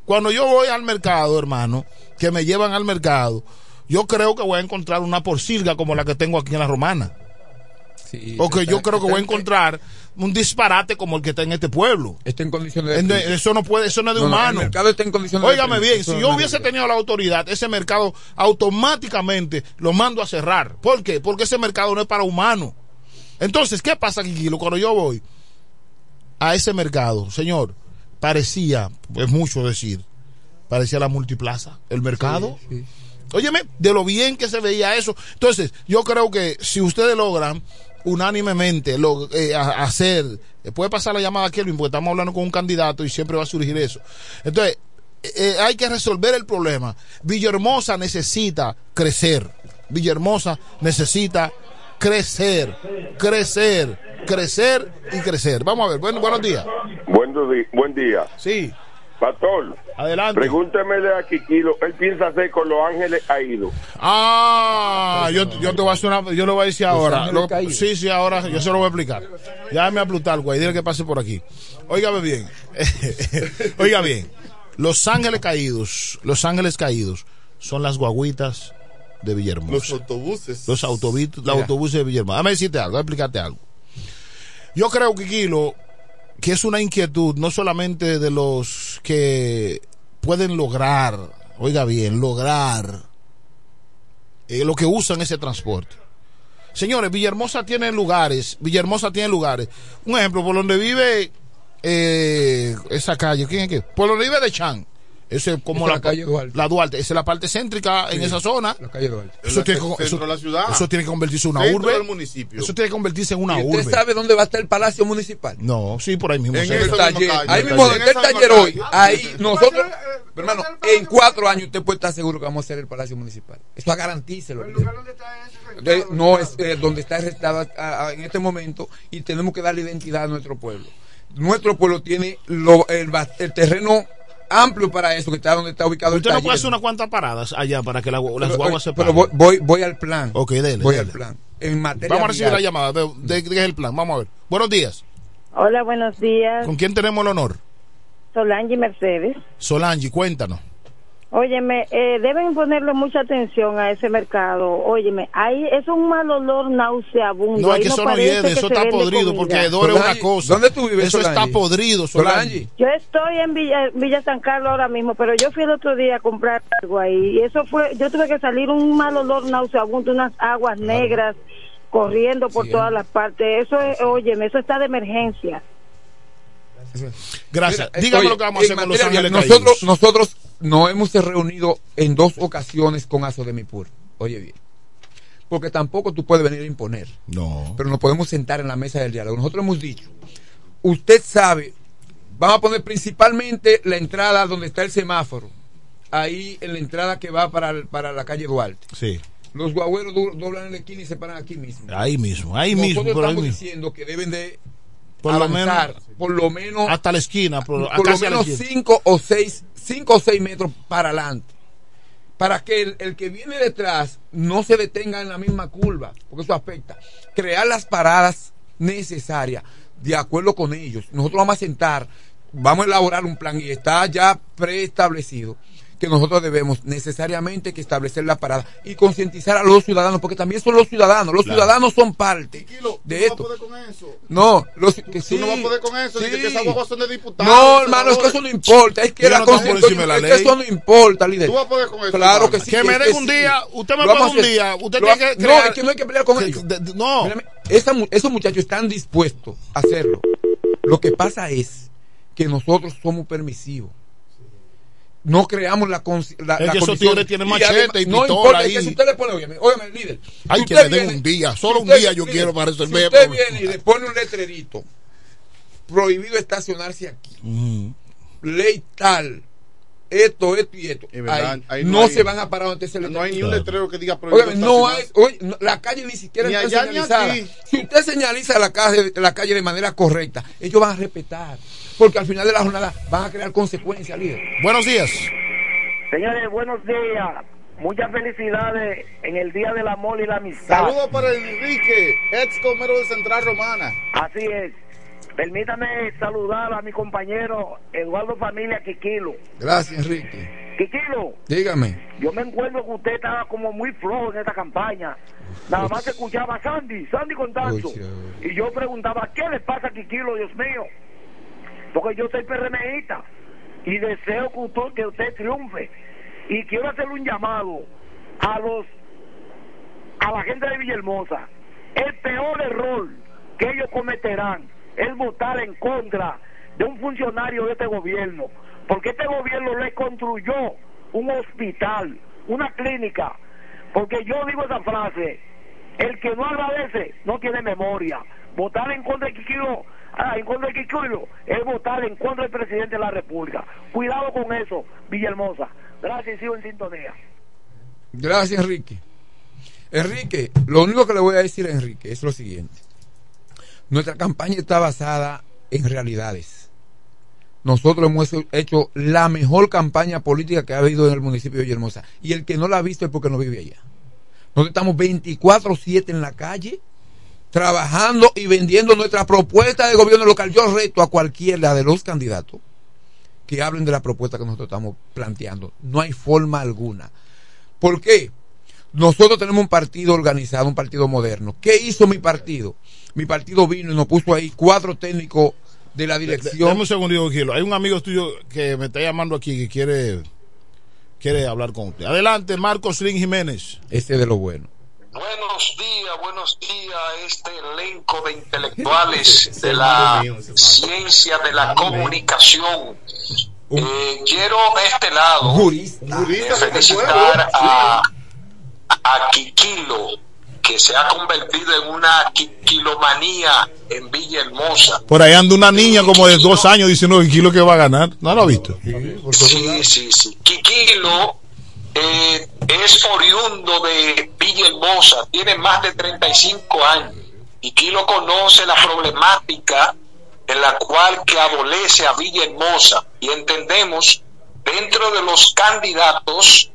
S17: Cuando yo voy al mercado, hermano, que me llevan al mercado, yo creo que voy a encontrar una porcilga como la que tengo aquí en la romana. o que yo creo que voy a encontrar un disparate como el que está en este pueblo.
S13: Está en condiciones de.
S17: Eso no puede, eso no es de
S13: No, no,
S17: humano.
S13: el mercado está en condiciones
S17: Óigame bien, si yo
S13: es
S17: hubiese tenido la autoridad, ese mercado automáticamente lo mando a cerrar. ¿Por qué? Porque ese mercado no es para humanos. Entonces, ¿qué pasa aquí, Kilo? Cuando yo voy a ese mercado, señor, parecía, es mucho decir, parecía la multiplaza, el mercado. Óyeme, de lo bien que se veía eso. Entonces, yo creo que si ustedes logran unánimemente lo, eh, a- hacer, eh, puede pasar la llamada a Kelvin porque estamos hablando con un candidato y siempre va a surgir eso. Entonces, eh, hay que resolver el problema. Villahermosa necesita crecer. Villahermosa necesita crecer, crecer, crecer y crecer. Vamos a ver, bueno, buenos días.
S21: Buen, buen día.
S17: Sí.
S21: Pastor.
S17: Adelante.
S21: Pregúntemele a Kikilo, él piensa hacer con Los Ángeles Caídos.
S17: Ah, yo, yo te voy a hacer una, yo lo voy a decir ahora. Lo- sí, sí, ahora yo se lo voy a explicar. Llámame a Plutarco y dile que pase por aquí. Óigame bien. (laughs) Oiga bien. Los Ángeles Caídos, Los Ángeles Caídos son las guaguitas de Villahermosa.
S3: Los autobuses.
S17: Los autobuses, los autobuses de Villahermosa. Déjame decirte algo, voy a explicarte algo. Yo creo, Kikilo, que es una inquietud no solamente de los que pueden lograr, oiga bien, lograr eh, lo que usan ese transporte. Señores, Villahermosa tiene lugares, Villahermosa tiene lugares. Un ejemplo, por donde vive eh, esa calle, ¿quién es que? Por donde vive de Chan. Eso es como la,
S13: es la calle Duarte.
S17: La Duarte, esa es la parte céntrica en esa zona.
S13: La calle Duarte.
S17: Eso tiene, que,
S3: centro
S17: eso,
S3: de la ciudad.
S17: eso tiene que convertirse en una
S3: Centro
S17: urbe.
S3: del municipio.
S17: Eso tiene que convertirse en una
S13: ¿Y usted
S17: urbe.
S13: sabe dónde va a estar el Palacio Municipal?
S17: No, sí, por ahí mismo.
S13: En el taller.
S17: calle.
S13: Ahí
S17: el
S13: mismo donde está el taller hoy. Ahí nosotros, hermano, en cuatro años usted puede estar seguro que vamos a hacer el Palacio Municipal. Eso garantícelo. No es eh, donde está arrestado a- a- en este momento y tenemos que darle identidad a nuestro pueblo. Nuestro pueblo tiene lo- el, el terreno amplio para eso, que está donde está ubicado
S17: Usted
S13: el
S17: no puede hacer unas cuantas paradas allá para que la- las
S13: Pero,
S17: guaguas
S13: oye,
S17: se
S13: pero
S17: paren.
S13: voy, voy, voy al plan.
S17: Ok, dele.
S13: Voy
S17: dele.
S13: al plan. En materia
S17: Vamos a recibir
S13: vial.
S17: la llamada. De, de- de- ¿qué es el plan? Vamos a ver. Buenos días.
S22: Hola, buenos días.
S17: ¿Con quién tenemos el honor?
S22: Solange Mercedes.
S17: Solange, cuéntanos.
S22: Óyeme, eh, deben ponerle mucha atención a ese mercado. Óyeme, ahí es un mal olor nauseabundo.
S17: No, es que eso no
S22: que
S17: eso está podrido,
S22: comida.
S17: porque hedor es una cosa.
S13: ¿Dónde tú vives,
S17: Eso está podrido, Solange.
S22: Yo estoy en Villa, Villa San Carlos ahora mismo, pero yo fui el otro día a comprar algo ahí. Y eso fue, yo tuve que salir un mal olor nauseabundo, unas aguas negras corriendo por todas las partes. Eso es, óyeme, eso está de emergencia.
S17: Gracias.
S13: Mira,
S17: Dígame
S13: oye,
S17: lo que vamos a hacer con Los Ángeles Caídos.
S13: nosotros, nosotros nos hemos reunido en dos ocasiones con Aso de Mipur. Oye bien. Porque tampoco tú puedes venir a imponer.
S17: No.
S13: Pero nos podemos sentar en la mesa del diálogo. Nosotros hemos dicho, usted sabe, vamos a poner principalmente la entrada donde está el semáforo. Ahí en la entrada que va para, para la calle Duarte.
S17: Sí.
S13: Los guagüeros do- doblan en la esquina y se paran aquí mismo.
S17: Ahí mismo, ahí
S13: Nosotros
S17: mismo, ahí
S13: estamos
S17: mismo.
S13: diciendo que deben de
S17: Por lo
S13: avanzar,
S17: menos-
S13: por lo menos
S17: Hasta la esquina, por,
S13: por lo menos
S17: esquina.
S13: 5 o 6 cinco o seis metros para adelante. Para que el, el que viene detrás no se detenga en la misma curva porque eso afecta. Crear las paradas necesarias de acuerdo con ellos. Nosotros vamos a sentar vamos a elaborar un plan y está ya preestablecido que nosotros debemos necesariamente que establecer la parada y concientizar a los ciudadanos porque también son los ciudadanos los
S3: Claro.
S13: ciudadanos son parte de esto
S3: con eso.
S13: no, los, que sí.
S3: Tú no vas a poder con eso,
S13: Sí.
S3: que esas son de diputados.
S13: No, hermano, es que eso no importa. Es que la
S17: no
S13: constitución. Es que eso no importa, líder.
S3: Tú vas a poder con eso,
S13: Claro que sí.
S17: Que me den un
S13: sí.
S17: día, usted me paga un
S13: hacer.
S17: día, usted
S13: Lo
S17: tiene que
S13: No,
S17: crear-
S13: es que no hay que pelear con
S17: que-
S13: ellos.
S17: de- de- no.
S13: Mírame, esa mu- esos muchachos están dispuestos a hacerlo. Lo que pasa es que nosotros somos permisivos. No creamos la, la,
S17: Es
S13: la
S17: que esos tigres tienen machete y
S13: no importa, es que
S17: ahí.
S13: si usted le pone, óyeme, óyeme, líder.
S17: Ay,
S13: si
S17: que le den
S13: viene-
S17: un día,
S13: si
S17: solo un
S13: usted-
S17: día yo quiero para
S13: Si
S17: resolver.
S13: usted viene y le pone un letrerito, prohibido estacionarse aquí, ley tal, esto, esto y esto,
S3: Es verdad,
S13: ahí,
S3: ahí
S13: no,
S3: no hay-
S13: se van a parar donde ese
S3: No hay ni un letrero que diga prohibido.
S13: Óigame, no hay, oye, no, la calle ni siquiera
S3: Ni
S13: está
S3: allá
S13: señalizada. Si usted señaliza la calle, la calle de manera correcta, ellos van a respetar. Porque al final de la jornada van a crear consecuencias, líder.
S17: Buenos días.
S4: Señores, buenos días. Muchas felicidades en el Día del Amor y la Amistad.
S3: Saludos para Enrique, ex comero de Central Romana.
S4: Así es. Permítame saludar a mi compañero Eduardo Familia Quiquilo.
S13: Gracias, Enrique.
S4: Quiquilo,
S13: Dígame.
S4: yo me encuentro que usted estaba como muy flojo en esta campaña. Nada más se escuchaba Sandy, Sandy con tanto. Y yo preguntaba, ¿qué le pasa a Quiquilo, Dios mío? Porque yo soy PRMista y deseo que usted, que usted triunfe. Y quiero hacerle un llamado a los a la gente de Villahermosa. El peor error que ellos cometerán es votar en contra de un funcionario de este gobierno, porque este gobierno le construyó un hospital, una clínica, porque yo digo esa frase, El que no agradece no tiene memoria. Votar en contra de Quiquilo, ah, en contra de Quiquilo es votar en contra del presidente de la República. Cuidado con eso, Villahermosa. Gracias sigo en sintonía.
S13: Gracias, Enrique. Enrique, lo único que le voy a decir a Enrique es lo siguiente. Nuestra campaña está basada en realidades. Nosotros hemos hecho la mejor campaña política que ha habido en el municipio de Villahermosa. Y el que no la ha visto es porque no vive allá. Nosotros estamos 24-7 en la calle, trabajando y vendiendo nuestra propuesta de gobierno local. Yo reto a cualquiera de los candidatos que hablen de la propuesta que nosotros estamos planteando. No hay forma alguna. ¿Por qué? Nosotros tenemos un partido organizado, un partido moderno. ¿Qué hizo mi partido? Mi partido vino y nos puso ahí cuatro técnicos de la dirección.
S17: Dame un segundito, Gilo. Hay un amigo tuyo que me está llamando aquí que quiere, quiere hablar con usted. Adelante, Marcos Lin Jiménez.
S13: Ese de lo bueno.
S23: Buenos días, buenos días a este elenco de intelectuales (laughs) de la ciencia de la comunicación. Eh, quiero de este lado eh, felicitar a, a Quiquilo, que se ha convertido en una quiquilomanía en Villahermosa.
S17: Por ahí anda una niña como de dos años diciendo que Kilo que va a ganar. ¿No lo ha visto?
S23: Sí, sí, sí. Quiquilo eh, es oriundo de Villahermosa, tiene más de 35 años. Y Kilo conoce la problemática en la cual que adolece a Villahermosa. Y entendemos, dentro de los candidatos,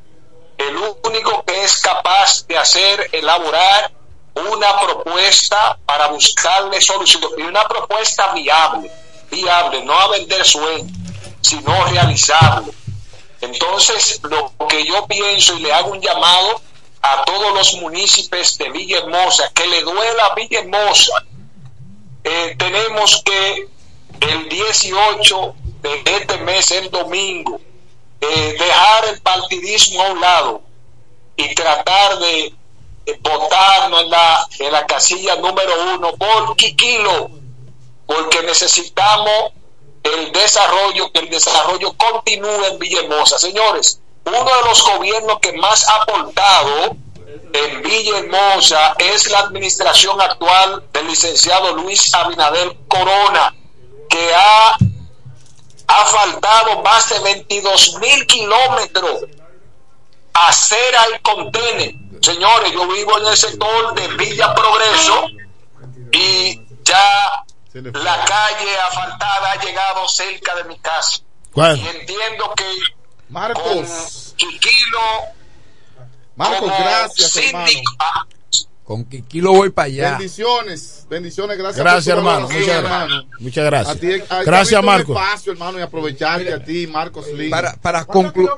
S23: el único que es capaz de hacer, elaborar una propuesta para buscarle solución. Y una propuesta viable, viable, no a vender sueños, sino realizable. Entonces, lo que yo pienso y le hago un llamado a todos los municipios de Villahermosa, que le duela a Villahermosa, eh, tenemos que el 18 de este mes, el domingo, eh, dejar el partidismo a un lado y tratar de, votarnos en la, en la casilla número uno por Quiquilo, porque necesitamos el desarrollo, que el desarrollo continúe en Villahermosa. Señores, uno de los gobiernos que más ha aportado en Villahermosa es la administración actual del licenciado Luis Abinader Corona, que ha, ha faltado más de 22 mil kilómetros acera y contener. Señores, yo vivo en el sector de Villa Progreso y ya la calle asfaltada ha llegado cerca de mi casa. Y entiendo que
S3: Marcos.
S23: con Chiquilo,
S3: Marcos, gracias, hermano.
S23: síndico- ah,
S13: Con Quiquilo voy para allá.
S3: Bendiciones, bendiciones, gracias.
S17: Gracias, hermano. Muchas
S3: hermano.
S17: gracias. Muchas gracias.
S3: A ti, que
S17: Gracias, Marcos.
S3: espacio, hermano, y aprovecharte a ti, Marcos Lin.
S13: Para, para concluir.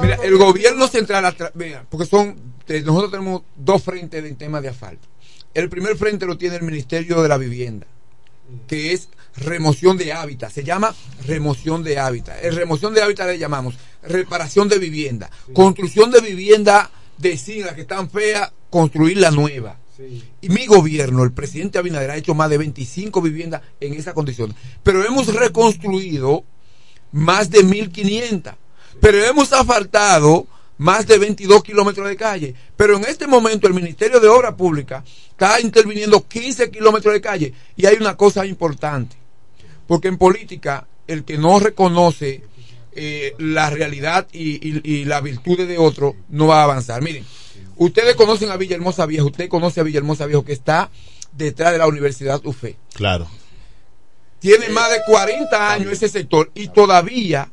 S13: Mira, el gobierno central, mira, porque son, nosotros tenemos dos frentes en tema de asfalto. El primer frente lo tiene el Ministerio de la Vivienda, que es remoción de hábitat, se llama remoción de hábitat. En remoción de hábitat le llamamos reparación de vivienda, construcción de vivienda de siglas que están feas, construir la nueva. Y mi gobierno, el presidente Abinader, ha hecho más de 25 viviendas en esa condición. Pero hemos reconstruido más de 1.500. Pero hemos asfaltado más de 22 kilómetros de calle. Pero en este momento el Ministerio de Obra Pública está interviniendo 15 kilómetros de calle. Y hay una cosa importante. Porque en política, el que no reconoce eh, la realidad y, y- y las virtudes de otro no va a avanzar. Miren, ustedes conocen a Villahermosa Viejo, usted conoce a Villahermosa Viejo que está detrás de la Universidad UFE.
S17: Claro.
S13: Tiene más de 40 años ese sector y todavía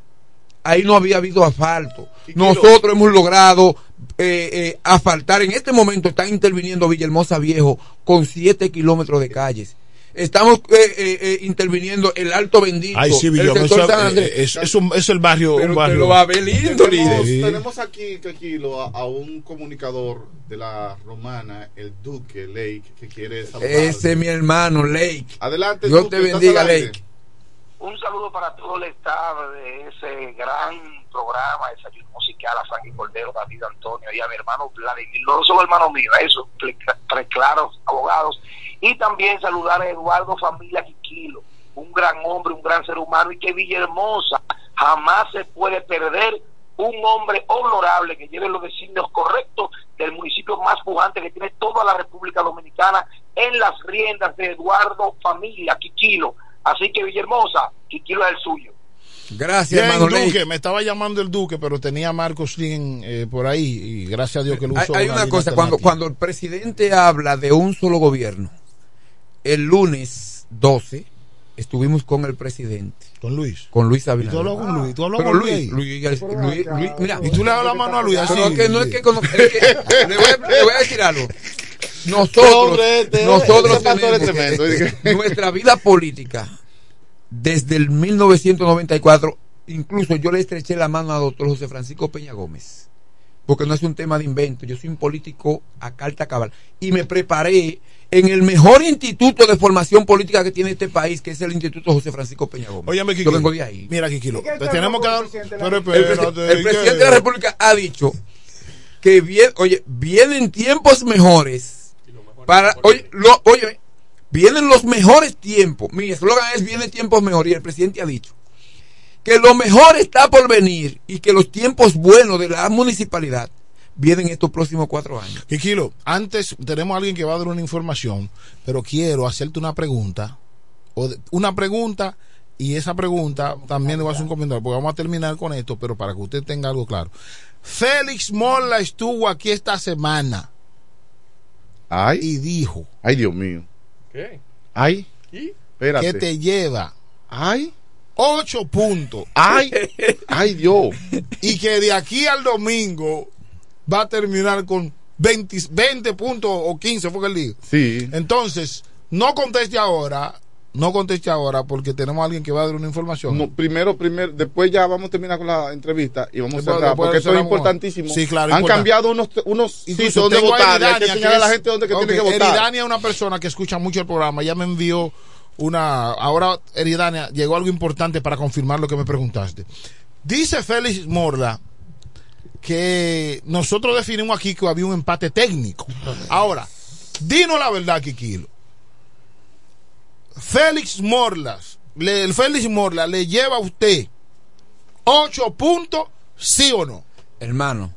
S13: ahí no había habido asfalto. Nosotros hemos logrado eh, eh, asfaltar. En este momento están interviniendo Villahermosa Viejo con 7 kilómetros de calles. Estamos eh, eh, eh, interviniendo el Alto Bendito,
S17: Ay, sí,
S13: el sector San
S17: eh,
S13: Andrés.
S17: es, es, un- es el barrio.
S13: Pero
S17: un barrio.
S13: lo va a ver lindo,
S3: tenemos,
S13: líder.
S3: tenemos aquí, Kikilo, a, a un comunicador de la romana, el Duque Lake, que quiere saludar.
S13: Ese es mi hermano, Lake.
S3: Adelante,
S13: Dios
S3: Duque,
S13: te bendiga. Lake.
S4: Un saludo para todo el staff de ese gran programa, Desayuno Musical, a Frankie Cordero, David Antonio y a mi hermano Vladimir, no solo hermano mío, eso, tres claros abogados. Y también saludar a Eduardo Familia Quiquilo, un gran hombre, un gran ser humano y que Villahermosa jamás se puede perder
S23: un hombre honorable que lleve los designios correctos del municipio más pujante que tiene toda la República Dominicana en las riendas de Eduardo Familia, Quiquilo. Así que Villahermosa, Quiquilo es el suyo.
S13: Gracias,
S17: Bien,
S13: hermano Ley.
S17: Duque, me estaba llamando el Duque, pero tenía a Marcos Lin eh, por ahí y gracias a Dios que lo
S13: Hay,
S17: usó.
S13: hay
S17: la
S13: una cosa, cuando, cuando el presidente habla de un solo gobierno, el lunes 12 estuvimos con el presidente.
S17: ¿Con Luis?
S13: Con Luis
S17: ¿Y
S13: Abinader.
S17: tú hablas con Luis? ¿Tú hablas
S13: Pero
S17: con
S13: Luis,
S17: Luis?
S13: Luis, Luis- Luis- mira.
S17: ¿Y tú le das la mano a Luis así?
S13: Pero que no es que, cono- es que- le, voy a, le voy a decir algo. Nosotros, nosotros tenemos (laughs) nuestra vida política desde el 1994, incluso yo le estreché la mano a doctor José Francisco Peña Gómez, porque no es un tema de invento, yo soy un político a carta cabal y me preparé en el mejor instituto de formación política que tiene este país, que es el Instituto José Francisco Peña Gómez.
S17: Óyeme,
S13: yo vengo de ahí.
S17: Mira, Kikilo, te tenemos que dar. Pero
S13: El, presi-
S17: espérate,
S13: el presidente de la República ha dicho que bien, oye, vienen tiempos mejores para, oye, lo, oye, vienen los mejores tiempos. Mi eslogan es vienen tiempos mejores y el presidente ha dicho que lo mejor está por venir y que los tiempos buenos de la municipalidad vienen estos próximos cuatro años.
S17: Kikilo, antes tenemos a alguien que va a dar una información, pero quiero hacerte una pregunta. O de- una pregunta y esa pregunta también le voy a hacer un comentario, porque vamos a terminar con esto, pero para que usted tenga algo claro. Félix Mola estuvo aquí esta semana
S14: Ay.
S17: y dijo
S14: Ay, Dios mío.
S13: ¿Qué?
S14: Ay.
S13: ¿Y?
S14: Espérate.
S17: que te lleva
S14: Ay.
S17: ocho puntos
S14: Ay. Ay, Dios.
S17: y que de aquí al domingo va a terminar con 20, 20 puntos o 15, fue que él dijo.
S14: Sí.
S17: Entonces, no conteste ahora, no conteste ahora porque tenemos a alguien que va a dar una información.
S14: No, primero, primero, después ya vamos a terminar con la entrevista y vamos a cerrar, porque esto es importantísimo.
S17: Sí, claro,
S14: Han
S17: importante.
S14: cambiado unos, unos sitios donde votar. Hay que a la
S17: es-
S14: gente dónde que tiene que votar.
S17: Eridania es una persona que escucha mucho el programa. Ya me envió una. Ahora, Eridania, llegó algo importante para confirmar lo que me preguntaste. Dice Félix Morla que nosotros definimos aquí que había un empate técnico. Ahora, dinos la verdad, Kikilo. Félix Morlas, le, el Félix Morla le lleva a usted ocho puntos, sí o no.
S13: Hermano,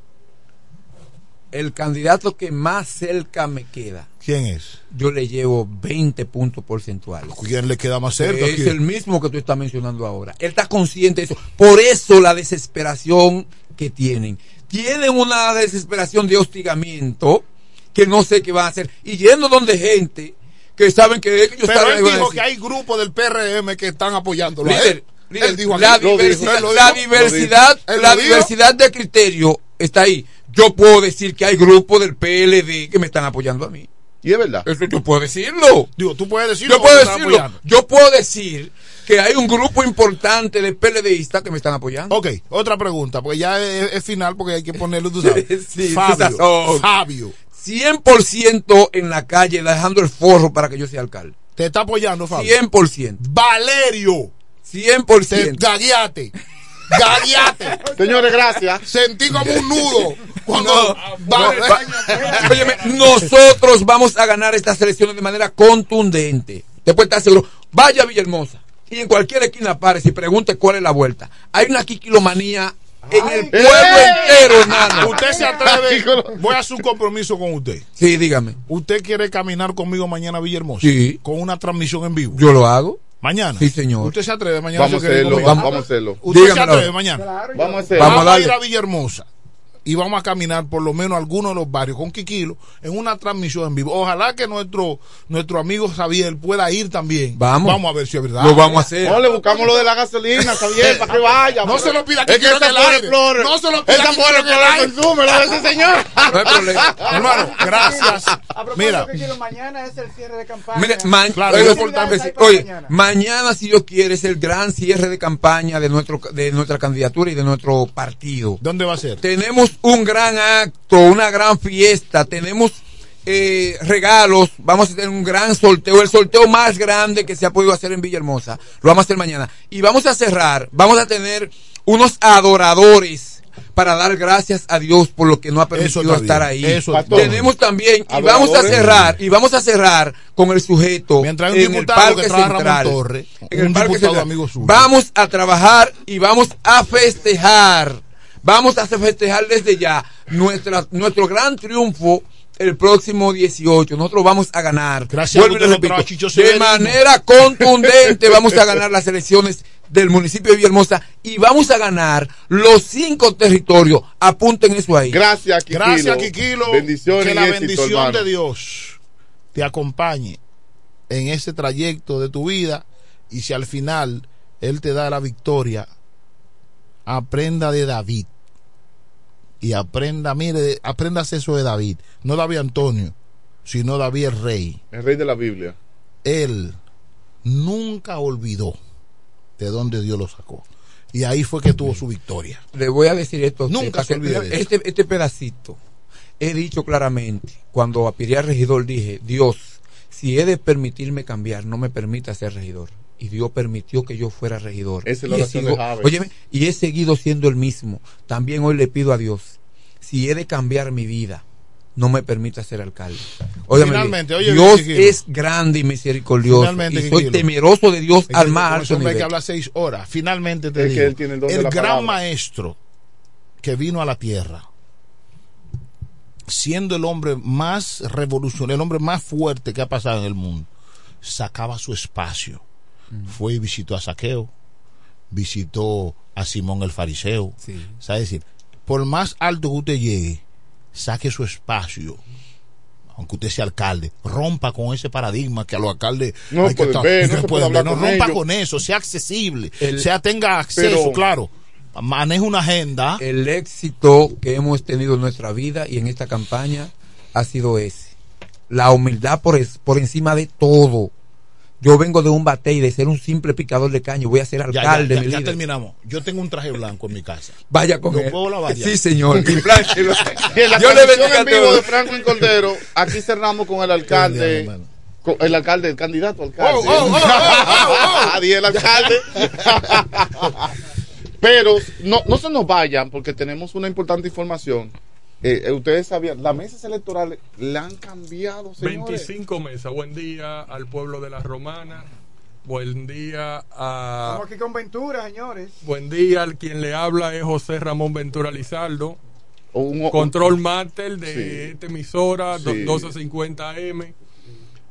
S13: el candidato que más cerca me queda,
S17: ¿Quién es?
S13: yo le llevo 20 puntos porcentuales.
S17: ¿Quién le queda más cerca?
S13: Es
S17: ¿Quién?
S13: el mismo que tú estás mencionando ahora. Él está consciente de eso. Por eso la desesperación que tienen. Tienen una desesperación de hostigamiento que no sé qué van a hacer. Y yendo donde gente que saben que ellos
S17: Pero
S13: están
S17: él dijo que hay grupos del PRM que están apoyándolo. a
S13: Líder,
S17: él.
S13: líder,
S17: Él dijo aquí.
S13: la,
S17: dijo.
S13: diversidad, la diversidad, la diversidad de criterio está ahí. Yo puedo decir que hay grupos del PLD que me están apoyando a mí.
S14: Y es verdad.
S13: Eso yo puedo decirlo.
S17: Digo, tú puedes decirlo.
S13: Yo puedo decirlo. Yo puedo decir que hay un grupo importante de PLDistas que me están apoyando.
S17: Ok, otra pregunta, porque ya es, es final porque hay que ponerlo, tú sabes. (laughs)
S13: Sí,
S17: Fabio. Fabio.
S13: 100% en la calle, dejando el forro para que yo sea alcalde.
S17: Te está apoyando, Fabio.
S13: 100%.
S17: Valerio.
S13: 100%.
S17: Te, gagueate. Gagueate. (laughs)
S14: Señores, gracias.
S17: Sentí como un nudo. Cuando
S13: No,
S17: va-
S13: va- Óyeme, nosotros vamos a ganar estas elecciones de manera contundente. Después está seguro. Vaya a Villahermosa y en cualquier esquina pare y pregunte cuál es la vuelta. Hay una quiquilomanía en el pueblo entero, hermano.
S17: Usted se atreve. Voy a hacer un compromiso con usted.
S13: Sí, dígame.
S17: ¿Usted quiere caminar conmigo mañana a Villahermosa?
S13: Sí.
S17: Con una transmisión en vivo.
S13: Yo lo hago.
S17: Mañana.
S13: Sí, señor.
S17: ¿Usted se atreve mañana?
S14: Vamos a hacerlo. Vamos, vamos a hacerlo.
S17: ¿Usted
S13: Dígamelo.
S17: se atreve mañana?
S14: Vamos a hacerlo.
S13: Vamos a
S17: ir a Villahermosa y vamos a caminar por lo menos algunos de los barrios con Kikilo en una transmisión en vivo. Ojalá que nuestro nuestro amigo Javier pueda ir también.
S13: Vamos.
S17: Vamos a ver si es verdad.
S13: Lo vamos a hacer.
S14: No, le buscamos lo de la gasolina, Javier, para que vaya.
S17: No se lo pida a
S14: Es que esa flor.
S17: No se lo pida
S14: Esa flor la consume, la de ese señor.
S13: No hay problema.
S17: Hermano, gracias.
S18: A propósito,
S17: Mira,
S18: que quiero, mañana es el cierre de campaña.
S13: Mire, ma-
S17: Claro, es
S18: importante.
S13: oye, oye, mañana, si Dios quiere, es el gran cierre de campaña de nuestro de nuestra candidatura y de nuestro partido.
S17: ¿dónde va a ser?
S13: Tenemos un gran acto, una gran fiesta, tenemos eh, regalos, vamos a tener un gran sorteo, el sorteo más grande que se ha podido hacer en Villahermosa, lo vamos a hacer mañana. Y vamos a cerrar, vamos a tener unos adoradores para dar gracias a Dios por lo que nos ha permitido estar ahí.
S17: eso.
S13: Tenemos también, y vamos a cerrar, y vamos a cerrar con el sujeto
S17: Mientras
S13: en el Parque Central. En el Parque Central.
S17: amigo suyo.
S13: Vamos a trabajar y vamos a festejar. Vamos a festejar desde ya nuestra, nuestro gran triunfo el próximo 18. Nosotros vamos a ganar.
S17: Gracias
S13: Vuelvo
S17: a
S13: repito, de manera contundente vamos a ganar las elecciones del municipio de Villahermosa y vamos a ganar los cinco territorios. Apunten eso ahí.
S14: Gracias, Kikilo.
S17: Gracias, Kikilo.
S14: Bendiciones
S17: que la
S14: éxito,
S17: bendición
S14: hermano.
S17: de Dios te acompañe en ese trayecto de tu vida y si al final Él te da la victoria, aprenda de David. Y aprenda, mire, aprendas eso de David. No David Antonio, sino David el rey.
S14: El rey de la Biblia.
S17: Él nunca olvidó de dónde Dios lo sacó. Y ahí fue que tuvo su victoria.
S13: Le voy a decir esto.
S17: Nunca se olvide de eso.
S13: este, este pedacito. He dicho claramente, cuando aspiré a regidor dije, Dios, si he de permitirme cambiar, no me permita ser regidor. Y Dios permitió que yo fuera regidor.
S14: Esa es
S13: y,
S14: la
S13: he
S14: oración de
S13: óyeme, y he seguido siendo el mismo. También hoy le pido a Dios, si he de cambiar mi vida, no me permita ser alcalde.
S17: Finalmente, oye,
S13: Dios es grande y misericordioso.
S17: Finalmente,
S13: y soy
S17: Kikilo.
S13: temeroso de Dios al
S17: hay que hablar seis horas. Finalmente te
S14: Es que
S17: digo,
S14: él tiene el don de la
S17: gran
S14: palabra.
S17: maestro que vino a la tierra, siendo el hombre más revolucionario, el hombre más fuerte que ha pasado en el mundo, sacaba su espacio. Fue y visitó a Saqueo, visitó a Simón el fariseo. ¿Sabe decir? Por más alto que usted llegue, saque su espacio. Aunque usted sea alcalde, rompa con ese paradigma que a los alcaldes
S14: No
S17: hay que
S14: pueden
S17: estar-
S14: ver, no
S17: que
S14: se puede hablar.
S17: No,
S14: con
S17: rompa
S14: ellos.
S17: con eso, sea accesible,
S13: El-
S17: sea tenga acceso,
S13: Pero-
S17: claro. Maneja una agenda.
S13: El éxito que hemos tenido en nuestra vida y en esta campaña ha sido ese. La humildad por, es- por encima de todo. Yo vengo de un bate y de ser un simple picador de caño. Voy a ser
S17: Ya, ya,
S13: alcalde.
S17: ya, terminamos. Yo tengo un traje blanco en mi casa.
S13: Vaya con
S17: ¿Lo
S13: él.
S17: puedo lavar ya?
S13: Sí, señor. (laughs) Y
S14: la
S13: Dios le bendiga
S14: en vivo de Franklin Cordero, aquí cerramos con el alcalde. con el alcalde, el candidato alcalde.
S17: Oh, oh, oh, oh, oh, oh.
S14: Adiós, el alcalde. (laughs) Pero no, no se nos vayan porque tenemos una importante información. Eh, eh, ustedes sabían, las mesas electorales la han cambiado, señores.
S24: 25 mesas. Buen día al pueblo de la Romana. Buen día a.
S18: Estamos aquí con Ventura, señores.
S24: Buen día, al quien le habla es José Ramón Ventura Lizardo.
S14: Un-
S24: Control Master de
S14: Sí.
S24: esta emisora,
S14: Sí.
S24: 1250 AM.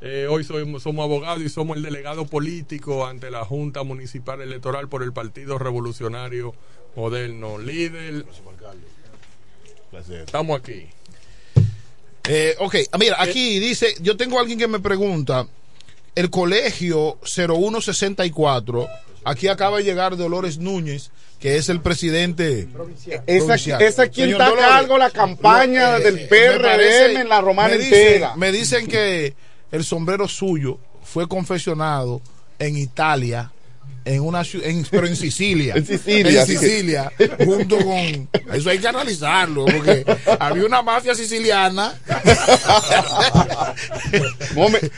S24: Eh, hoy somos, somos abogados y somos el delegado político ante la Junta Municipal Electoral por el Partido Revolucionario Moderno. Líder. Estamos aquí.
S17: Eh, ok, ah, mira, aquí dice, yo tengo a alguien que me pregunta, el colegio 0164, aquí acaba de llegar Dolores Núñez, que es el presidente
S14: Esa,
S17: provincial.
S14: esa es quien está a
S17: Dolores,
S14: cargo de la campaña
S17: lo- eh,
S14: del PRM
S17: parece-
S14: en la romana
S17: me dicen-
S14: entera.
S17: me dicen que el sombrero suyo fue confeccionado en Italia, en una en, pero en Sicilia. (laughs)
S14: En Sicilia,
S17: En. Sicilia, junto con. Eso hay que analizarlo, porque había una mafia siciliana. (laughs)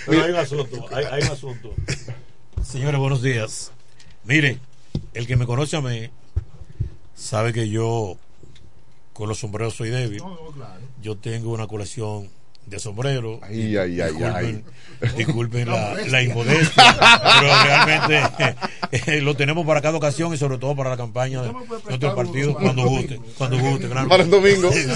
S25: Pero hay un asunto, hay, hay un asunto. Señores, buenos días. Miren, el que me conoce a mí sabe que yo con los sombreros soy débil. Yo tengo una colección de sombreros.
S14: Ay, ay, ay,
S25: disculpen, (laughs) disculpen la, la inmodestia, (laughs) pero realmente (laughs) eh, lo tenemos para cada ocasión y sobre todo para la campaña de nuestro partido cuando guste, cuando guste, claro.
S14: Para el domingo.
S17: Sí,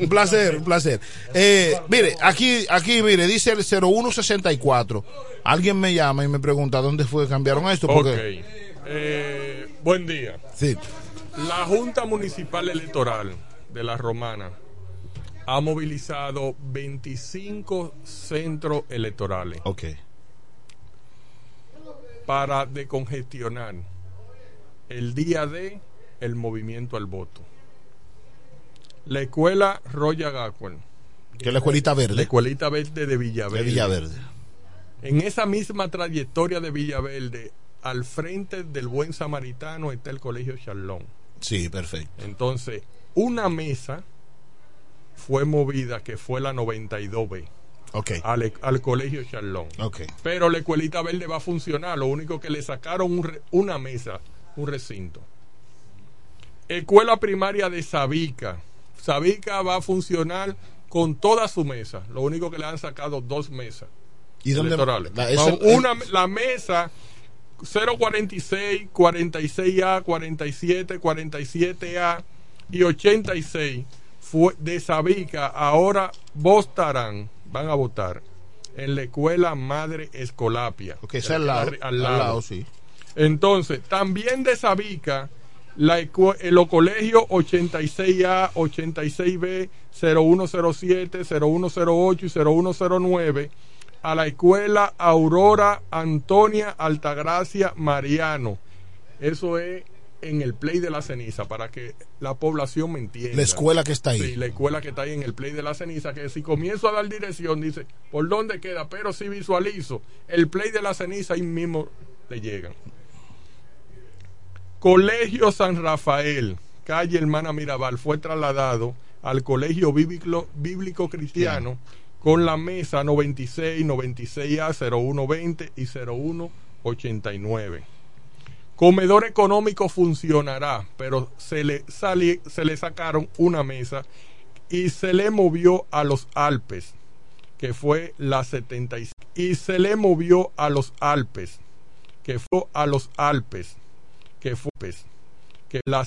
S17: un placer, un placer. Eh, mire, aquí, aquí, mire, dice el 0164. Alguien me llama y me pregunta dónde fue que cambiaron esto. Porque,
S24: Ok. Eh, buen día.
S17: Sí.
S24: La Junta Municipal Electoral de la Romana ha movilizado 25 centros electorales para decongestionar el día de el movimiento al voto. La escuela Roya Gackwell.
S17: Que es la escuelita verde.
S24: La escuelita verde de Villaverde.
S17: De Villaverde.
S24: En esa misma trayectoria de Villaverde, al frente del Buen Samaritano está el Colegio Charlón.
S17: Sí, perfecto.
S24: Entonces, una mesa fue movida, que fue la 92B,
S17: Ok.
S24: al, al Colegio Charlón. Pero la escuelita verde va a funcionar, lo único que le sacaron un re- una mesa, un recinto. Escuela primaria de Sabica. Sabica va a funcionar con toda su mesa, lo único que le han sacado dos mesas
S17: ¿Y dónde-
S24: electorales.
S17: la- eso- eh,
S24: una, la mesa 046, 46A, 47, 47A, y 86 fue de Sabica, ahora votarán, van a votar en la escuela Madre Escolapia.
S17: Que es al lado,
S24: Al
S17: al
S24: lado.
S17: sí.
S24: Entonces, también de Sabica, la, los colegios 86A, 86B, 0107, 0108 y 0109, a la escuela Aurora Antonia Altagracia Mariano. Eso es en el Play de la Ceniza, para que la población me entienda.
S17: La escuela que está ahí.
S24: Sí, la escuela que está ahí en el Play de la Ceniza, que si comienzo a dar dirección, dice, ¿por dónde queda? Pero si visualizo el Play de la Ceniza, ahí mismo le llegan. Colegio San Rafael, calle Hermana Mirabal, fue trasladado al Colegio Bíblico, Bíblico Cristiano con la mesa 96, 96A, 0120 y 0189. Comedor económico funcionará, pero se le, sali- se le sacaron una mesa y se le movió a los Alpes, que fue la 76. Y se le movió a los Alpes, que fue a los Alpes, que fue que la